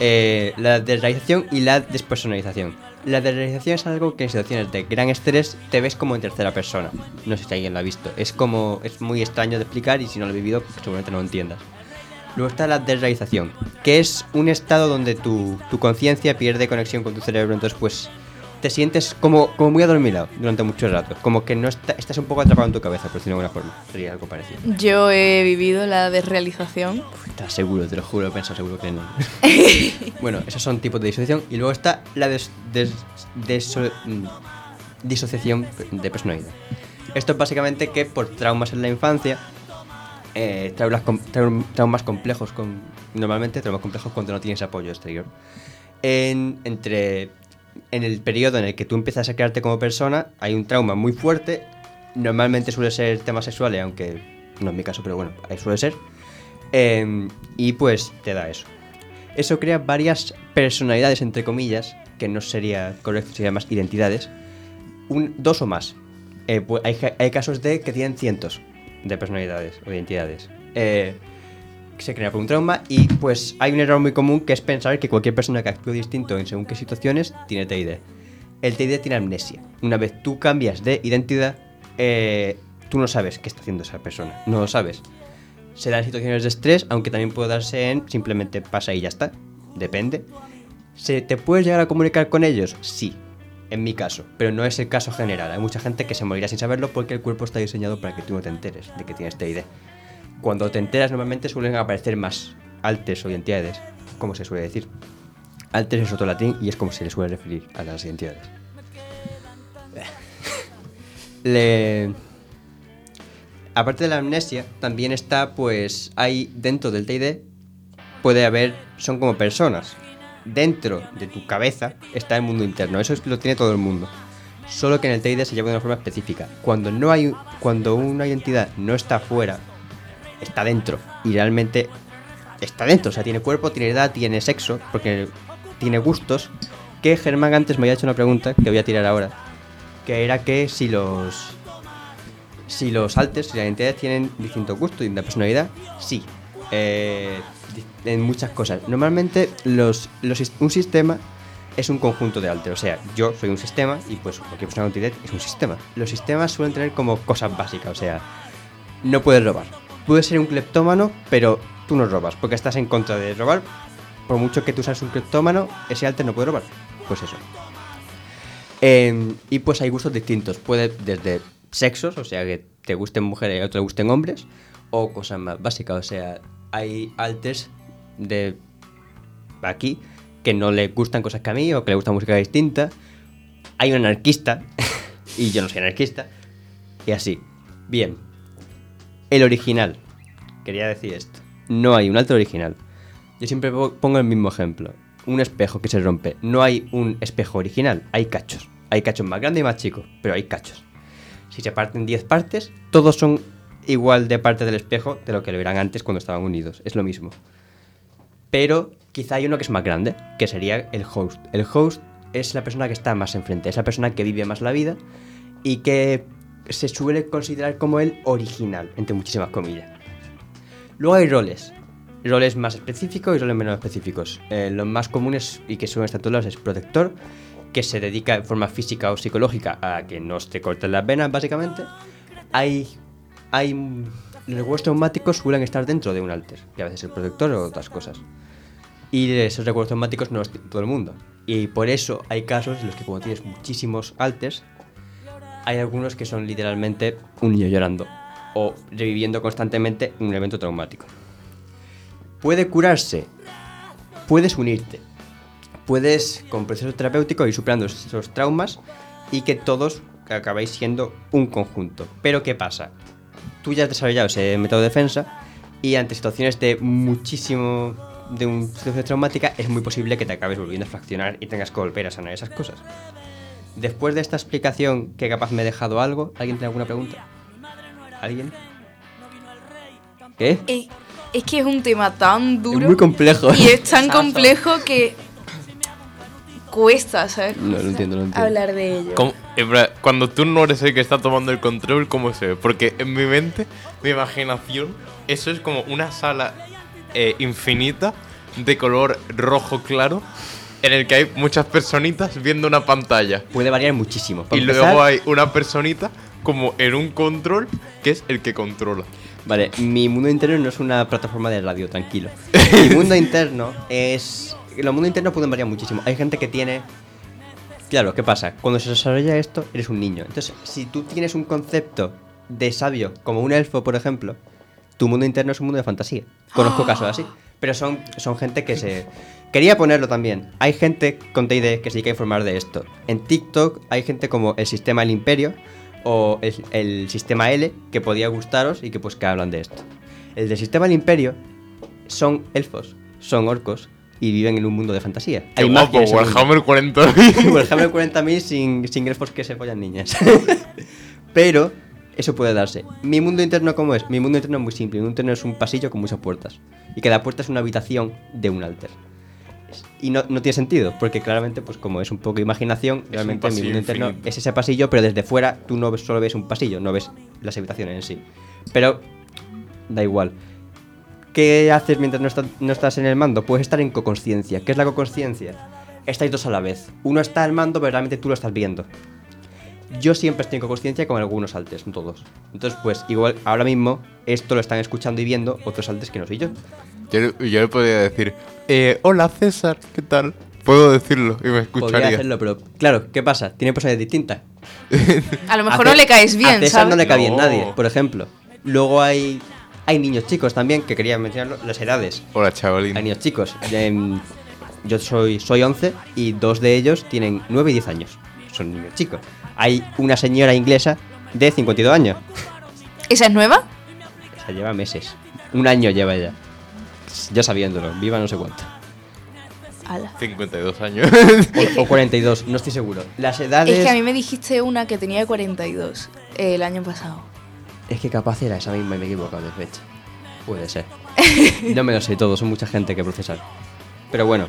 eh, la desrealización y la despersonalización. La desrealización es algo que en situaciones de gran estrés te ves como en tercera persona. No sé si alguien lo ha visto. Es como, es muy extraño de explicar y si no lo he vivido, pues seguramente no lo entiendas. Luego está la desrealización, que es un estado donde tu, tu conciencia pierde conexión con tu cerebro, entonces pues te sientes como, como muy adormilado durante mucho rato, como que no está- estás un poco atrapado en tu cabeza, por decirlo de alguna forma. Sería algo parecido. Yo he vivido la desrealización. Estás seguro, te lo juro, he pensado seguro que no. bueno, esos son tipos de disociación. Y luego está la des- des- mm, disociación de personalidad. Esto es básicamente que por traumas en la infancia, eh, traumas, traumas complejos, con, normalmente traumas complejos cuando no tienes apoyo exterior, en, entre, en el periodo en el que tú empiezas a crearte como persona, hay un trauma muy fuerte, normalmente suele ser temas sexuales, aunque no es mi caso, pero bueno, ahí suele ser. Em, y pues te da eso. Eso crea varias personalidades, entre comillas, que no sería correcto, sería más identidades. Dos o más. Eh, pues hay, hay casos de que tienen cientos de personalidades o identidades. Eh, se crea por un trauma y pues hay un error muy común que es pensar que cualquier persona que actúe distinto en según qué situaciones tiene TID. El TID tiene amnesia. Una vez tú cambias de identidad, eh, tú no sabes qué está haciendo esa persona, no lo sabes. Se dan situaciones de estrés, aunque también puede darse en simplemente pasa y ya está, depende. ¿Se, ¿Te puedes llegar a comunicar con ellos? Sí, en mi caso, pero no es el caso general. Hay mucha gente que se morirá sin saberlo porque el cuerpo está diseñado para que tú no te enteres de que tienes TID. Cuando te enteras normalmente suelen aparecer más altes o identidades, como se suele decir. Altes es otro latín y es como se le suele referir a las identidades. Aparte de la amnesia, también está, pues, hay dentro del TID, puede haber, son como personas. Dentro de tu cabeza está el mundo interno, eso es- lo tiene todo el mundo. Solo que en el TID se lleva de una forma específica. Cuando, no hay, cuando una identidad no está fuera, está dentro. Y realmente está dentro. O sea, tiene cuerpo, tiene edad, tiene sexo, porque tiene gustos. Que Germán antes me había hecho una pregunta que voy a tirar ahora. Que era que si los. Si los altes, si las identidades tienen distintos gustos una personalidad, sí. Eh, en muchas cosas. Normalmente los, los un sistema es un conjunto de alter. O sea, yo soy un sistema y pues cualquier persona con entidad es un sistema. Los sistemas suelen tener como cosas básicas. O sea, no puedes robar. Puedes ser un cleptómano, pero tú no robas, porque estás en contra de robar. Por mucho que tú seas un cleptómano, ese alter no puede robar. Pues eso. Em, y pues hay gustos distintos. Puede desde sexos, o sea, que te gusten mujeres y otros te gusten hombres, o cosas más básicas. O sea, hay alters de aquí que no le gustan cosas que a mí o que le gusta música distinta. Hay un anarquista, y yo no soy anarquista, y así. Bien, el original. Quería decir esto. No hay un alter original. Yo siempre po- pongo el mismo ejemplo. Un espejo que se rompe. No hay un espejo original. Hay cachos. Hay cachos más grandes y más chicos. Pero hay cachos. Si se parten 10 partes, todos son igual de parte del espejo de lo que lo eran antes cuando estaban unidos. Es lo mismo. Pero quizá hay uno que es más grande, que sería el host. El host es la persona que está más enfrente, es la persona que vive más la vida y que se suele considerar como el original, entre muchísimas comillas. Luego hay roles. Roles más específicos y roles menos específicos. Eh, los más comunes y que suelen estar todos lados es protector, que se dedica en forma física o psicológica a que no te corten las venas, básicamente. Hay. hay los recuerdos traumáticos suelen estar dentro de un alter, que a veces el protector o otras cosas. Y esos recuerdos traumáticos no los tiene todo el mundo. Y por eso hay casos en los que, cuando tienes muchísimos alters, hay algunos que son literalmente un niño llorando o reviviendo constantemente un evento traumático. Puede curarse, puedes unirte, puedes con proceso terapéutico ir superando esos traumas y que todos acabáis siendo un conjunto. Pero ¿qué pasa? Tú ya has desarrollado ese método de defensa y ante situaciones de muchísimo de una situación traumática es muy posible que te acabes volviendo a fraccionar y tengas que volver a sanar esas cosas. Después de esta explicación, que capaz me he dejado algo, ¿alguien tiene alguna pregunta? ¿Alguien? ¿Qué? Eh, es que es un tema tan duro. Es muy complejo. Y es tan complejo que cuesta, ¿sabes? No, lo entiendo, lo entiendo. Hablar de ello. ¿Cómo- Cuando tú no eres el que está tomando el control, ¿cómo se ve? Porque en mi mente, mi imaginación, eso es como una sala eh, infinita de color rojo claro en el que hay muchas personitas viendo una pantalla. Puede variar muchísimo. Para y empezar- luego hay una personita como en un control que es el que controla. Vale, mi mundo interno no es una plataforma de radio, tranquilo. mi mundo interno es... Los mundos internos pueden variar muchísimo. Hay gente que tiene... Claro, ¿qué pasa? Cuando se desarrolla esto, eres un niño. Entonces, si tú tienes un concepto de sabio, como un elfo, por ejemplo, tu mundo interno es un mundo de fantasía. Conozco casos así. Pero son, son gente que se... Quería ponerlo también. Hay gente con TID que se dedica a informar de esto. En TikTok hay gente como el sistema El Imperio o el, el sistema L que podía gustaros y que pues que hablan de esto. El del sistema El Imperio son elfos, son orcos y viven en un mundo de fantasía. Qué Hay guapo. Warhammer 40.000. Warhammer 40.000 sin, sin elfos que se follan niñas. Pero eso puede darse. Mi mundo interno, ¿cómo es? Mi mundo interno es muy simple. Mi mundo interno es un pasillo con muchas puertas. Y cada puerta es una habitación de un alter. Y no, no tiene sentido, porque claramente, pues como es un poco de imaginación, realmente mi mundo interno infinito. es ese pasillo, pero desde fuera tú no ves- solo ves un pasillo, no ves las habitaciones en sí. Pero da igual. ¿Qué haces mientras no, está- no estás en el mando? Puedes estar en coconsciencia. ¿Qué es la coconsciencia? Estáis dos a la vez. Uno está al mando, pero realmente tú lo estás viendo. Yo siempre estoy con conciencia con algunos altes, no todos. Entonces, pues igual ahora mismo esto lo están escuchando y viendo otros altes que no soy yo. Yo, le- yo le podría decir, eh, hola César, ¿qué tal? Puedo decirlo y me Podría escucharía. hacerlo, pero claro, ¿qué pasa? Tiene personalidades distintas. A lo mejor A no le caes bien, A César ¿sabes? no le cae bien nadie, por ejemplo. Luego hay, hay niños chicos también, que quería mencionarlo, las edades. Hola chavalín. Hay niños chicos. Em, yo soy, soy 11 y dos de ellos tienen 9 y 10 años. Son niños chicos. Hay una señora inglesa de 52 años. ¿Esa es nueva? Esa lleva meses. Un año lleva ya. Yo sabiéndolo. Viva no sé cuánto. Ala. 52 años. O, o 42, no estoy seguro. Las edades... Es que a mí me dijiste una que tenía 42 eh, el año pasado. Es que capaz era esa misma y me he equivocado de fecha. Puede ser. No me lo sé todo, son mucha gente que procesar. Pero bueno,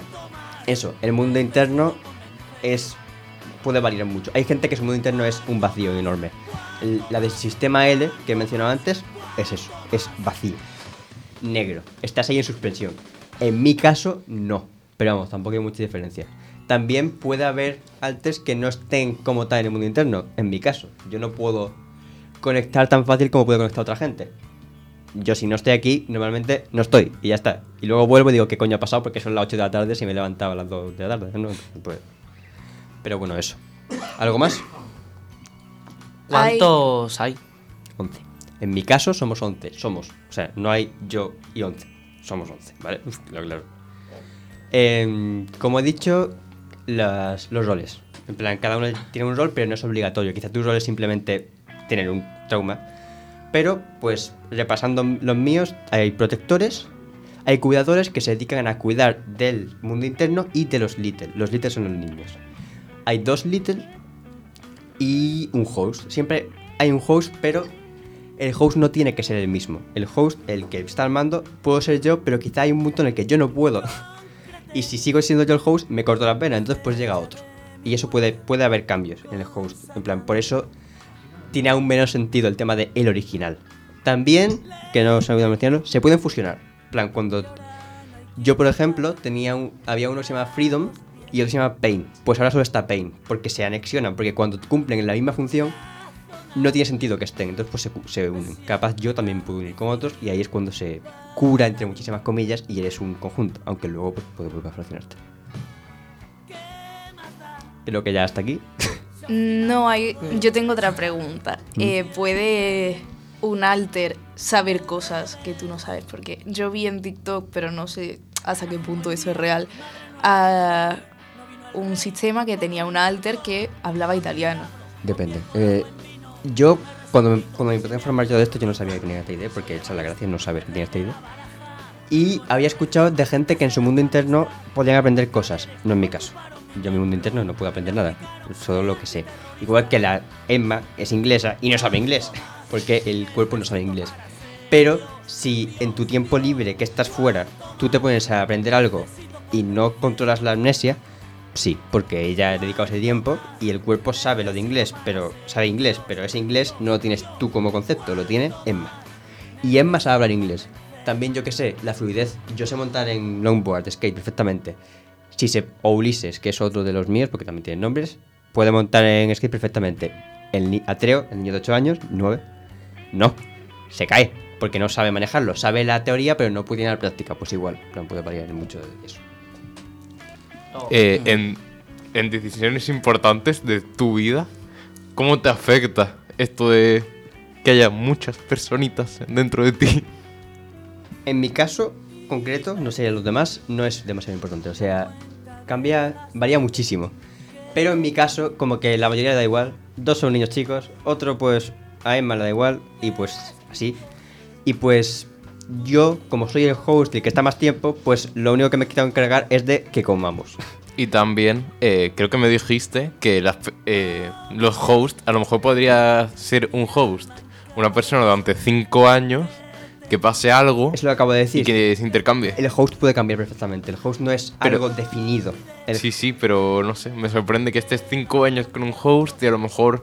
eso, el mundo interno es. Puede variar mucho. Hay gente que su mundo interno es un vacío enorme. La del sistema L que he mencionado antes es eso, es vacío. Negro. Estás ahí en suspensión. En mi caso, no. Pero vamos, tampoco hay mucha diferencia. También puede haber altes que no estén como tal en el mundo interno. En mi caso, yo no puedo conectar tan fácil como puede conectar otra gente. Yo si no estoy aquí, normalmente no estoy y ya está. Y luego vuelvo y digo, ¿qué coño ha pasado? Porque son las 8 de la tarde si me levantaba a las 2 de la tarde. No, pues- Pero bueno, eso. ¿Algo más? ¿Cuántos hay? 11. En mi caso somos 11. Somos. O sea, no hay yo y 11. Somos 11, ¿vale? Uf, claro, claro. Em, como he dicho, las- los roles. En plan, cada uno tiene un rol, pero no es obligatorio. Quizá tu rol es simplemente tener un trauma. Pero, pues, repasando los míos, hay protectores, hay cuidadores que se dedican a cuidar del mundo interno y de los little. Los little son los niños. Hay dos little y un host. Siempre hay un host, pero el host no tiene que ser el mismo. El host, el que está al mando, puedo ser yo, pero quizá hay un punto en el que yo no puedo. Y si sigo siendo yo el host, me corto la pena, entonces pues llega otro. Y eso puede, puede haber cambios en el host. En plan, por eso tiene aún menos sentido el tema de el original. También, que no se me olvidó mencionarlo, se pueden fusionar. En plan, cuando yo, por ejemplo, tenía un, había uno que se llama Freedom y otro se llama Pain. Pues ahora solo está Pain, porque se anexionan, porque cuando cumplen la misma función, no tiene sentido que estén, entonces pues se, se unen. Capaz yo también puedo unir con otros y ahí es cuando se cura, entre muchísimas comillas, y eres un conjunto, aunque luego pues, puede volver a fraccionarte. Creo que ya hasta aquí. No hay. Yo tengo otra pregunta. Eh, ¿Puede un alter saber cosas que tú no sabes? Porque yo vi en TikTok, pero no sé hasta qué punto eso es real, a un sistema que tenía un alter que hablaba italiano. Depende. Eh, yo, cuando me, cuando me empecé a informar yo de esto, yo no sabía que tenía esta idea, porque esa es la gracia, no saber que tenía esta idea. Y había escuchado de gente que en su mundo interno podían aprender cosas. No en mi caso. Yo en mi mundo interno no puedo aprender nada. Solo lo que sé. Igual que la Emma es inglesa y no sabe inglés. Porque el cuerpo no sabe inglés. Pero si en tu tiempo libre que estás fuera, tú te pones a aprender algo y no controlas la amnesia, sí, porque ella ha dedicado ese tiempo y el cuerpo sabe lo de inglés, pero sabe inglés, pero ese inglés no lo tienes tú como concepto, lo tiene Emma. Y Emma sabe hablar inglés. También yo que sé, la fluidez. Yo sé montar en longboard, skate perfectamente. Si se, o Ulises, que es otro de los míos, porque también tiene nombres, puede montar en skate perfectamente. El Atreo, el niño de 8 años, 9, no, se cae, porque no sabe manejarlo. Sabe la teoría, pero no puede la práctica. Pues igual, no puede variar mucho de eso. Eh, en, en decisiones importantes de tu vida, ¿cómo te afecta esto de que haya muchas personitas dentro de ti? En mi caso concreto, no sé, los demás, no es demasiado importante. O sea, cambia, varía muchísimo. Pero en mi caso, como que la mayoría da igual. Dos son niños chicos, otro pues a Emma le da igual y pues así. Y pues yo, como soy el host y el que está más tiempo, pues lo único que me quiero encargar es de que comamos. Y también, eh, creo que me dijiste que las eh, los hosts, a lo mejor podría ser un host, una persona durante 5 años que pase algo Es lo que acabo de y decir. que se intercambie. El host puede cambiar perfectamente. El host no es Pero- algo definido. El- Sí, sí, pero no sé, me sorprende que estés 5 años con un host y a lo mejor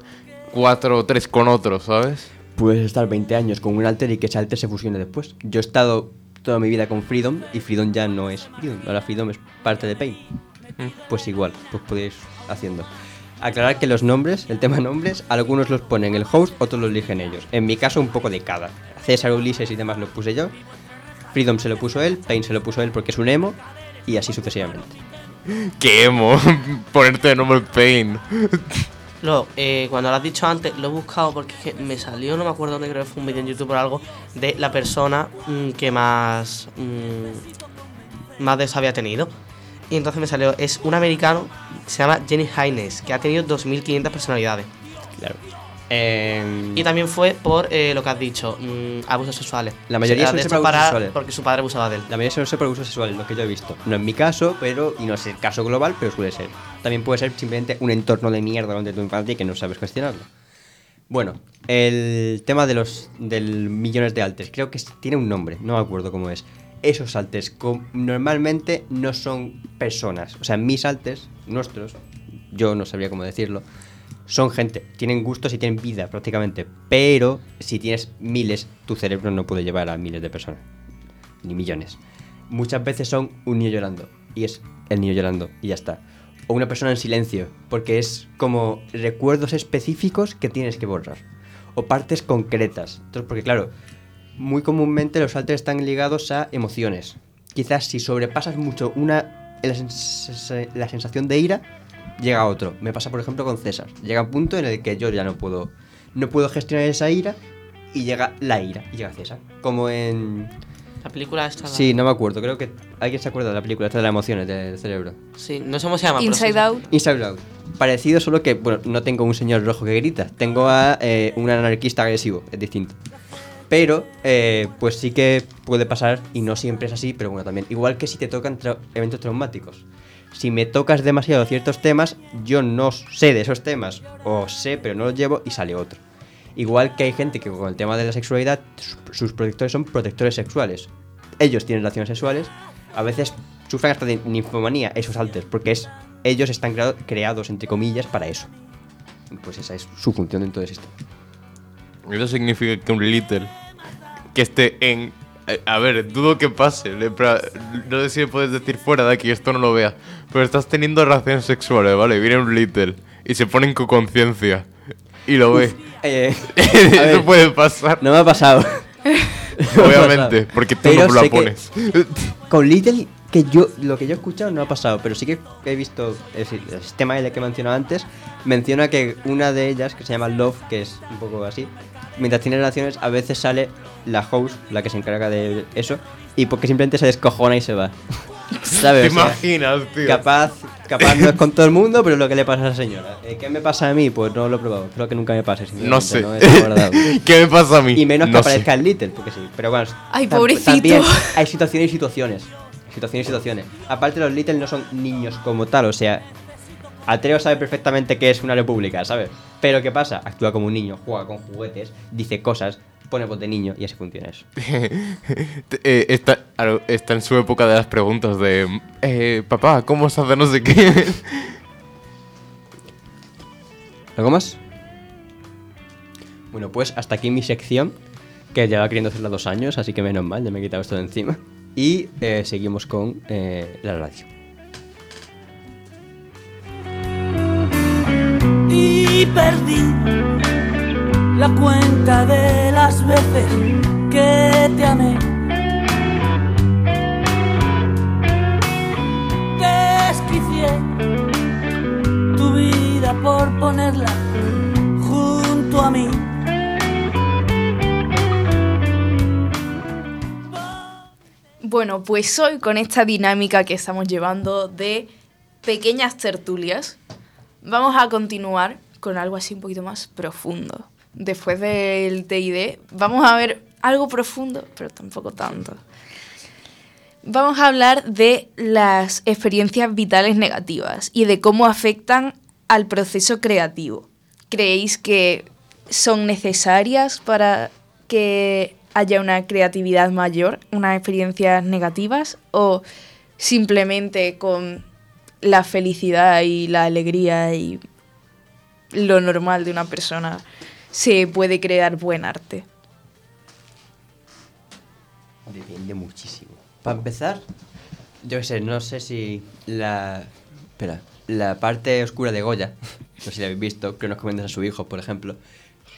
4 o 3 con otro, ¿sabes? Puedes estar 20 años con un alter y que ese alter se fusione después. Yo he estado toda mi vida con Freedom y Freedom ya no es Freedom. Ahora Freedom es parte de Pain. Pues igual, pues podéis haciendo. Aclarar que los nombres, el tema nombres, algunos los ponen el host, otros los eligen ellos. En mi caso, un poco de cada. César, Ulises y demás lo puse yo. Freedom se lo puso él, Pain se lo puso él porque es un emo, y así sucesivamente. ¡Qué emo! Ponerte de nombre Pain. Luego, eh, cuando lo has dicho antes, lo he buscado porque es que me salió, no me acuerdo dónde, creo que fue un vídeo en YouTube o algo, de la persona mm, que más. mm, más de eso había tenido. Y entonces me salió, es un americano se llama Jenny Haynes, que ha tenido 2.500 personalidades. Claro. Em, Y también fue por eh, lo que has dicho, mm, abusos sexuales. La mayoría son para- abusos sexuales. Porque su padre abusaba de él. La mayoría suele ser por abusos sexuales, lo que yo he visto. No es mi caso, pero. Y no es el caso global, pero suele ser. También puede ser simplemente un entorno de mierda donde tu infancia y que no sabes gestionarlo. Bueno, el tema de los del millones de altes, creo que tiene un nombre, no me acuerdo cómo es. Esos altes normalmente no son personas, o sea, mis altes, nuestros, yo no sabría cómo decirlo, son gente, tienen gustos y tienen vida prácticamente, pero si tienes miles, tu cerebro no puede llevar a miles de personas, ni millones. Muchas veces son un niño llorando, y es el niño llorando, y ya está. O una persona en silencio, porque es como recuerdos específicos que tienes que borrar. O partes concretas. Entonces, porque claro, muy comúnmente los alters están ligados a emociones. Quizás si sobrepasas mucho una la, sens- la sensación de ira, llega otro. Me pasa por ejemplo con César. Llega un punto en el que yo ya no puedo no puedo gestionar esa ira y llega la ira y llega César. Como en La película esta. Sí, no me acuerdo. Creo que alguien se acuerda de la película esta de las emociones del cerebro. Sí, no sé cómo se llama. Inside. Out. Inside Out. Parecido, solo que, bueno, no tengo un señor rojo que grita. Tengo a eh, un anarquista agresivo. Es distinto. Pero, eh, pues sí que puede pasar, y no siempre es así, pero bueno, también. Igual que si te tocan tra- eventos traumáticos. Si me tocas demasiado ciertos temas, yo no sé de esos temas, o sé, pero no los llevo, y sale otro. Igual que hay gente que con el tema de la sexualidad, sus- protectores son protectores sexuales. Ellos tienen relaciones sexuales, a veces sufren hasta de ninfomanía, esos altos, porque es, ellos están creado- creados, entre comillas, para eso. Pues esa es su función dentro del sistema. Eso significa que un little que esté en. Eh, A ver, dudo que pase. No sé si me puedes decir fuera de aquí, esto no lo veas. Pero estás teniendo relaciones sexuales, ¿vale? Viene un little y se pone con conciencia y lo ve. Eh, Eso ver, puede pasar. No me ha pasado. Obviamente, porque tú Pero no la pones. Con Little, que yo, lo que yo he escuchado no ha pasado, pero sí que he visto el, si- el sistema L que he mencionado antes, menciona que una de ellas, que se llama Love, que es un poco así, mientras tiene relaciones, a veces sale la host, la que se encarga de eso, y porque simplemente se descojona y se va. ¿Sabes? ¿Te O sea, imaginas, tío? Capaz, capaz no es con todo el mundo, pero es lo que le pasa a esa señora. Eh, ¿Qué me pasa a mí? Pues no lo he probado. Creo que nunca me pase. No sé. guardado. ¿Qué me pasa a mí? Y menos que No sé. aparezca el Little, porque sí. Pero bueno, Ay, tam- pobrecito. También hay situaciones y situaciones. Situaciones y situaciones. Aparte, los Little no son niños como tal, o sea. Atreo sabe perfectamente que es una república, ¿sabes? Pero ¿qué pasa? Actúa como un niño, juega con juguetes, dice cosas, pone voz de niño y así funciona eso. Eh, está, en su época de las preguntas de eh, papá, ¿cómo se hace no sé qué? ¿Algo más? Bueno, pues hasta aquí mi sección, que lleva queriendo hacerla dos años, así que menos mal, ya me he quitado esto de encima. Y eh, seguimos con eh, la radio. Perdí la cuenta de las veces que te amé. Desquicié tu vida por ponerla junto a mí. Bueno, pues hoy con esta dinámica que estamos llevando de pequeñas tertulias, vamos a continuar con algo así un poquito más profundo. Después del TID, vamos a ver algo profundo, pero tampoco tanto. Vamos a hablar de las experiencias vitales negativas y de cómo afectan al proceso creativo. ¿Creéis que son necesarias para que haya una creatividad mayor, unas experiencias negativas? ¿O simplemente con la felicidad y la alegría y lo normal de una persona se puede crear buen arte? Depende muchísimo. Para empezar, yo sé, no sé si la. Espera, la parte oscura de Goya, no sé si lo habéis visto, que nos comentas a su hijo, por ejemplo,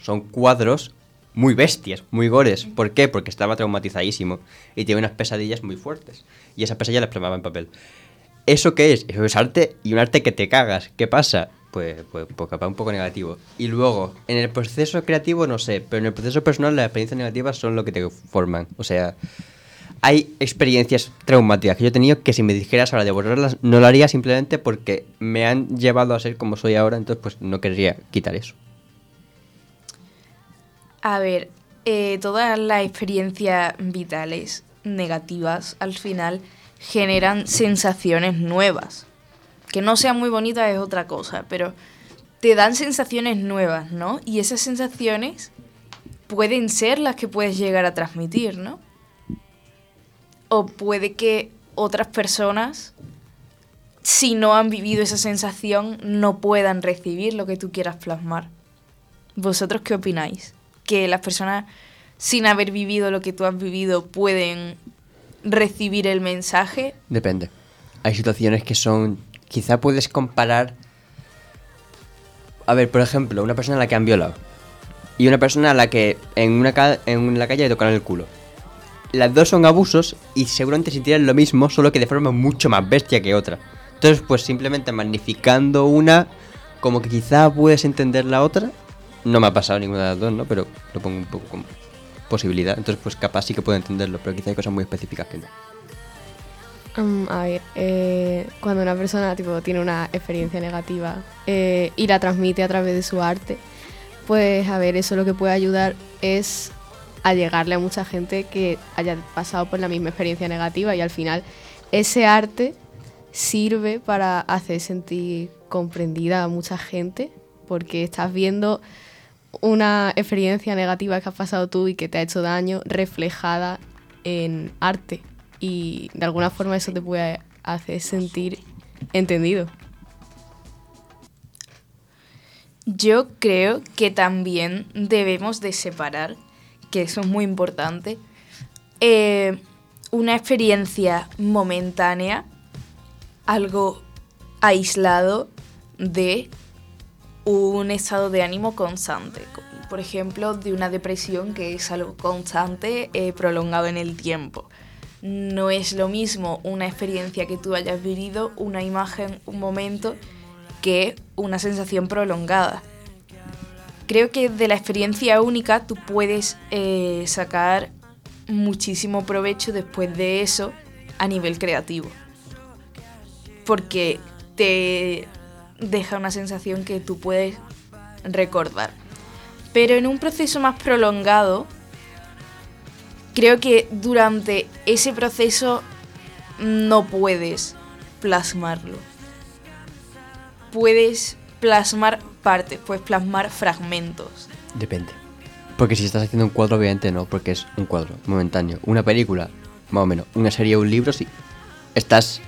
son cuadros muy bestias, muy gores. ¿Por qué? Porque estaba traumatizadísimo y tiene unas pesadillas muy fuertes. Y esas pesadillas las plasmaba en papel. ¿Eso qué es? Eso es arte y un arte que te cagas. ¿Qué pasa? Pues, pues, pues capaz un poco negativo. Y luego, en el proceso creativo no sé, pero en el proceso personal las experiencias negativas son lo que te forman. O sea, hay experiencias traumáticas que yo he tenido que si me dijeras ahora de borrarlas, no lo haría simplemente porque me han llevado a ser como soy ahora, entonces pues no querría quitar eso. A ver, eh, todas las experiencias vitales negativas al final generan sensaciones nuevas. Que no sean muy bonitas es otra cosa, pero te dan sensaciones nuevas, ¿no? Y esas sensaciones pueden ser las que puedes llegar a transmitir, ¿no? O puede que otras personas, si no han vivido esa sensación, no puedan recibir lo que tú quieras plasmar. ¿Vosotros qué opináis? ¿Que las personas sin haber vivido lo que tú has vivido pueden recibir el mensaje? Depende. Hay situaciones que son. Quizá puedes comparar. A ver, por ejemplo, una persona a la que han violado. Y una persona a la que en, una ca- en la calle le tocan el culo. Las dos son abusos y seguramente sintieran lo mismo, solo que de forma mucho más bestia que otra. Entonces, pues simplemente magnificando una, como que quizá puedes entender la otra. No me ha pasado ninguna de las dos, ¿no? Pero lo pongo un poco como posibilidad. Entonces, pues capaz sí que puedo entenderlo, pero quizá hay cosas muy específicas que no. Mm, a ver, eh, cuando una persona tipo, tiene una experiencia negativa eh, y la transmite a través de su arte, pues a ver, eso lo que puede ayudar es a llegarle a mucha gente que haya pasado por la misma experiencia negativa y al final ese arte sirve para hacer sentir comprendida a mucha gente porque estás viendo una experiencia negativa que has pasado tú y que te ha hecho daño reflejada en arte y de alguna forma eso te puede hacer sentir entendido. Yo creo que también debemos de separar, que eso es muy importante, eh, una experiencia momentánea, algo aislado de un estado de ánimo constante. Por ejemplo, de una depresión que es algo constante, eh, prolongado en el tiempo. No es lo mismo una experiencia que tú hayas vivido, una imagen, un momento, que una sensación prolongada. Creo que de la experiencia única tú puedes eh, sacar muchísimo provecho después de eso a nivel creativo. Porque te deja una sensación que tú puedes recordar. Pero en un proceso más prolongado, creo que durante ese proceso no puedes plasmarlo. Puedes plasmar partes, puedes plasmar fragmentos. Depende. Porque si estás haciendo un cuadro, obviamente no, porque es un cuadro momentáneo. Una película, más o menos. Una serie o un libro, sí. Estás.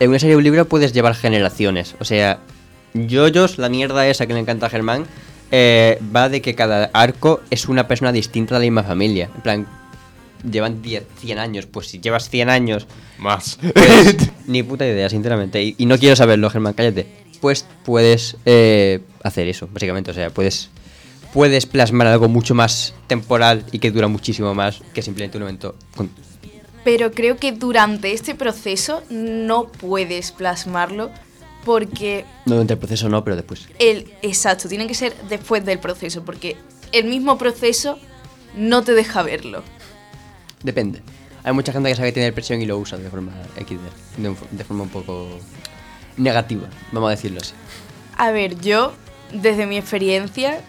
En una serie o un libro puedes llevar generaciones. O sea, Yoyos, la mierda esa que le encanta a Germán, eh, va de que cada arco es una persona distinta de la misma familia. En plan, llevan 10, 100 años. Pues si llevas 100 años. Más. Pues, ni puta idea, sinceramente. Y, y no quiero saberlo, Germán, cállate. Pues puedes eh, hacer eso, básicamente. O sea, puedes, puedes plasmar algo mucho más temporal y que dura muchísimo más que simplemente un evento. con- Pero creo que durante este proceso no puedes plasmarlo porque No durante el proceso, no, pero después. el exacto tiene que ser después del proceso porque el mismo proceso no te deja verlo. Depende. Hay mucha gente que sabe que tiene depresión y lo usa de forma XD, de, un- de forma un poco negativa, vamos a decirlo así. A ver, yo desde mi experiencia,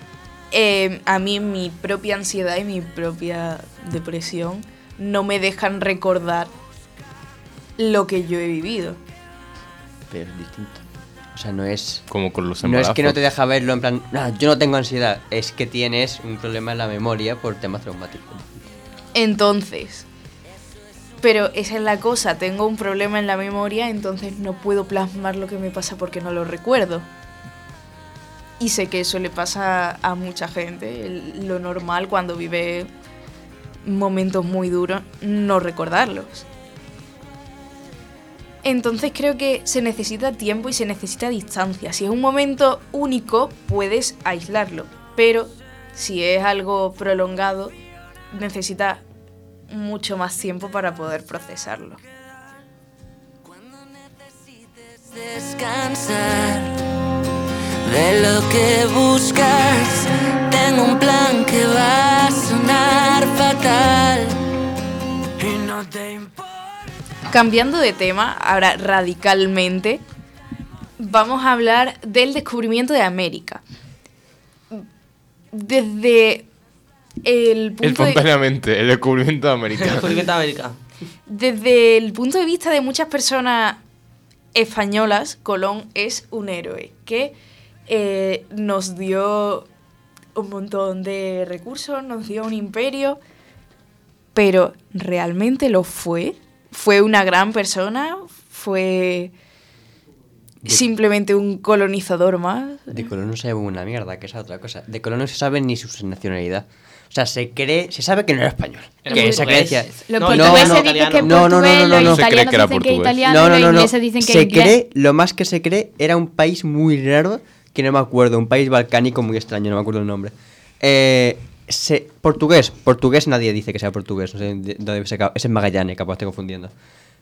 eh, a mí mi propia ansiedad y mi propia depresión no me dejan recordar lo que yo he vivido. Pero es distinto. O sea, no es. Como con los No es que no embarazos. te deja verlo en plan, "Ah, yo no tengo ansiedad, es que tienes un problema en la memoria por temas traumáticos. Entonces, pero esa es la cosa, tengo un problema en la memoria, entonces no puedo plasmar lo que me pasa porque no lo recuerdo. Y sé que eso le pasa a mucha gente, lo normal cuando vive momentos muy duros, no recordarlos. Entonces creo que se necesita tiempo y se necesita distancia. Si es un momento único, puedes aislarlo. Pero si es algo prolongado, necesita mucho más tiempo para poder procesarlo. descansar de lo que buscas. Tengo un plan que va a sonar fatal. Y no te importa. Cambiando de tema, ahora radicalmente, vamos a hablar del descubrimiento de América. Desde el punto de, Espontáneamente, el descubrimiento de América. Descubrimiento de América. desde el punto de vista de muchas personas españolas, Colón es un héroe que eh, nos dio un montón de recursos, nos dio un imperio, pero ¿realmente lo fue? ¿Fue una gran persona? ¿Fue simplemente un colonizador más? De Colón no se sabe una mierda, que es otra cosa. De Colón no se sabe ni su nacionalidad. O sea, se cree, se sabe que no era español. Era que esa portugués. creencia. Los No, portugueses no, dicen que es no, no, no, no, no, los no. Se cree italianos que era dicen que es portugués. italiano No, y no, los no, no. ingleses dicen que es Se inglés. cree, lo más que se cree, era un país muy raro, que no me acuerdo, un país balcánico muy extraño, no me acuerdo el nombre. Eh, se- portugués, portugués nadie dice que sea portugués, no sé de dónde se acaba- Ese es Magallanes, capaz estoy confundiendo.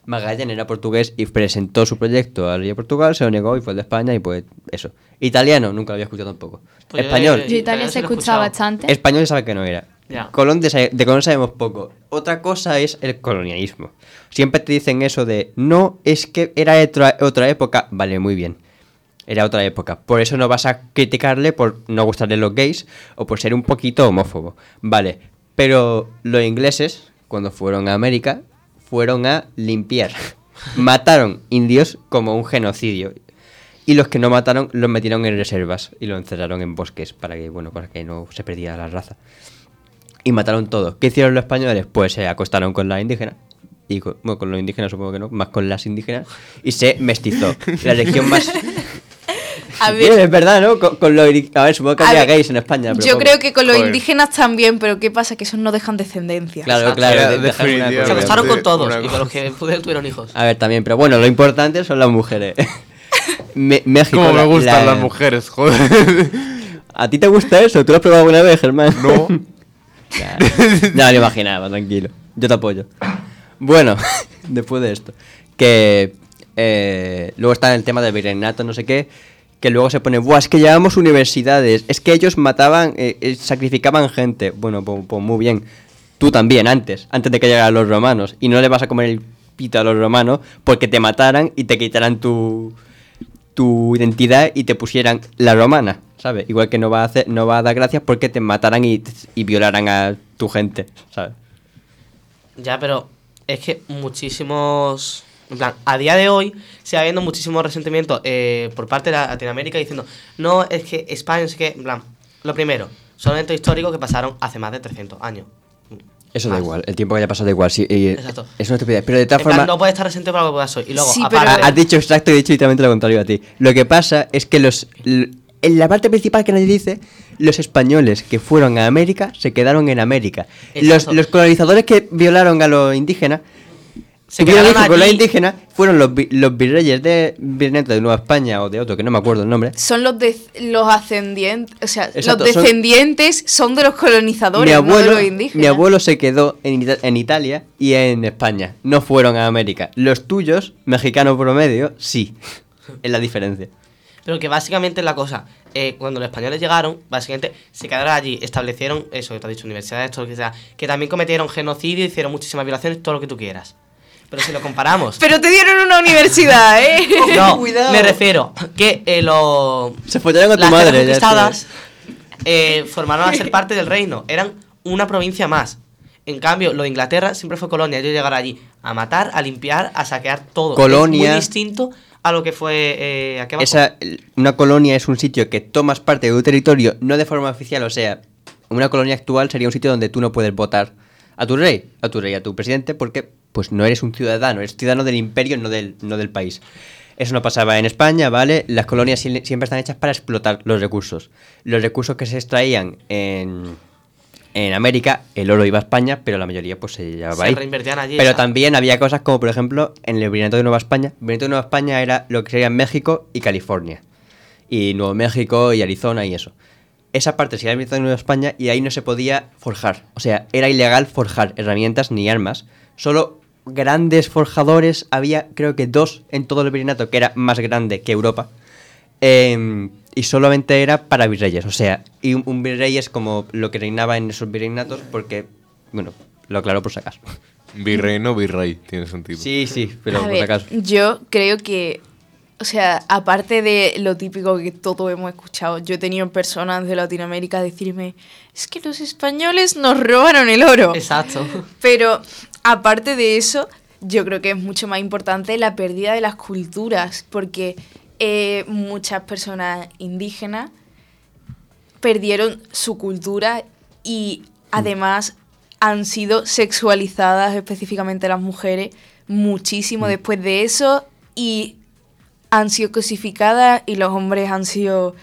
Magallanes era portugués y presentó su proyecto al rey de Portugal, se lo negó y fue el de España y pues eso. Italiano, nunca lo había escuchado tampoco. Pues yo- Español, Yo Italia se escuchaba bastante. Español se sabe que no era. Colón de Colón sabemos poco. Otra cosa es el colonialismo. Siempre te dicen eso de no, es que era otra, otra época. Vale, muy bien. Era otra época. Por eso no vas a criticarle por no gustarle los gays o por ser un poquito homófobo. Vale. Pero los ingleses, cuando fueron a América, fueron a limpiar. Mataron indios como un genocidio. Y los que no mataron los metieron en reservas y los encerraron en bosques para que, bueno, para que no se perdiera la raza. Y mataron todos. ¿Qué hicieron los españoles? Pues se acostaron con las indígenas. Y con, bueno, con los indígenas supongo que no, más con las indígenas. Y se mestizó. La región más... A Sí, ver, es verdad, ¿no? Con, con los iri- A ver, supongo que había ver, gays en España. pero yo poco. creo que con los Joder. indígenas también, pero ¿qué pasa? Que esos no dejan descendencia. Claro, claro. De-. Se acostaron con todos y con los que pudieron tuvieron hijos. A ver, también, pero bueno, lo importante son las mujeres. Me- México. Como me gustan la- las mujeres, joder. ¿A ti te gusta eso? ¿Tú lo has probado alguna vez, Germán? No. Ya, ya me lo imaginaba, tranquilo. Yo te apoyo. Bueno, después de esto, que eh, luego está el tema del virreinato, no sé qué, que luego se pone, Buah, es que llevamos universidades, es que ellos mataban, eh, eh, sacrificaban gente. Bueno, pues, pues muy bien. Tú también, antes, antes de que llegaran los romanos. Y no le vas a comer el pito a los romanos porque te mataran y te quitaran tu, tu identidad y te pusieran la romana, ¿sabes? Igual que no va a hacer, no va a dar gracias porque te mataran y, y violaran a tu gente, ¿sabes? Ya, pero es que muchísimos. En plan, a día de hoy sigue habiendo muchísimo resentimiento eh, por parte de la- Latinoamérica diciendo, no, es que España, es que. En plan, lo primero, son eventos históricos que pasaron hace más de 300 años. Eso da igual, el tiempo que haya pasado da igual, sí, y- Exacto. es una estupidez. Pero de todas En plan, formas, no puedes estar resentido por algo que pasó. Y luego, Sí, aparte. pero- has dicho exacto y he dicho literalmente lo contrario a ti. Lo que pasa es que los en la parte principal que nadie dice, los españoles que fueron a América se quedaron en América. Los, los colonizadores que violaron a los indígenas Se tuvieron quedaron hijos con los allí. indígenas fueron los, vi- los virreyes de Virreinato de Nueva España o de otro, que no me acuerdo el nombre. Son los, de- los ascendientes, o sea, Exacto, los descendientes son, de los colonizadores, Mi abuelo, no de los indígenas. mi abuelo se quedó en, Ita- en Italia y en España. No fueron a América. Los tuyos, mexicano promedio, sí. Es la diferencia. Pero que básicamente la cosa, eh, cuando los españoles llegaron, básicamente se quedaron allí, establecieron eso que te has dicho, universidades, todo lo que sea, que también cometieron genocidio, hicieron muchísimas violaciones, todo lo que tú quieras. Pero si lo comparamos. Pero te dieron una universidad, ¿eh? no, Cuidado. me refiero que eh, los. Se follaron a tu las madre. ya conquistadas eh, formaron a ser parte del reino. Eran una provincia más. En cambio, lo de Inglaterra siempre fue colonia. Ellos llegaron allí a matar, a limpiar, a saquear todo. Es Colonia. muy distinto a lo que fue eh, aquí abajo. Esa, una colonia es un sitio que tomas parte de un territorio, no de forma oficial, o sea, una colonia actual sería un sitio donde tú no puedes votar a tu rey, a tu rey, a tu presidente, porque pues no eres un ciudadano, eres ciudadano del imperio, no del, no del país. Eso no pasaba en España, ¿vale? Las colonias sie- siempre están hechas para explotar los recursos. Los recursos que se extraían en, en América el oro iba a España, pero la mayoría pues se llevaba Se ahí. reinvertían allí, Pero también había cosas como, por ejemplo, en el Virreinato de Nueva España. El Virreinato de Nueva España era lo que sería México y California. Y Nuevo México y Arizona y eso. Esa parte sería el Virreinato de Nueva España y ahí no se podía forjar. O sea, era ilegal forjar herramientas ni armas. Solo grandes forjadores, había creo que dos en todo el Virreinato, que era más grande que Europa. Em, y solamente era para virreyes, o sea, y un, un virrey es como lo que reinaba en esos virreinatos porque, bueno, lo aclaro por si acaso. Virrey, no virrey, tiene sentido. Sí, sí, pero A por ver, si acaso. yo creo que, o sea, aparte de lo típico que todos hemos escuchado, yo he tenido personas de Latinoamérica decirme, es que los españoles nos robaron el oro. Exacto. Pero aparte de eso, yo creo que es mucho más importante la pérdida de las culturas, porque eh, muchas personas indígenas perdieron su cultura y además han sido sexualizadas, específicamente las mujeres, muchísimo después de eso y han sido cosificadas y los hombres han sido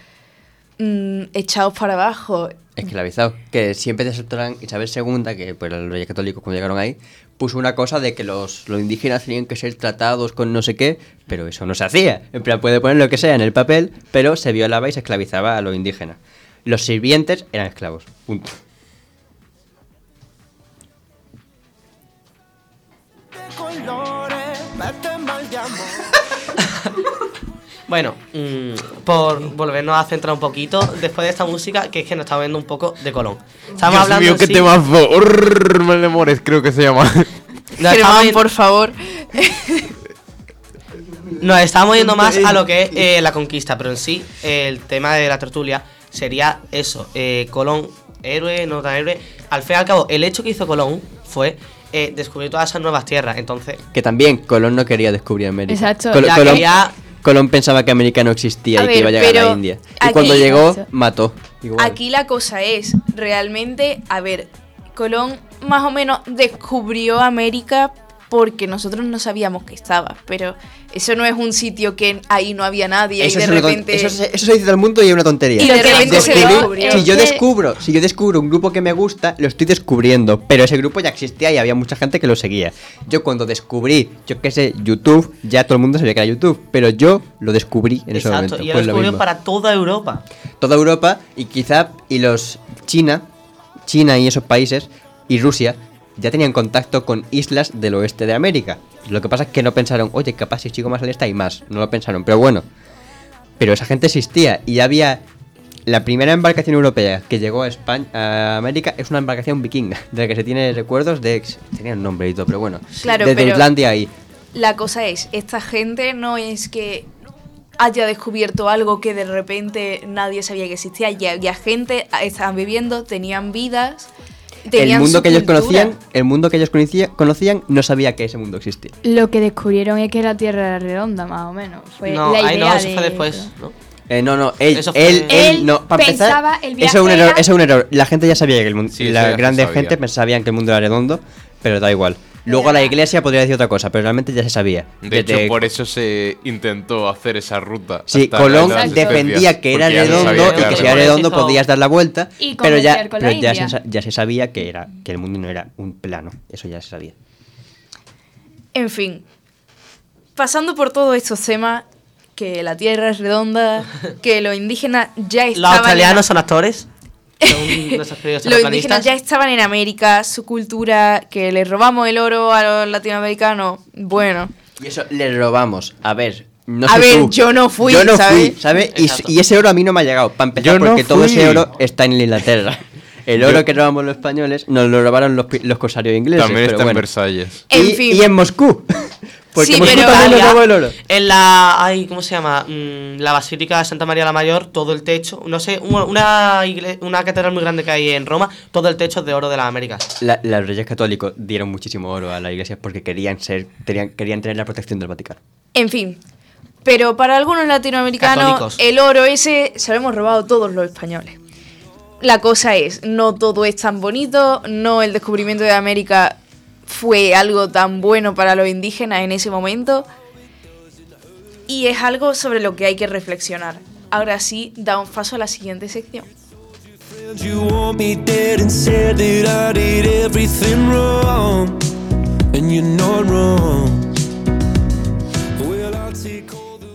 mm, echados para abajo. Esclavizados. Que siempre te aceptarán Isabel II, que pues los reyes católicos cuando llegaron ahí, puso una cosa de que los, los indígenas tenían que ser tratados con no sé qué, pero eso no se hacía. En plan, puede poner lo que sea en el papel, pero se violaba y se esclavizaba a los indígenas. Los sirvientes eran esclavos. Punto. Bueno, mm, por volvernos a centrar un poquito, después de esta música, que es que nos está viendo un poco de Colón. Estamos Dios hablando mío, qué sí- temazo. Malemores, creo que se llama. Nos estamos Germán, yendo- por favor. Nos estamos yendo más a lo que es eh, la conquista, pero en sí, eh, el tema de la tertulia sería eso: eh, Colón, héroe, no tan héroe. Al fin y al cabo, el hecho que hizo Colón fue eh, descubrir todas esas nuevas tierras. Entonces, Que también Colón no quería descubrir América. Exacto. Col- Ya Colón, quería- Colón pensaba que América no existía A y ver, que iba a llegar a la India. Y aquí- cuando llegó, mató. Igual. Aquí la cosa es, realmente, a ver, Colón más o menos descubrió América porque nosotros no sabíamos que estaba, pero eso no es un sitio que ahí no había nadie Eso, y es de repente... eso, se- eso se dice todo el mundo y es una tontería. Y de repente se. Si yo descubro, si yo descubro un grupo que me gusta, lo estoy descubriendo, pero ese grupo ya existía y había mucha gente que lo seguía. Yo cuando descubrí, yo qué sé, YouTube, ya todo el mundo sabía que era YouTube, pero yo lo descubrí en ese exacto, momento. y él Pues lo descubrió para toda Europa. Toda Europa y quizá y los China, China y esos países y Rusia ya tenían contacto con islas del oeste de América. Lo que pasa es que no pensaron, oye, capaz si sigo más al este hay más. No lo pensaron, pero bueno. Pero esa gente existía y había la primera embarcación europea que llegó a España, a América, es una embarcación vikinga, de la que se tiene recuerdos de tenía un nombre y todo, pero bueno, Claro, desde pero- Islandia ahí. La cosa es, esta gente no es que haya descubierto algo que de repente nadie sabía que existía. Ya había gente, estaban viviendo, tenían vidas. El mundo que ellos cultura. conocían, el mundo que ellos conocía- conocían no sabía que ese mundo existía. Lo que descubrieron es que la Tierra era redonda, más o menos. Fue no, la idea ahí no, eso de- fue después, ¿no? Eh, no, no, él, Eso fue- él, él, Él no, para empezar, pensaba el eso es un error, era- eso es un error. La gente ya sabía que el mundo, Sí, la grande sabía. gente pues, sabían que el mundo era redondo, pero da igual. Luego la iglesia podría decir otra cosa, pero realmente ya se sabía. De hecho, por eso se intentó hacer esa ruta. Sí, Colón defendía que era redondo sabía y que si era redondo podías dar la vuelta, Y pero ya, pero ya, se, sa- ya se sabía que era que el mundo no era un plano, eso ya se sabía. En fin, pasando por todos estos temas, que la Tierra es redonda, que los indígenas ya Los estaban... australianos son actores. Queridos Los indígenas ya estaban en América, su cultura, que les robamos el oro a los latinoamericanos. Bueno, Y eso le robamos. A ver, no A sé ver, tú. yo no fui, Yo no ¿sabes? fui, ¿sabes? Y, y ese oro a mí no me ha llegado. Para empezar, Yo no porque todo ese oro está en Inglaterra. El oro que robamos los españoles nos lo robaron los, los corsarios ingleses. También pero está en bueno. Versalles. En y, fin. y en Moscú. Porque Sí, pero- oro. En la. Ay, ¿Cómo se llama? Mm, la Basílica de Santa María la Mayor, todo el techo. No sé, un- una, igle- una catedral muy grande que hay en Roma, todo el techo es de oro de las Américas. La- los reyes católicos dieron muchísimo oro a la iglesia porque querían ser, tenían, querían tener la protección del Vaticano. en fin. Pero para algunos latinoamericanos, Católicos. el oro ese se lo hemos robado todos los españoles. La cosa es, no todo es tan bonito, no el descubrimiento de América fue algo tan bueno para los indígenas en ese momento. Y es algo sobre lo que hay que reflexionar. Ahora sí, damos paso a la siguiente sección.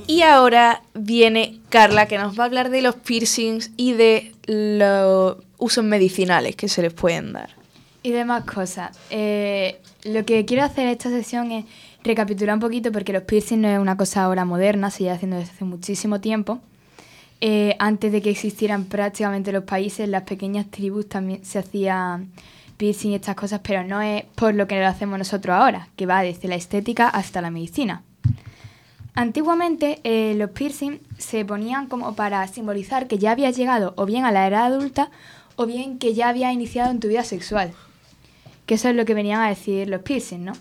Y ahora viene Carla que nos va a hablar de los piercings y de los usos medicinales que se les pueden dar. Y demás cosas. Eh, lo que quiero hacer en esta sesión es recapitular un poquito porque los piercings no es una cosa ahora moderna, se lleva haciendo desde hace muchísimo tiempo. Eh, antes de que existieran prácticamente los países, las pequeñas tribus también se hacían piercing y estas cosas, pero no es por lo que lo hacemos nosotros ahora, que va desde la estética hasta la medicina. Antiguamente eh, los piercing se ponían como para simbolizar que ya habías llegado o bien a la edad adulta o bien que ya habías iniciado en tu vida sexual. Que eso es lo que venían a decir los piercing, ¿no?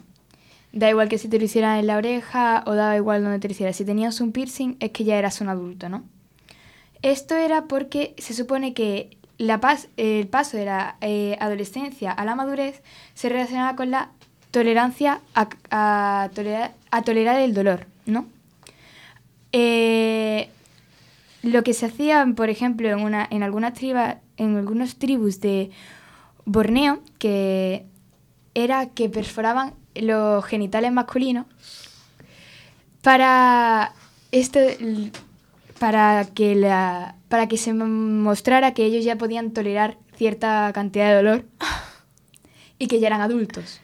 Da igual que si te lo hicieran en la oreja o da igual donde te lo hicieras. Si tenías un piercing es que ya eras un adulto, ¿no? Esto era porque se supone que la pas- el paso de la eh, adolescencia a la madurez se relacionaba con la tolerancia a, a tolerar, a tolerar el dolor, ¿no? Eh, lo que se hacía, por ejemplo, en, una, en, algunas tribas, en algunos tribus de Borneo, que era que perforaban los genitales masculinos para esto para que la para que se mostrara que ellos ya podían tolerar cierta cantidad de dolor y que ya eran adultos.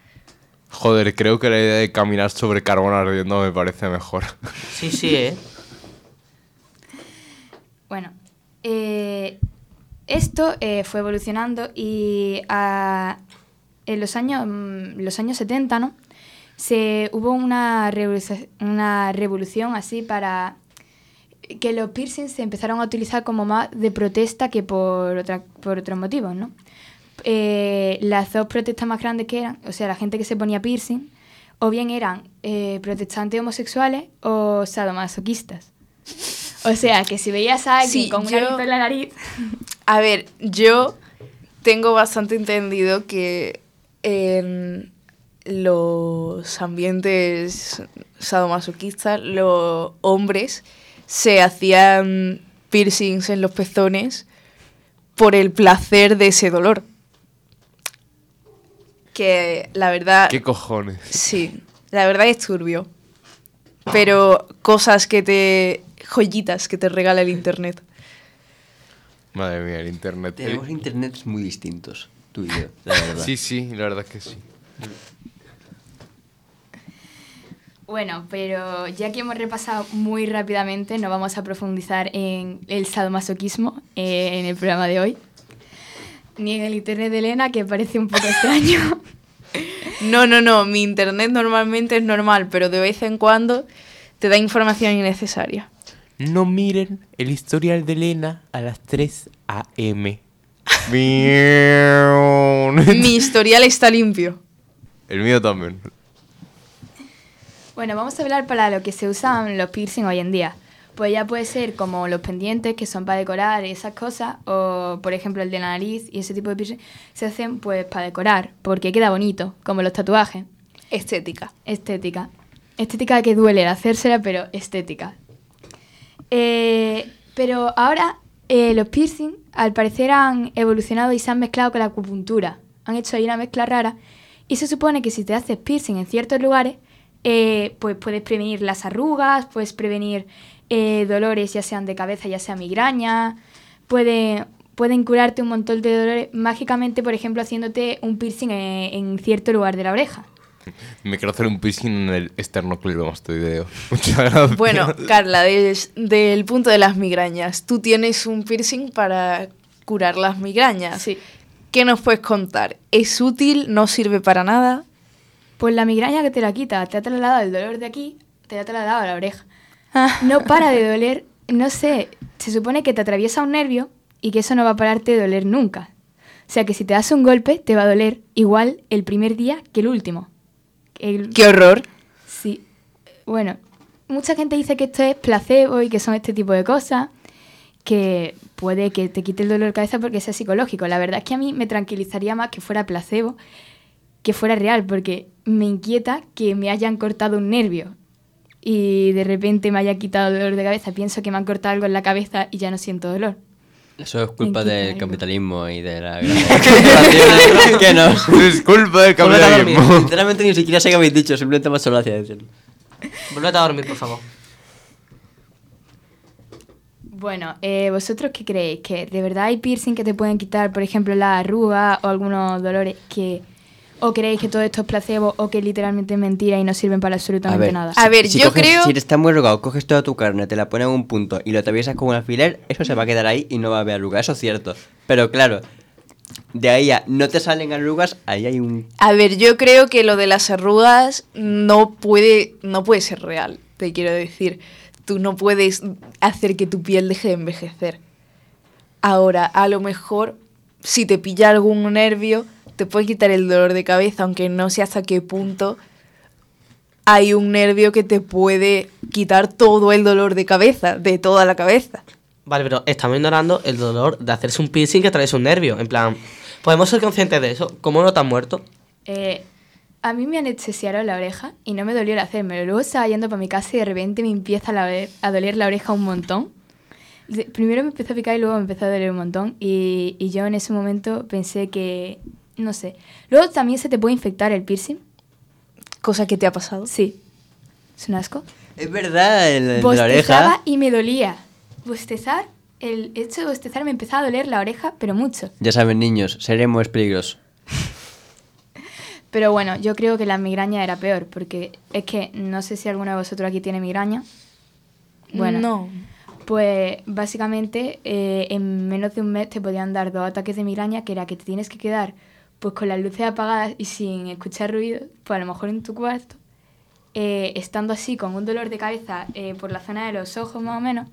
Joder, creo que la idea de caminar sobre carbón ardiendo me parece mejor. Sí, sí, ¿eh? Bueno, eh, esto eh, fue evolucionando y ah, en los años, mm, los años 70, ¿no? Se, hubo una, revoluci- una revolución así para que los piercings se empezaron a utilizar como más de protesta que por, otra, por otros motivos, ¿no? Eh, las dos protestas más grandes que eran, o sea, la gente que se ponía piercing, o bien eran eh, protestantes homosexuales o sadomasoquistas. O sea, que si veías a alguien Sí, con un yo- arito en la nariz, A ver, yo tengo bastante entendido que en los ambientes sadomasoquistas, los hombres se hacían piercings en los pezones por el placer de ese dolor. Que la verdad... ¿Qué cojones? Sí, la verdad es turbio. Pero cosas que te... joyitas que te regala el internet. Madre mía, el internet. Tenemos internets muy distintos, tú y yo, la verdad. Sí, sí, la verdad es que sí. Bueno, pero ya que hemos repasado muy rápidamente, no vamos a profundizar en el sadomasoquismo eh, en el programa de hoy, ni en el internet de Elena, que parece un poco extraño. No, no, no, mi internet normalmente es normal, pero de vez en cuando te da información innecesaria. No miren el historial de Elena a las 3 a.m. Mi historial está limpio. el mío también. Bueno, vamos a hablar para lo que se usan los piercing hoy en día. Pues ya puede ser como los pendientes, que son para decorar y esas cosas, o por ejemplo el de la nariz y ese tipo de piercing, se hacen pues para decorar, porque queda bonito, como los tatuajes. Estética. Estética. Estética que duele el hacérsela, pero estética. Eh, pero ahora eh, los piercing al parecer han evolucionado y se han mezclado con la acupuntura. Han hecho ahí una mezcla rara y se supone que si te haces piercing en ciertos lugares, eh, pues puedes prevenir las arrugas, puedes prevenir eh, dolores ya sean de cabeza, ya sea migraña, puede, pueden curarte un montón de dolores mágicamente, por ejemplo, haciéndote un piercing en, en cierto lugar de la oreja. Me quiero hacer un piercing en el esternocleidomastoideo. Muchas gracias. Bueno, Carla, des- del punto de las migrañas, tú tienes un piercing para curar las migrañas. Sí. ¿Qué nos puedes contar? ¿Es útil? ¿No sirve para nada? Pues la migraña que te la quita, te ha trasladado el dolor de aquí, te ha trasladado a la oreja. No para de doler, no sé, se supone que te atraviesa un nervio y que eso no va a pararte de doler nunca. O sea que si te das un golpe, te va a doler igual el primer día que el último. El- ¡Qué horror! Sí. Bueno, mucha gente dice que esto es placebo y que son este tipo de cosas, que puede que te quite el dolor de cabeza porque sea psicológico. La verdad es que a mí me tranquilizaría más que fuera placebo que fuera real, porque me inquieta que me hayan cortado un nervio y de repente me haya quitado el dolor de cabeza. Pienso que me han cortado algo en la cabeza y ya no siento dolor. Eso es culpa del capitalismo y de la gran que nos... Es culpa del capitalismo. Literalmente ni siquiera sé qué habéis dicho, simplemente me ha hecho decirlo. Volvete a dormir, por favor. Bueno, eh, ¿vosotros qué creéis? ¿Que de verdad hay piercing que te pueden quitar, por ejemplo, la arruga o algunos dolores que... ¿O creéis que todo esto es placebo o que literalmente es mentira y no sirven para absolutamente nada? A ver, yo coges- creo- Si te está muy rogado, coges toda tu carne, te la pones en un punto y lo atraviesas con un alfiler, eso se va a quedar ahí y no va a haber arrugas. Eso es cierto. Pero claro, de ahí a no te salen arrugas, ahí hay un... A ver, yo creo que lo de las arrugas no puede, no puede ser real, te quiero decir. Tú no puedes hacer que tu piel deje de envejecer. Ahora, a lo mejor, si te pilla algún nervio, te puede quitar el dolor de cabeza, aunque no sé hasta qué punto hay un nervio que te puede quitar todo el dolor de cabeza, de toda la cabeza. Vale, pero estamos ignorando el dolor de hacerse un piercing que atraviesa un nervio. En plan, ¿podemos ser conscientes de eso? ¿Cómo no te has muerto? Eh, a mí me anestesiaron la oreja y no me dolió el hacérmelo. Luego estaba yendo para mi casa y de repente me empieza a, la- a doler la oreja un montón. De- primero me empezó a picar y luego me empezó a doler un montón. Y, y yo en ese momento pensé que, no sé. Luego también se te puede infectar el piercing. Cosa que te ha pasado. Sí. Es un asco. Es verdad, el, el de la Bostezaba oreja. y me dolía. Bostezar, el hecho de bostezar me empezaba a doler la oreja, pero mucho. Ya saben, niños, seremos es peligroso. Pero bueno, yo creo que la migraña era peor, porque es que no sé si alguno de vosotros aquí tiene migraña. Bueno, No. pues básicamente eh, en menos de un mes te podían dar dos ataques de migraña, que era que te tienes que quedar pues con las luces apagadas y sin escuchar ruido, pues a lo mejor en tu cuarto, eh, estando así con un dolor de cabeza eh, por la zona de los ojos más o menos,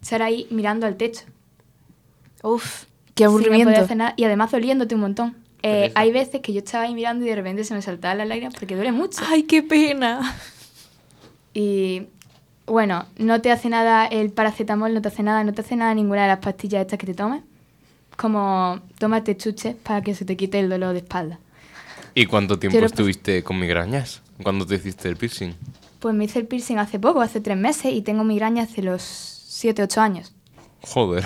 estar ahí mirando al techo. Uf, Sin qué aburrimiento. poder hacer nada, y además doliéndote un montón. Eh, hay veces que yo estaba ahí mirando y de repente se me saltaban las lágrimas porque duele mucho. Ay, qué pena. Y bueno, no te hace nada el paracetamol, no te hace nada, no te hace nada ninguna de las pastillas estas que te tomes. Como tómate chuches para que se te quite el dolor de espalda. ¿Y cuánto tiempo Yo estuviste con migrañas? ¿Cuándo te hiciste el piercing? Pues me hice el piercing hace poco, hace tres meses, y tengo migraña hace los 7, 8 años. Joder.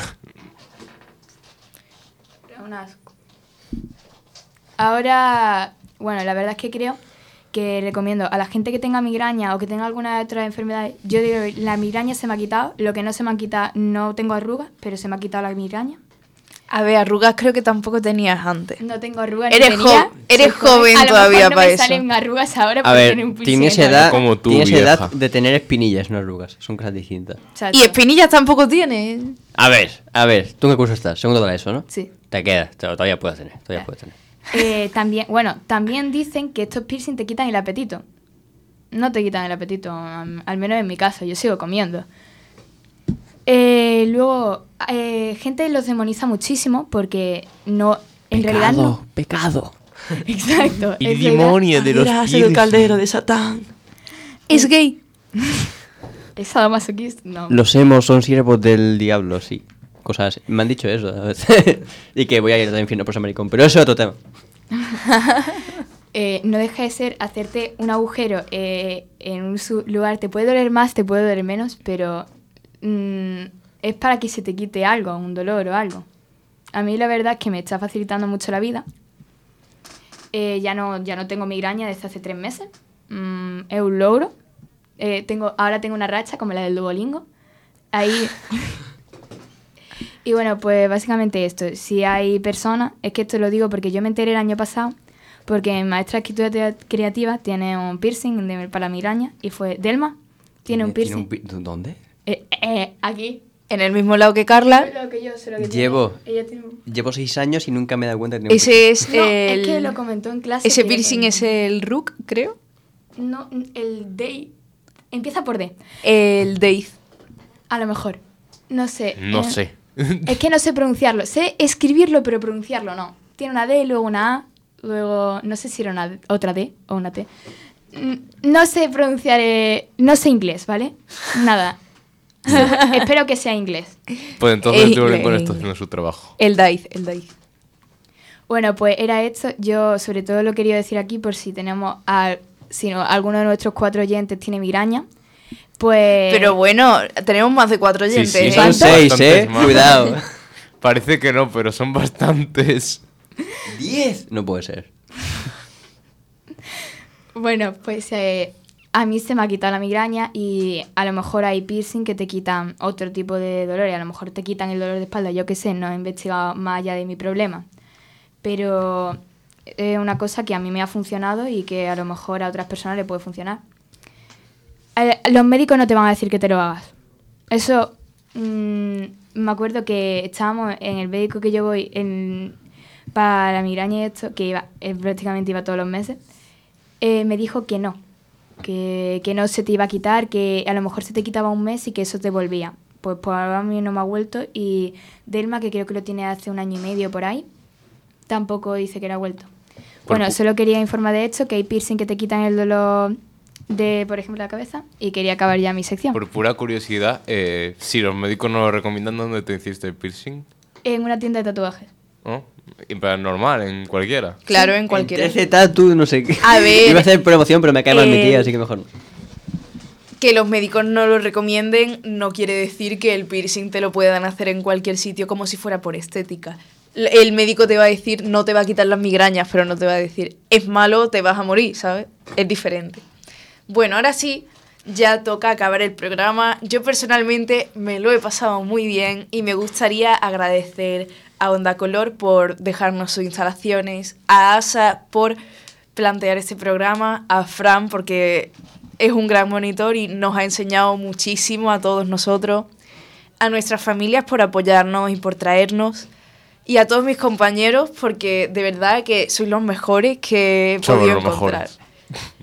Un asco. Ahora, bueno, la verdad es que creo que recomiendo a la gente que tenga migraña o que tenga alguna otra enfermedad. Yo digo, la migraña se me ha quitado, lo que no se me ha quitado, no tengo arrugas, pero se me ha quitado la migraña. A ver, arrugas creo que tampoco tenías antes. No tengo arrugas. Eres tenía, jo- eres joven A lo todavía mejor no para me eso. salen arrugas ahora A porque ver, tiene un tienes edad. Como tú, tienes vieja. edad de tener espinillas, no arrugas. Son cosas distintas. Exacto. Y espinillas tampoco tienes. A ver, a ver, ¿tú en qué curso estás? Segundo de ESO, ¿no? Sí. Te quedas, todavía puedes tener, todavía puedes tener. Eh, también, bueno, también dicen que estos piercing te quitan el apetito. No te quitan el apetito, al menos en mi caso, yo sigo comiendo. Eh, luego, eh, gente los demoniza muchísimo porque no, en realidad no. pecado. Exacto. El es demonio de los en el caldero de Satán. Es gay. ¿Es sadomasoquista? No. Los hemos son siervos del diablo, sí. Cosas. Me han dicho eso. a veces. y que voy a ir al infierno por San Maricón. Pero eso es otro tema. Eh, no deja de ser hacerte un agujero eh, en un lugar. Te puede doler más, te puede doler menos, pero mm, es para que se te quite algo, un dolor o algo. A mí la verdad es que me está facilitando mucho la vida. Eh, ya, no, ya no tengo migraña desde hace tres meses. Mm, es un logro. Eh, tengo, ahora tengo una racha como la del Duolingo. Ahí... Y bueno, pues básicamente esto. Si hay personas, es que esto lo digo porque yo me enteré el año pasado, porque mi maestra de escritura creativa tiene un piercing de- para migraña y fue Delma, tiene un piercing. pi- ¿Dónde? Eh, eh, aquí. En el mismo lado que Carla. Lo que yo sé lo que tiene. Llevo. Ella tiene un- Llevo seis años y nunca me he dado cuenta que tenía un Ese es No, el. es que lo comentó en clase. ese que- piercing es el Rook, creo. No, el D. Empieza por D. El Deith. A lo mejor. No sé. No eh, sé. Es que no sé pronunciarlo. Sé escribirlo, pero pronunciarlo no. Tiene una D, luego una A, luego no sé si era una D- otra D o una T. Mm, No sé pronunciar, eh, no sé inglés, ¿vale? Nada. Espero que sea inglés. Pues entonces Eh, Duolingo no eh, está haciendo su trabajo. El Deith, el Deith. Bueno, pues era esto. Yo sobre todo lo quería decir aquí por si tenemos a, si no, alguno de nuestros cuatro oyentes tiene migraña. Pues Pero bueno, tenemos más de cuatro oyentes. sí, ¿eh? Son seis, eh. más. Cuidado. Parece que no, pero son bastantes. ¡Diez! No puede ser. Bueno, pues eh, a mí se me ha quitado la migraña y a lo mejor hay piercing que te quitan otro tipo de dolor y a lo mejor te quitan el dolor de espalda, yo qué sé, no he investigado más allá de mi problema. Pero es una cosa que a mí me ha funcionado y que a lo mejor a otras personas le puede funcionar. Eh, los médicos no te van a decir que te lo hagas. Eso, mm, me acuerdo que estábamos en el médico que yo voy en, para la migraña y esto, que iba, eh, prácticamente iba todos los meses, eh, me dijo que no, que, que no se te iba a quitar, que a lo mejor se te quitaba un mes y que eso te volvía. Pues por ahora a mí no me ha vuelto y Delma, que creo que lo tiene hace un año y medio por ahí, tampoco dice que no ha vuelto. Bueno, pu- solo quería informar de esto, que hay piercing que te quitan el dolor de, por ejemplo, la cabeza y quería acabar ya mi sección. Por pura curiosidad, eh, si los médicos no lo recomiendan, ¿dónde te hiciste el piercing? En una tienda de tatuajes. ¿No? En plan normal, en cualquiera. Claro, en cualquier. Ese tatu, no sé qué. A ver, Iba a hacer promoción, pero me cae mal mi eh, tía, así que mejor no. Que los médicos no lo recomienden no quiere decir que el piercing te lo puedan hacer en cualquier sitio como si fuera por estética. El médico te va a decir, no te va a quitar las migrañas, pero no te va a decir, es malo, te vas a morir, ¿sabes? Es diferente. Bueno, ahora sí, ya toca acabar el programa. Yo personalmente me lo he pasado muy bien y me gustaría agradecer a Onda Color por dejarnos sus instalaciones, a Asa por plantear este programa, a Fran porque es un gran monitor y nos ha enseñado muchísimo a todos nosotros, a nuestras familias por apoyarnos y por traernos. Y a todos mis compañeros, porque de verdad que sois los mejores que he Somos podido los encontrar. mejores.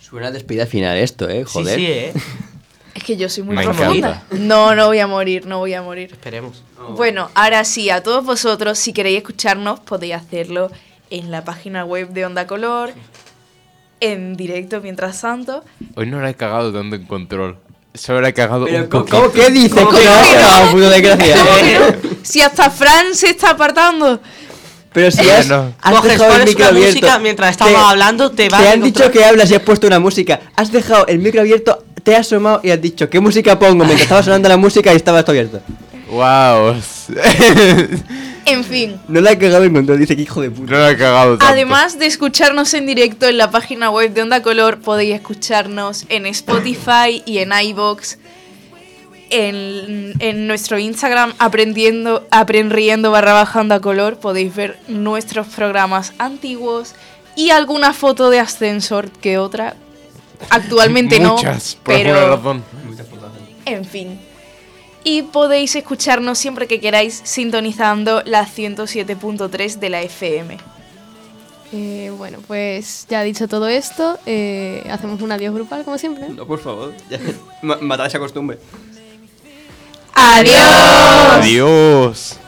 Suena despedida final esto, ¿eh? Sí, Joder. sí, ¿eh? Es que yo soy muy Me profunda. encanta. No, no voy a morir, no voy a morir. Esperemos. Bueno, ahora sí, a todos vosotros, si queréis escucharnos, podéis hacerlo en la página web de Onda Color, en directo mientras tanto. Hoy no la he cagado tanto en control. Solo la he cagado Pero, un ¿cómo, poquito. cómo qué dices? ¿Cómo ¿Cómo que que no? no, que no? Si hasta Fran se está apartando. Pero si has, has Coges, dejado el pones micro una abierto. música mientras estamos te- hablando, te vas Te a han dicho que hablas y has puesto una música. Has dejado el micro abierto, te has asomado y has dicho, ¿qué música pongo? Mientras estaba sonando la música y estaba esto abierto. Wow. En fin. No la he cagado en control, dice que hijo de puta. no la he cagado tanto. Además de escucharnos en directo en la página web de Onda Color, podéis escucharnos en Spotify y en iBox. En, en nuestro Instagram, aprendiendo, aprendiendo barra baja Onda Color, podéis ver nuestros programas antiguos y alguna foto de ascensor que otra. Actualmente Muchas, no, por alguna pero razón. en fin. Y podéis escucharnos siempre que queráis sintonizando la 107.3 de la FM. Eh, bueno, pues ya dicho todo esto, eh, hacemos un adiós grupal como siempre. No, por favor. Matad esa costumbre. ¡Adiós! Adiós.